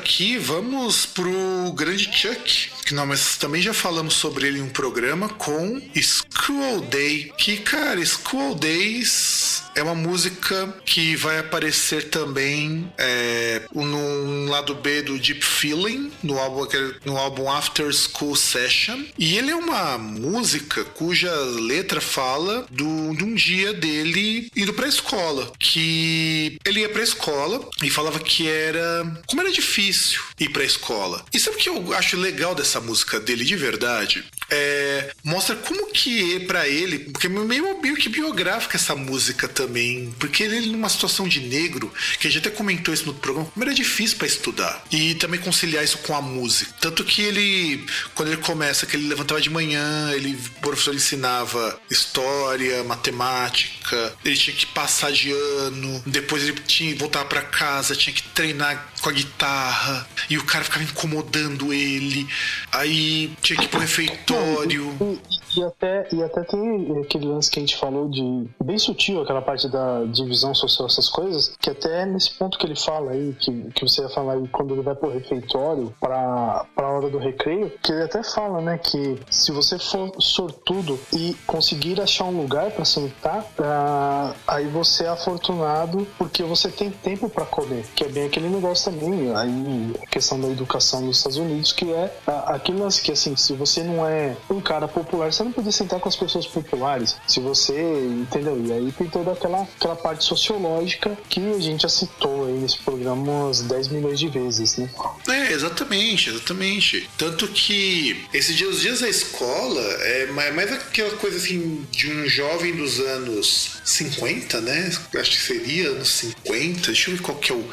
aqui, vamos pro grande Chuck, que nós também já falamos sobre ele em um programa com School Day. Que, cara, School Days é uma música que vai aparecer também é, no lado B do Deep Feeling, no álbum, no álbum After School Session. E ele é uma música cuja letra fala do, de um dia dele indo pra escola. Que ele ia pra escola e falava que era. Como era difícil ir pra escola. E sabe o que eu acho legal dessa música dele de verdade? É, mostra como que é pra ele, porque é meio, meio que biográfica essa música também, porque ele numa situação de negro, que a gente até comentou isso no programa, como era difícil pra estudar e também conciliar isso com a música. Tanto que ele, quando ele começa, que ele levantava de manhã, ele, o professor ensinava história, matemática, ele tinha que passar de ano, depois ele tinha que voltar pra casa, tinha que treinar com a guitarra, e o cara ficava incomodando ele, aí tinha que ir pro refeitório. E, e até, e até tem aquele lance que a gente falou de. bem sutil, aquela parte da divisão social, essas coisas, que até nesse ponto que ele fala aí, que, que você ia falar aí quando ele vai pro refeitório pra, pra hora do recreio, que ele até fala, né, que se você for sortudo e conseguir achar um lugar pra sentar, ah, aí você é afortunado porque você tem tempo pra comer, que é bem aquele negócio também, aí a questão da educação nos Estados Unidos, que é ah, aquele lance que assim, se você não é um cara popular, você não podia sentar com as pessoas populares. Se você, entendeu? E aí tem toda aquela, aquela parte sociológica que a gente já citou aí nesse programa umas 10 milhões de vezes, né? É, exatamente, exatamente. Tanto que esses dias, os dias da escola é mais, mais aquela coisa assim de um jovem dos anos 50, né? Acho que seria anos 50. Deixa eu ver qual que é o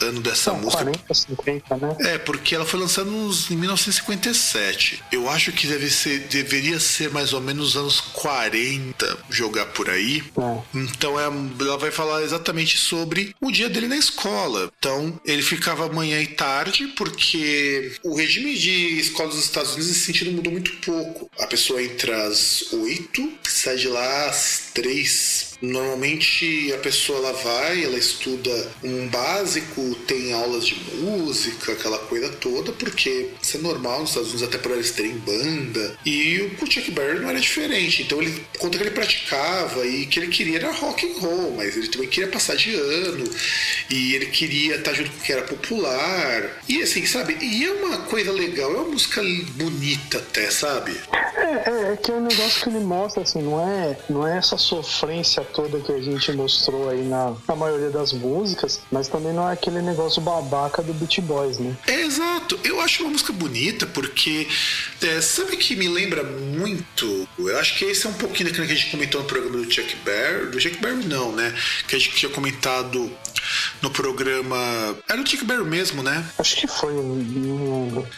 ano dessa Não, música. 40, 50, né? É, porque ela foi lançada nos, em 1957. Eu acho que deve ser, deveria ser mais ou menos os anos 40 jogar por aí. É. Então é, ela vai falar exatamente sobre o dia dele na escola. Então ele ficava manhã e tarde, porque o regime de escola dos Estados Unidos nesse sentido mudou muito pouco. A pessoa entra às 8, sai de lá às 3. Normalmente a pessoa ela vai, ela estuda um básico, tem aulas de música, aquela coisa toda, porque isso é normal nos Estados Unidos, até por eles terem banda. E o Chuck Berry não era diferente. Então ele conta que ele praticava e que ele queria era rock and roll, mas ele também queria passar de ano e ele queria estar junto com o que era popular. E assim, sabe? E é uma coisa legal, é uma música bonita até, sabe? É, é, é que é um negócio que ele mostra, assim, não é, não é essa sofrência toda que a gente mostrou aí na, na maioria das músicas, mas também não é aquele negócio babaca do Beat Boys, né? É, exato. Eu acho uma música bonita porque, é, sabe que me lembra muito? Eu acho que esse é um pouquinho daquilo que a gente comentou no programa do Chuck Berry. Do Chuck Berry não, né? Que a gente tinha comentado no programa. Era o Chuck Berry mesmo, né? Acho que foi.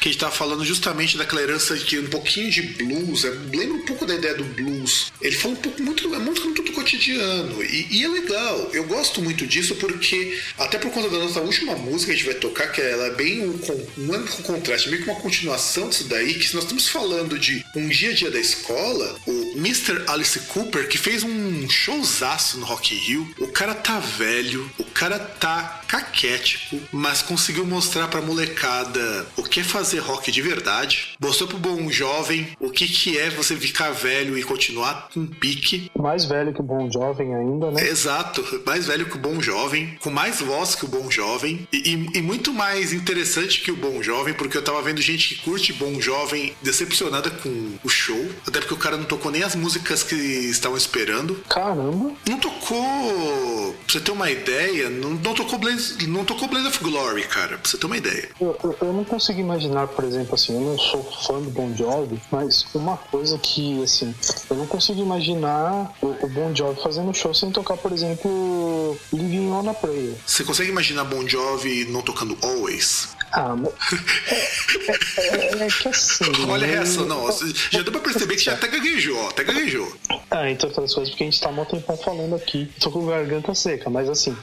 Que a gente tava falando justamente daquela herança de um pouquinho de blues. é, lembra um pouco da ideia do blues. Ele fala um pouco muito, é muito, muito do cotidiano. E, e é legal. Eu gosto muito disso porque, até por conta da nossa última música que a gente vai tocar, que ela é bem um, é um contraste, meio que uma continuação disso daí, que se nós estamos falando de um dia a dia da escola, o Mr. Alice Cooper, que fez um showzaço no Rock Rio, o cara tá velho, o cara tá caquético, mas conseguiu mostrar pra molecada o que é fazer rock de verdade. Mostrou pro bom jovem o que, que é você ficar velho e continuar com pique. Mais velho que o Bom Jovem ainda, né? Exato, mais velho que o bom jovem, com mais voz que o bom jovem e, e- e muito mais interessante que o bom jovem, porque eu tava vendo gente que curte bom jovem decepcionada com o show, até porque o cara não tocou nem as músicas que estavam esperando. Caramba. Não tocou, pra você ter uma ideia, não, não tocou Blaze, não tocou Blaze of Glory, cara, pra você ter uma ideia. Eu, eu- eu não consigo imaginar, por exemplo, assim, eu não sou fã do Bon Jovi, mas uma coisa que, assim, eu não consigo imaginar o, o Bon Jovi fazendo show sem tocar, por exemplo, Living on a Prayer. Você consegue imaginar Bon Jovi não tocando Always? Ah. É, é- é que assim... Olha né? essa, não, já deu pra perceber que já até gaguejou, ó, até gaguejou. Ah, entre outras coisas, porque a gente tá mó tempão falando aqui. Tô com garganta seca, mas assim.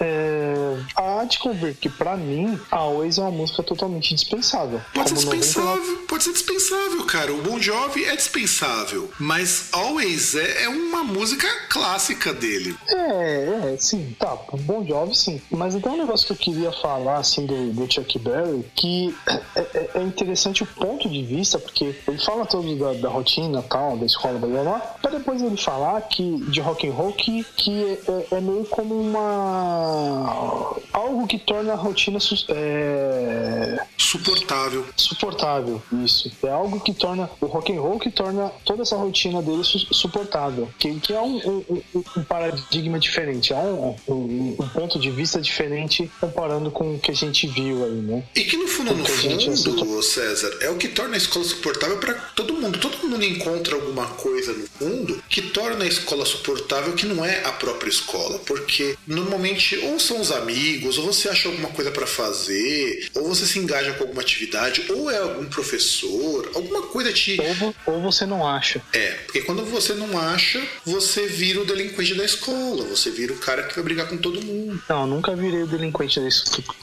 É... Há de convir que pra mim, a Always é uma música totalmente dispensável. Pode ser Como 99 dispensável, pode ser dispensável, cara. O Bon Jovi é dispensável, mas Always é, é uma música clássica dele. É, é, sim, tá. Bom Jovi, sim. Mas então um negócio que eu queria falar, assim, do, do Chuck Berry, que é, é- é interessante o ponto de vista, porque ele fala todo da, da rotina tal, da escola, blá blá blá, pra depois ele falar que, de rock and roll, que, que é, é meio como uma... algo que torna a rotina é, Suportável. suportável, isso. É algo que torna o rock and roll que torna toda essa rotina dele su- suportável. Que, que é um, um- um- paradigma diferente, é um, um- um ponto de vista diferente comparando com o que a gente viu aí, né? E que no fundo, no Porque fundo. César, é o que torna a escola suportável pra todo mundo. Todo mundo encontra alguma coisa no fundo que torna a escola suportável que não é a própria escola. Porque normalmente ou são os amigos, ou você acha alguma coisa pra fazer, ou você se engaja com alguma atividade, ou é algum professor, alguma coisa te. Ou, ou você não acha. É, porque quando você não acha, você vira o delinquente da escola, você vira o cara que vai brigar com todo mundo. Não, eu nunca virei o delinquente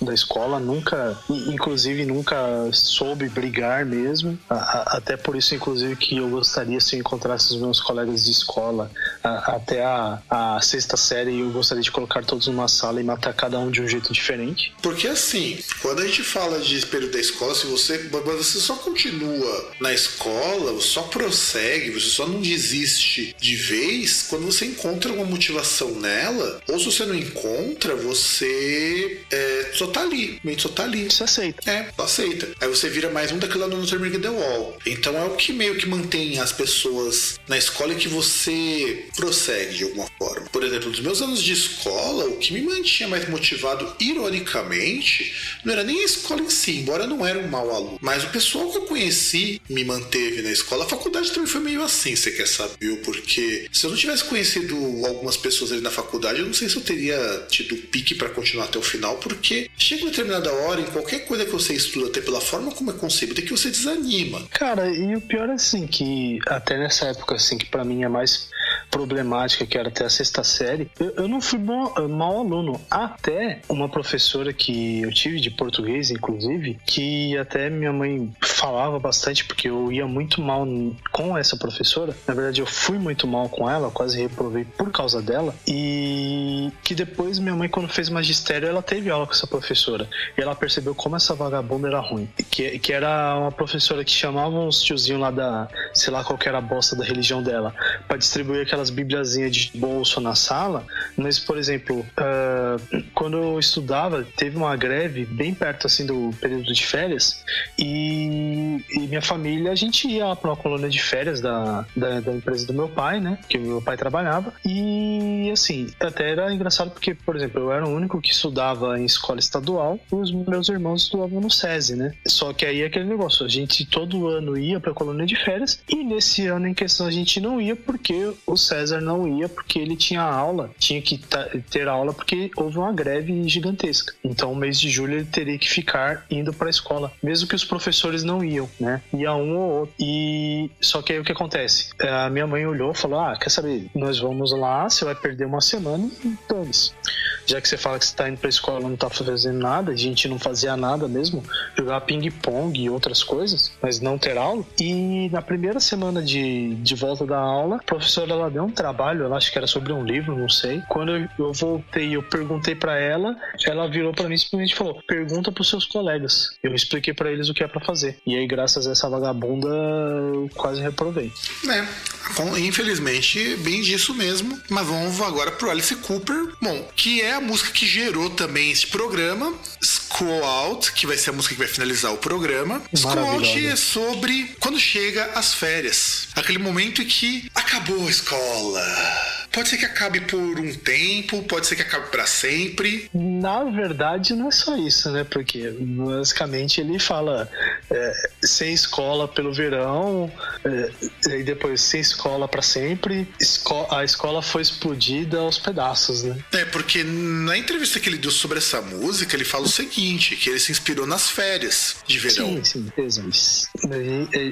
da escola, nunca, inclusive nunca soube brigar mesmo. A- a- até por isso, inclusive, que eu gostaria se eu encontrasse os meus colegas de escola a- até a, sexta série, eu gostaria de colocar todos numa sala e matar cada um de um jeito diferente. Porque assim, quando a gente fala de período da escola, se você, você só continua na escola, você só prossegue, você só não desiste de vez quando você encontra uma motivação nela, ou se você não encontra, você é, só tá ali, só tá ali. Você aceita. É, aceita. Aí você vira mais um daquele aluno Turning the Wall. Então é o que meio que mantém as pessoas na escola e que você prossegue de alguma forma. Por exemplo, nos meus anos de escola, o que me mantinha mais motivado, ironicamente, não era nem a escola em si, embora eu não era um mau aluno. Mas o pessoal que eu conheci me manteve na escola. A faculdade também foi meio assim, você quer saber? Porque se eu não tivesse conhecido algumas pessoas ali na faculdade, eu não sei se eu teria tido pique para continuar até o final, porque chega uma determinada hora, qualquer coisa que você estuda, até pela forma como é concebido, é que você desanima. Cara, e o pior é assim, que até nessa época, assim, que pra mim é mais problemática, que era até a sexta série, eu, eu não fui bom, mau aluno. Até uma professora que eu tive de português, inclusive, que até minha mãe falava bastante, porque eu ia muito mal com essa professora. Na verdade, eu fui muito mal com ela, quase reprovei por causa dela. E que depois minha mãe, quando fez magistério, ela teve aula com essa professora. E ela percebeu como essa vagabunda era ruim. Que, que era uma professora que chamava uns tiozinhos lá da, sei lá qual era a bosta da religião dela, para distribuir aquelas bibliazinhas de bolso na sala. Mas, por exemplo, ah, quando eu estudava, teve uma greve bem perto assim do período de férias e, e minha família, a gente ia pra uma colônia de férias da, da, da empresa do meu pai, né? Que meu pai trabalhava. E assim, até era engraçado porque, por exemplo, eu era o único que estudava em escola estadual e os meus irmãos estudavam no SESI, né? Só que aí é aquele negócio, a gente todo ano ia pra colônia de férias e nesse ano em questão a gente não ia porque o César não ia porque ele tinha aula, tinha que ter aula porque houve uma greve gigantesca. Então, o mês de julho ele teria que ficar indo pra escola, mesmo que os professores não iam, né? Ia um ou outro. E só que aí o que acontece? É, A minha mãe olhou e falou: Ah, quer saber? Nós vamos lá, você vai perder uma semana e dane-se. Já que você fala que você tá indo pra escola e não tá fazendo nada, a gente não fazia nada mesmo, jogar ping-pong e outras coisas, mas não ter aula. E na primeira semana de, de volta da aula, a professora ela deu um trabalho, ela acho que era sobre um livro, não sei. Quando eu, voltei, eu perguntei pra ela, ela virou pra mim e simplesmente falou: pergunta pros seus colegas. Eu expliquei pra eles o que é pra fazer. E aí, graças a essa vagabunda, eu quase reprovei. Com- infelizmente, bem disso mesmo. Mas vamos agora pro Alice Cooper, bom, que é a música que gerou também esse programa. School Out, que vai ser a música que vai finalizar o programa. School Out é sobre quando chega as férias. Aquele momento em que acabou a escola. Pode ser que acabe por um tempo, pode ser que acabe pra sempre. Na verdade, não é só isso, né? Porque basicamente ele fala é, sem escola pelo verão, é, e depois sem escola pra sempre. Esco- a escola foi explodida aos pedaços, né? É, porque na entrevista que ele deu sobre essa música, ele fala o seguinte, que ele se inspirou nas férias de verão. Sim, sim,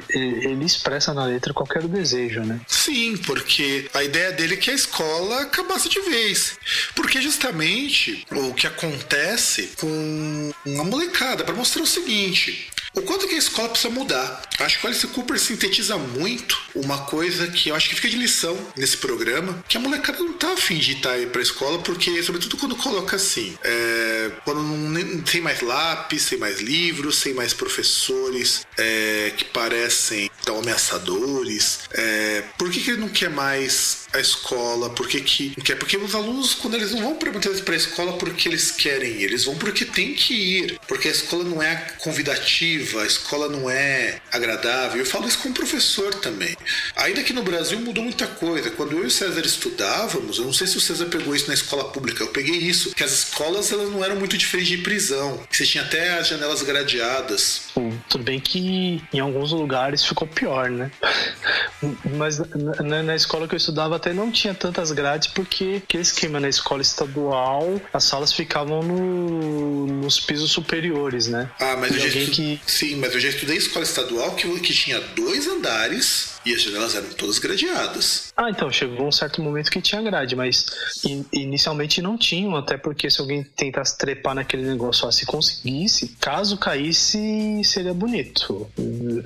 ele- ele expressa na letra qualquer desejo, né? Sim, porque a ideia dele é que a escola acabasse de vez. Porque justamente o que acontece com uma molecada, para mostrar o seguinte. O quanto que a escola precisa mudar. Acho que o Alice Cooper sintetiza muito uma coisa que eu acho que fica de lição nesse programa, que a molecada não tá afim de estar aí pra escola, porque, sobretudo quando coloca assim, é, quando não, tem mais lápis, tem mais livros, tem mais professores é, que parecem tão ameaçadores, é, por que, que ele não quer mais a escola? Por que, quer? Porque os alunos, quando eles não vão para a escola porque eles querem ir, eles vão porque tem que ir. Porque a escola não é convidativa, a escola não é agradável. Eu falo isso como professor também. Ainda que no Brasil mudou muita coisa. Quando eu e o César estudávamos, eu não sei se o César pegou isso na escola pública, eu peguei isso, que as escolas elas não eram muito diferentes de prisão. Você tinha até as janelas gradeadas. Bom, tudo bem que em alguns lugares ficou pior, né? Mas na- na escola que eu estudava até não tinha tantas grades, porque aquele esquema na escola estadual, as salas ficavam no- nos pisos superiores, né? Ah, mas E eu já alguém estu- que Sim, mas eu já estudei escola estadual que, que tinha dois andares E as janelas eram todas gradeadas. Ah, então, chegou um certo momento que tinha grade, mas in- inicialmente não tinham, até porque se alguém tentasse trepar naquele negócio lá, se conseguisse, caso caísse, seria bonito.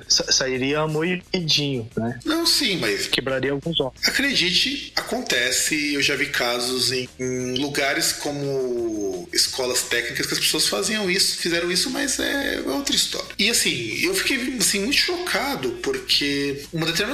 Sa- sairia moidinho, né? Não, sim, mas Quebraria alguns ossos. Acredite, acontece. Eu já vi casos em, em lugares como escolas técnicas que as pessoas faziam isso, fizeram isso, mas é outra história. E assim, eu fiquei assim, muito chocado, porque uma determinada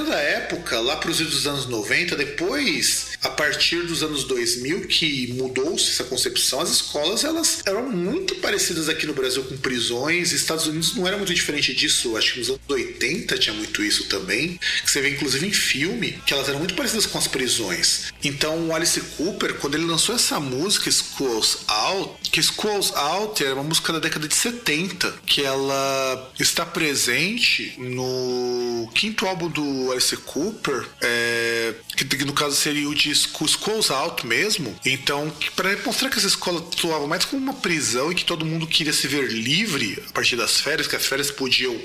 época, lá para os anos 90, depois, a partir dos anos 2000, que mudou-se essa concepção, as escolas elas eram muito parecidas aqui no Brasil com prisões. Estados Unidos não era muito diferente disso. Acho que nos anos 80 tinha muito isso também. Que você vê inclusive em filme, que elas eram muito parecidas com as prisões. Então o Alice Cooper, quando ele lançou essa música Schools Out, que Schools Out era uma música da década de 70, que ela está presente no quinto álbum do Alice Cooper, é, que no caso seria o disco Schools Out mesmo. Então, para mostrar que essa escola atuava mais como uma prisão e que todo mundo queria se ver livre a partir das férias, que as férias podiam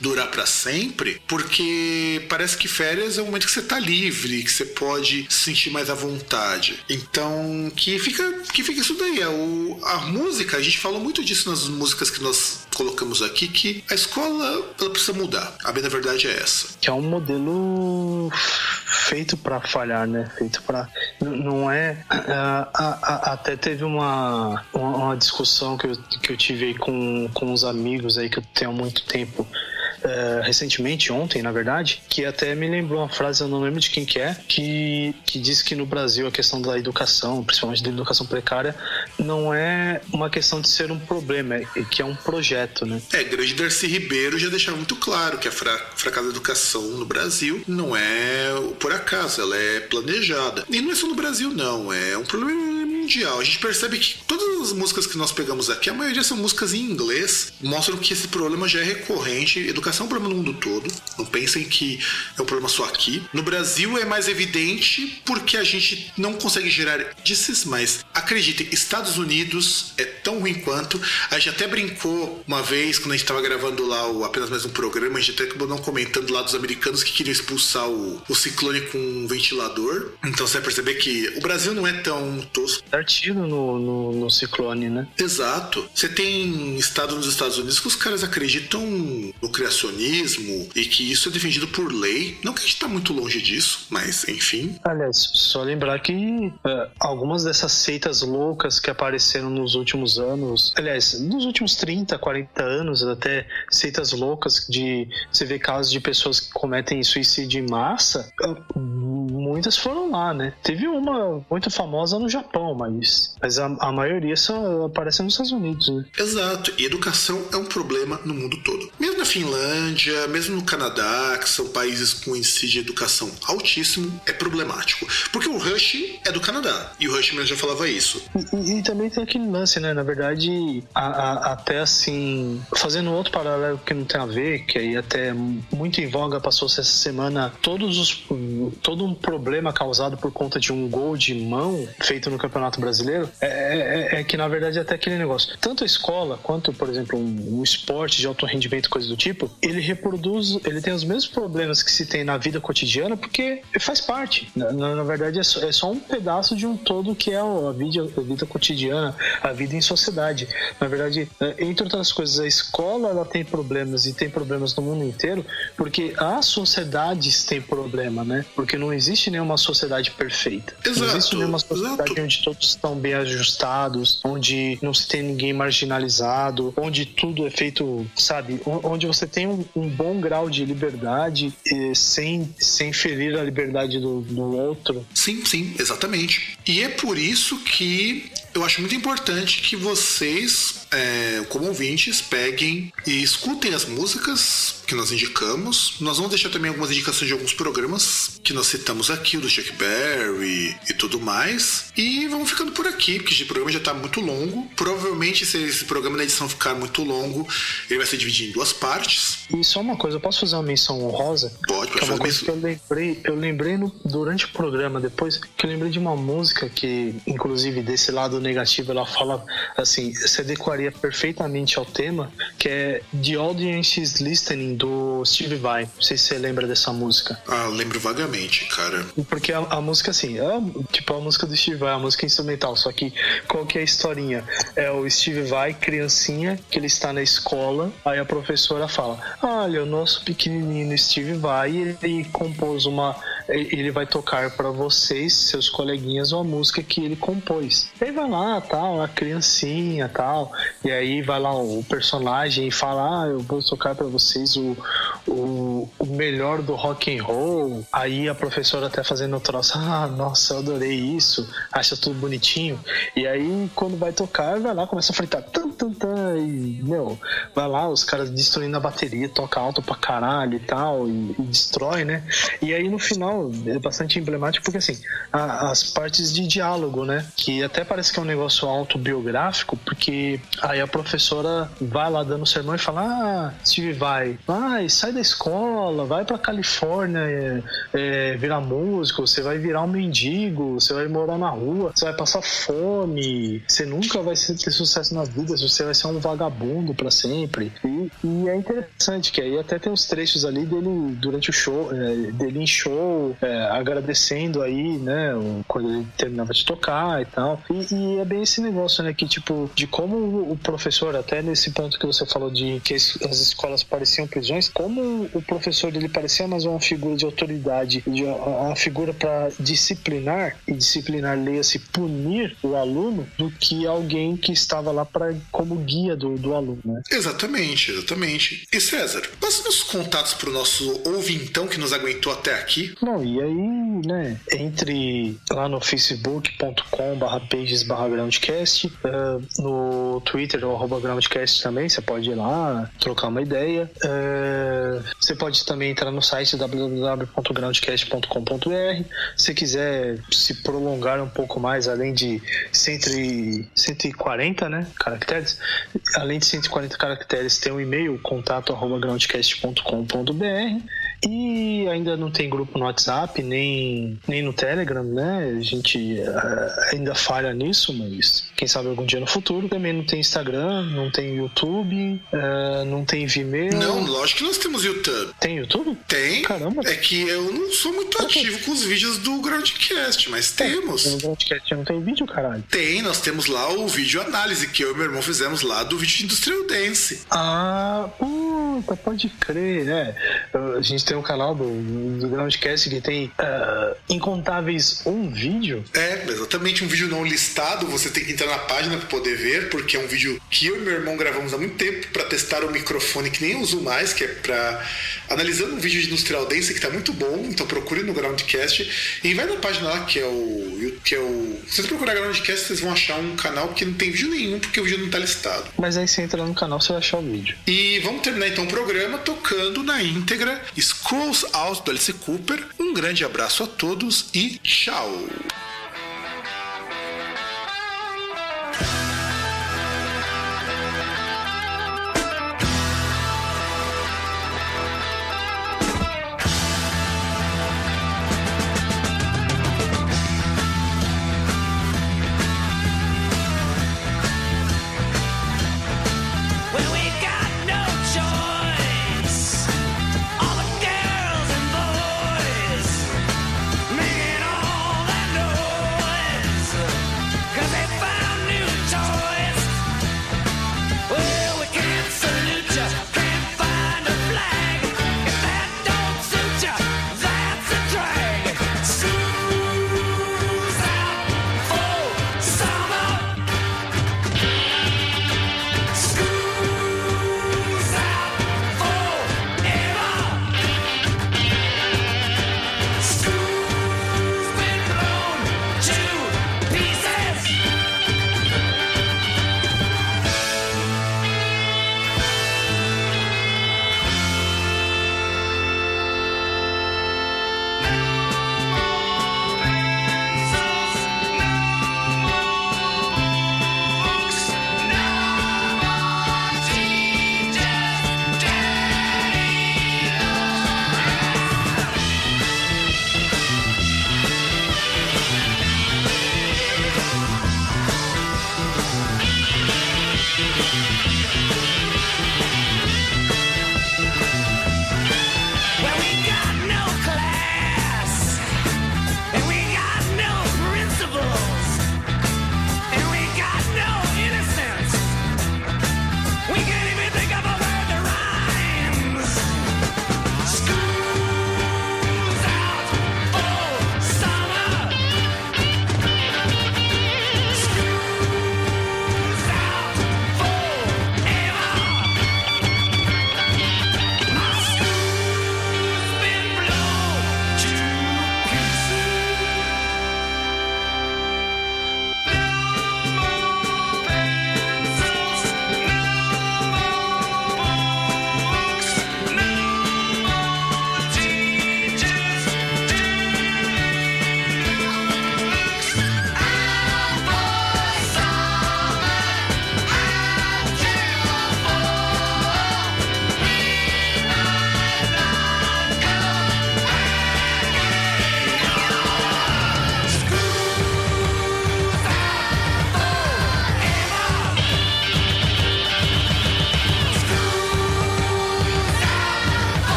durar para sempre, porque parece que férias é o momento que você tá livre, que você pode se sentir mais à vontade. Então, que fica, que fica isso daí. É o, a música, a gente falou muito disso nas músicas que nós colocamos aqui, que a escola ela precisa mudar. A bem da verdade é essa. Que é um modelo feito pra falhar, né? Feito pra. n- Não é. ah, ah, até teve uma, uma, uma discussão que eu, que eu tive com, com uns amigos aí que eu tenho há muito tempo. Eh, recentemente, ontem, na verdade, que até me lembrou uma frase, eu não lembro de quem que é, que, que diz que no Brasil a questão da educação, principalmente da educação precária, não é uma questão de ser um problema, é que é um projeto, né? É, grande Darcy Ribeiro já deixava muito claro que a fra fracasso da educação no Brasil não é por acaso, ela é planejada. E não é só no Brasil, não, é um problema mundial. A gente percebe que todas as músicas que nós pegamos aqui, a maioria são músicas em inglês, mostram que esse problema já é recorrente. Educação é um problema no mundo todo. Não pensem que é um problema só aqui. No Brasil é mais evidente porque a gente não consegue gerar índices, mas acreditem, Estados Unidos é tão ruim quanto. A gente até brincou uma vez, quando a gente estava gravando lá o apenas mais um programa, a gente até acabou não comentando lá dos americanos que queriam expulsar o, o ciclone com um ventilador. Então você vai perceber que o Brasil não é tão tosco. Partido no, no, no ciclone, né? Exato. Você tem estado nos Estados Unidos que os caras acreditam no criacionismo e que isso é defendido por lei. Não que a gente tá muito longe disso, mas enfim. Aliás, só lembrar que é, algumas dessas seitas loucas que apareceram nos últimos anos, aliás, nos últimos 30, 40 anos, até seitas loucas de você vê casos de pessoas que cometem suicídio em massa, muitas foram lá, né? Teve uma muito famosa no Japão, mas, mas a, a maioria só aparece nos Estados Unidos, né? Exato. E educação é um problema no mundo todo. Mesmo na Finlândia, mesmo no Canadá, que são países com índice de educação altíssimo, é problemático. Porque o Rush é do Canadá. E o Rush mesmo já falava isso. E, e também tem aquele lance, né? Na verdade, a- a- até assim, fazendo outro paralelo que não tem a ver, que aí até muito em voga passou-se essa semana, todos os, todo um problema causado por conta de um gol de mão feito no Campeonato Brasileiro, é, é- é que na verdade até aquele negócio. Tanto a escola quanto, por exemplo, um, um esporte de alto rendimento, coisa do tipo, ele reproduz, ele tem os mesmos problemas que se tem na vida cotidiana, porque faz parte. Na, na- verdade, é só, é só um pedaço de um todo que é a vida, a vida cotidiana, a vida em sociedade. Na verdade, é, entre outras coisas, a escola ela tem problemas e tem problemas no mundo inteiro, porque as sociedades têm problema, né? Porque não existe nenhuma sociedade perfeita. Não Exato, existe nenhuma sociedade exato. onde todos estão bem ajustados, onde não se tem ninguém marginalizado, onde tudo é feito, sabe? Onde você tem um, um bom grau de liberdade sem, sem ferir a liberdade do, do outro. Sim, sim, exatamente. E é por isso que eu acho muito importante que vocês, é, como ouvintes, peguem e escutem as músicas que nós indicamos. Nós vamos deixar também algumas indicações de alguns programas que nós citamos aqui, o do Chuck Berry e tudo mais. E vamos ficando por aqui, porque esse programa já está muito longo. Provavelmente, se esse programa na edição ficar muito longo, ele vai ser dividido em duas partes. E só uma coisa, eu posso fazer uma menção honrosa? Pode, pode é uma coisa que eu lembrei, eu lembrei no- durante o programa depois, que eu lembrei de uma música que, inclusive, desse lado negativo, ela fala assim, se adequaria perfeitamente ao tema, que é The Audience is Listening, do Steve Vai. Não sei se você lembra dessa música. Ah, lembro vagamente, cara. Porque a, a música, assim, é tipo a música do Steve Vai, a música instrumental, só que qual que é a historinha? É o Steve Vai, criancinha, que ele está na escola, aí a professora fala: Olha, o nosso pequenininho Steve Vai, ele compôs uma. Ele vai tocar para vocês, seus coleguinhas, uma música que ele compôs. Aí vai lá, tal, a criancinha, tal, e aí vai lá o personagem e fala: Ah, eu vou tocar para vocês o, o, o melhor do rock and roll. Aí a professora até fazendo o troço, ah, nossa, eu adorei isso, acha tudo bonitinho. E aí quando vai tocar, vai lá, começa a fritar, tan, tan, tan, e, meu, vai lá, os caras destruindo a bateria, toca alto pra caralho e tal, e, e destrói, né? E aí no final é bastante emblemático porque assim, a- as partes de diálogo, né? Que até parece que é um negócio autobiográfico, porque aí a professora vai lá dando sermão e fala: Ah, Steve vai, vai, sai da escola, vai pra Califórnia é, é, virar músico, você vai virar um mendigo, você vai morar na rua, você vai passar fome, você nunca vai ter sucesso na vida, você vai ser um vagabundo pra sempre. E, e é interessante que aí até tem os trechos ali dele durante o show, é, dele em show, é, agradecendo aí, né, quando ele terminava de tocar e tal. E, e é bem esse negócio, né, que tipo, de como o- professor, até nesse ponto que você falou de que as as escolas pareciam prisões, como o professor ele parecia mais uma figura de autoridade, de uma uma figura para disciplinar, e disciplinar leia-se punir o aluno, do que alguém que estava lá para como guia do, do aluno, né? Exatamente, exatamente. E César, passa os contatos pro nosso ouvintão que nos aguentou até aqui. Não, e aí, né, entre lá no facebook.com barra pages barra groundcast, eh, no Twitter, arroba groundcast também, você pode ir lá, trocar uma ideia. Eh, você pode também entrar no site www.groundcast.com.br se quiser se prolongar um pouco mais, além de 100 e- 140 né, caracteres, além de 140 caracteres, tem um e-mail, contato arroba groundcast.com.br e ainda não tem grupo no WhatsApp, nem, nem no Telegram, né? A gente eh, ainda falha nisso, mas quem sabe algum dia no futuro. Também não tem Instagram, não tem YouTube, eh, não tem Vimeo. Não, lógico que nós temos YouTube. Tem YouTube? Tem. Caramba. É que eu não sou muito ativo com os vídeos do Groundcast, mas temos. No podcast não tem vídeo, caralho. Tem, nós temos lá o vídeo análise que eu e meu irmão fizemos lá do vídeo de Industrial Dance. Ah, puta, pode crer, né? A gente tem um canal do, do Groundcast que tem ah, incontáveis um vídeo. É, exatamente um vídeo não listado, você tem que entrar na página para poder ver, porque é um vídeo que eu e meu irmão gravamos há muito tempo para testar o microfone que nem uso mais, que é para analisando um vídeo de Industrial Dance que tá muito bom, então procure no Groundcast e vai na página lá que é o que é o, se vocês procurar Groundcast, vocês vão achar um canal que não tem vídeo nenhum, porque o vídeo não tá listado. Mas aí você entra no canal, você vai achar o vídeo. E vamos terminar então o programa tocando na íntegra Scrolls Out do Alice Cooper. Um grande abraço a todos e tchau!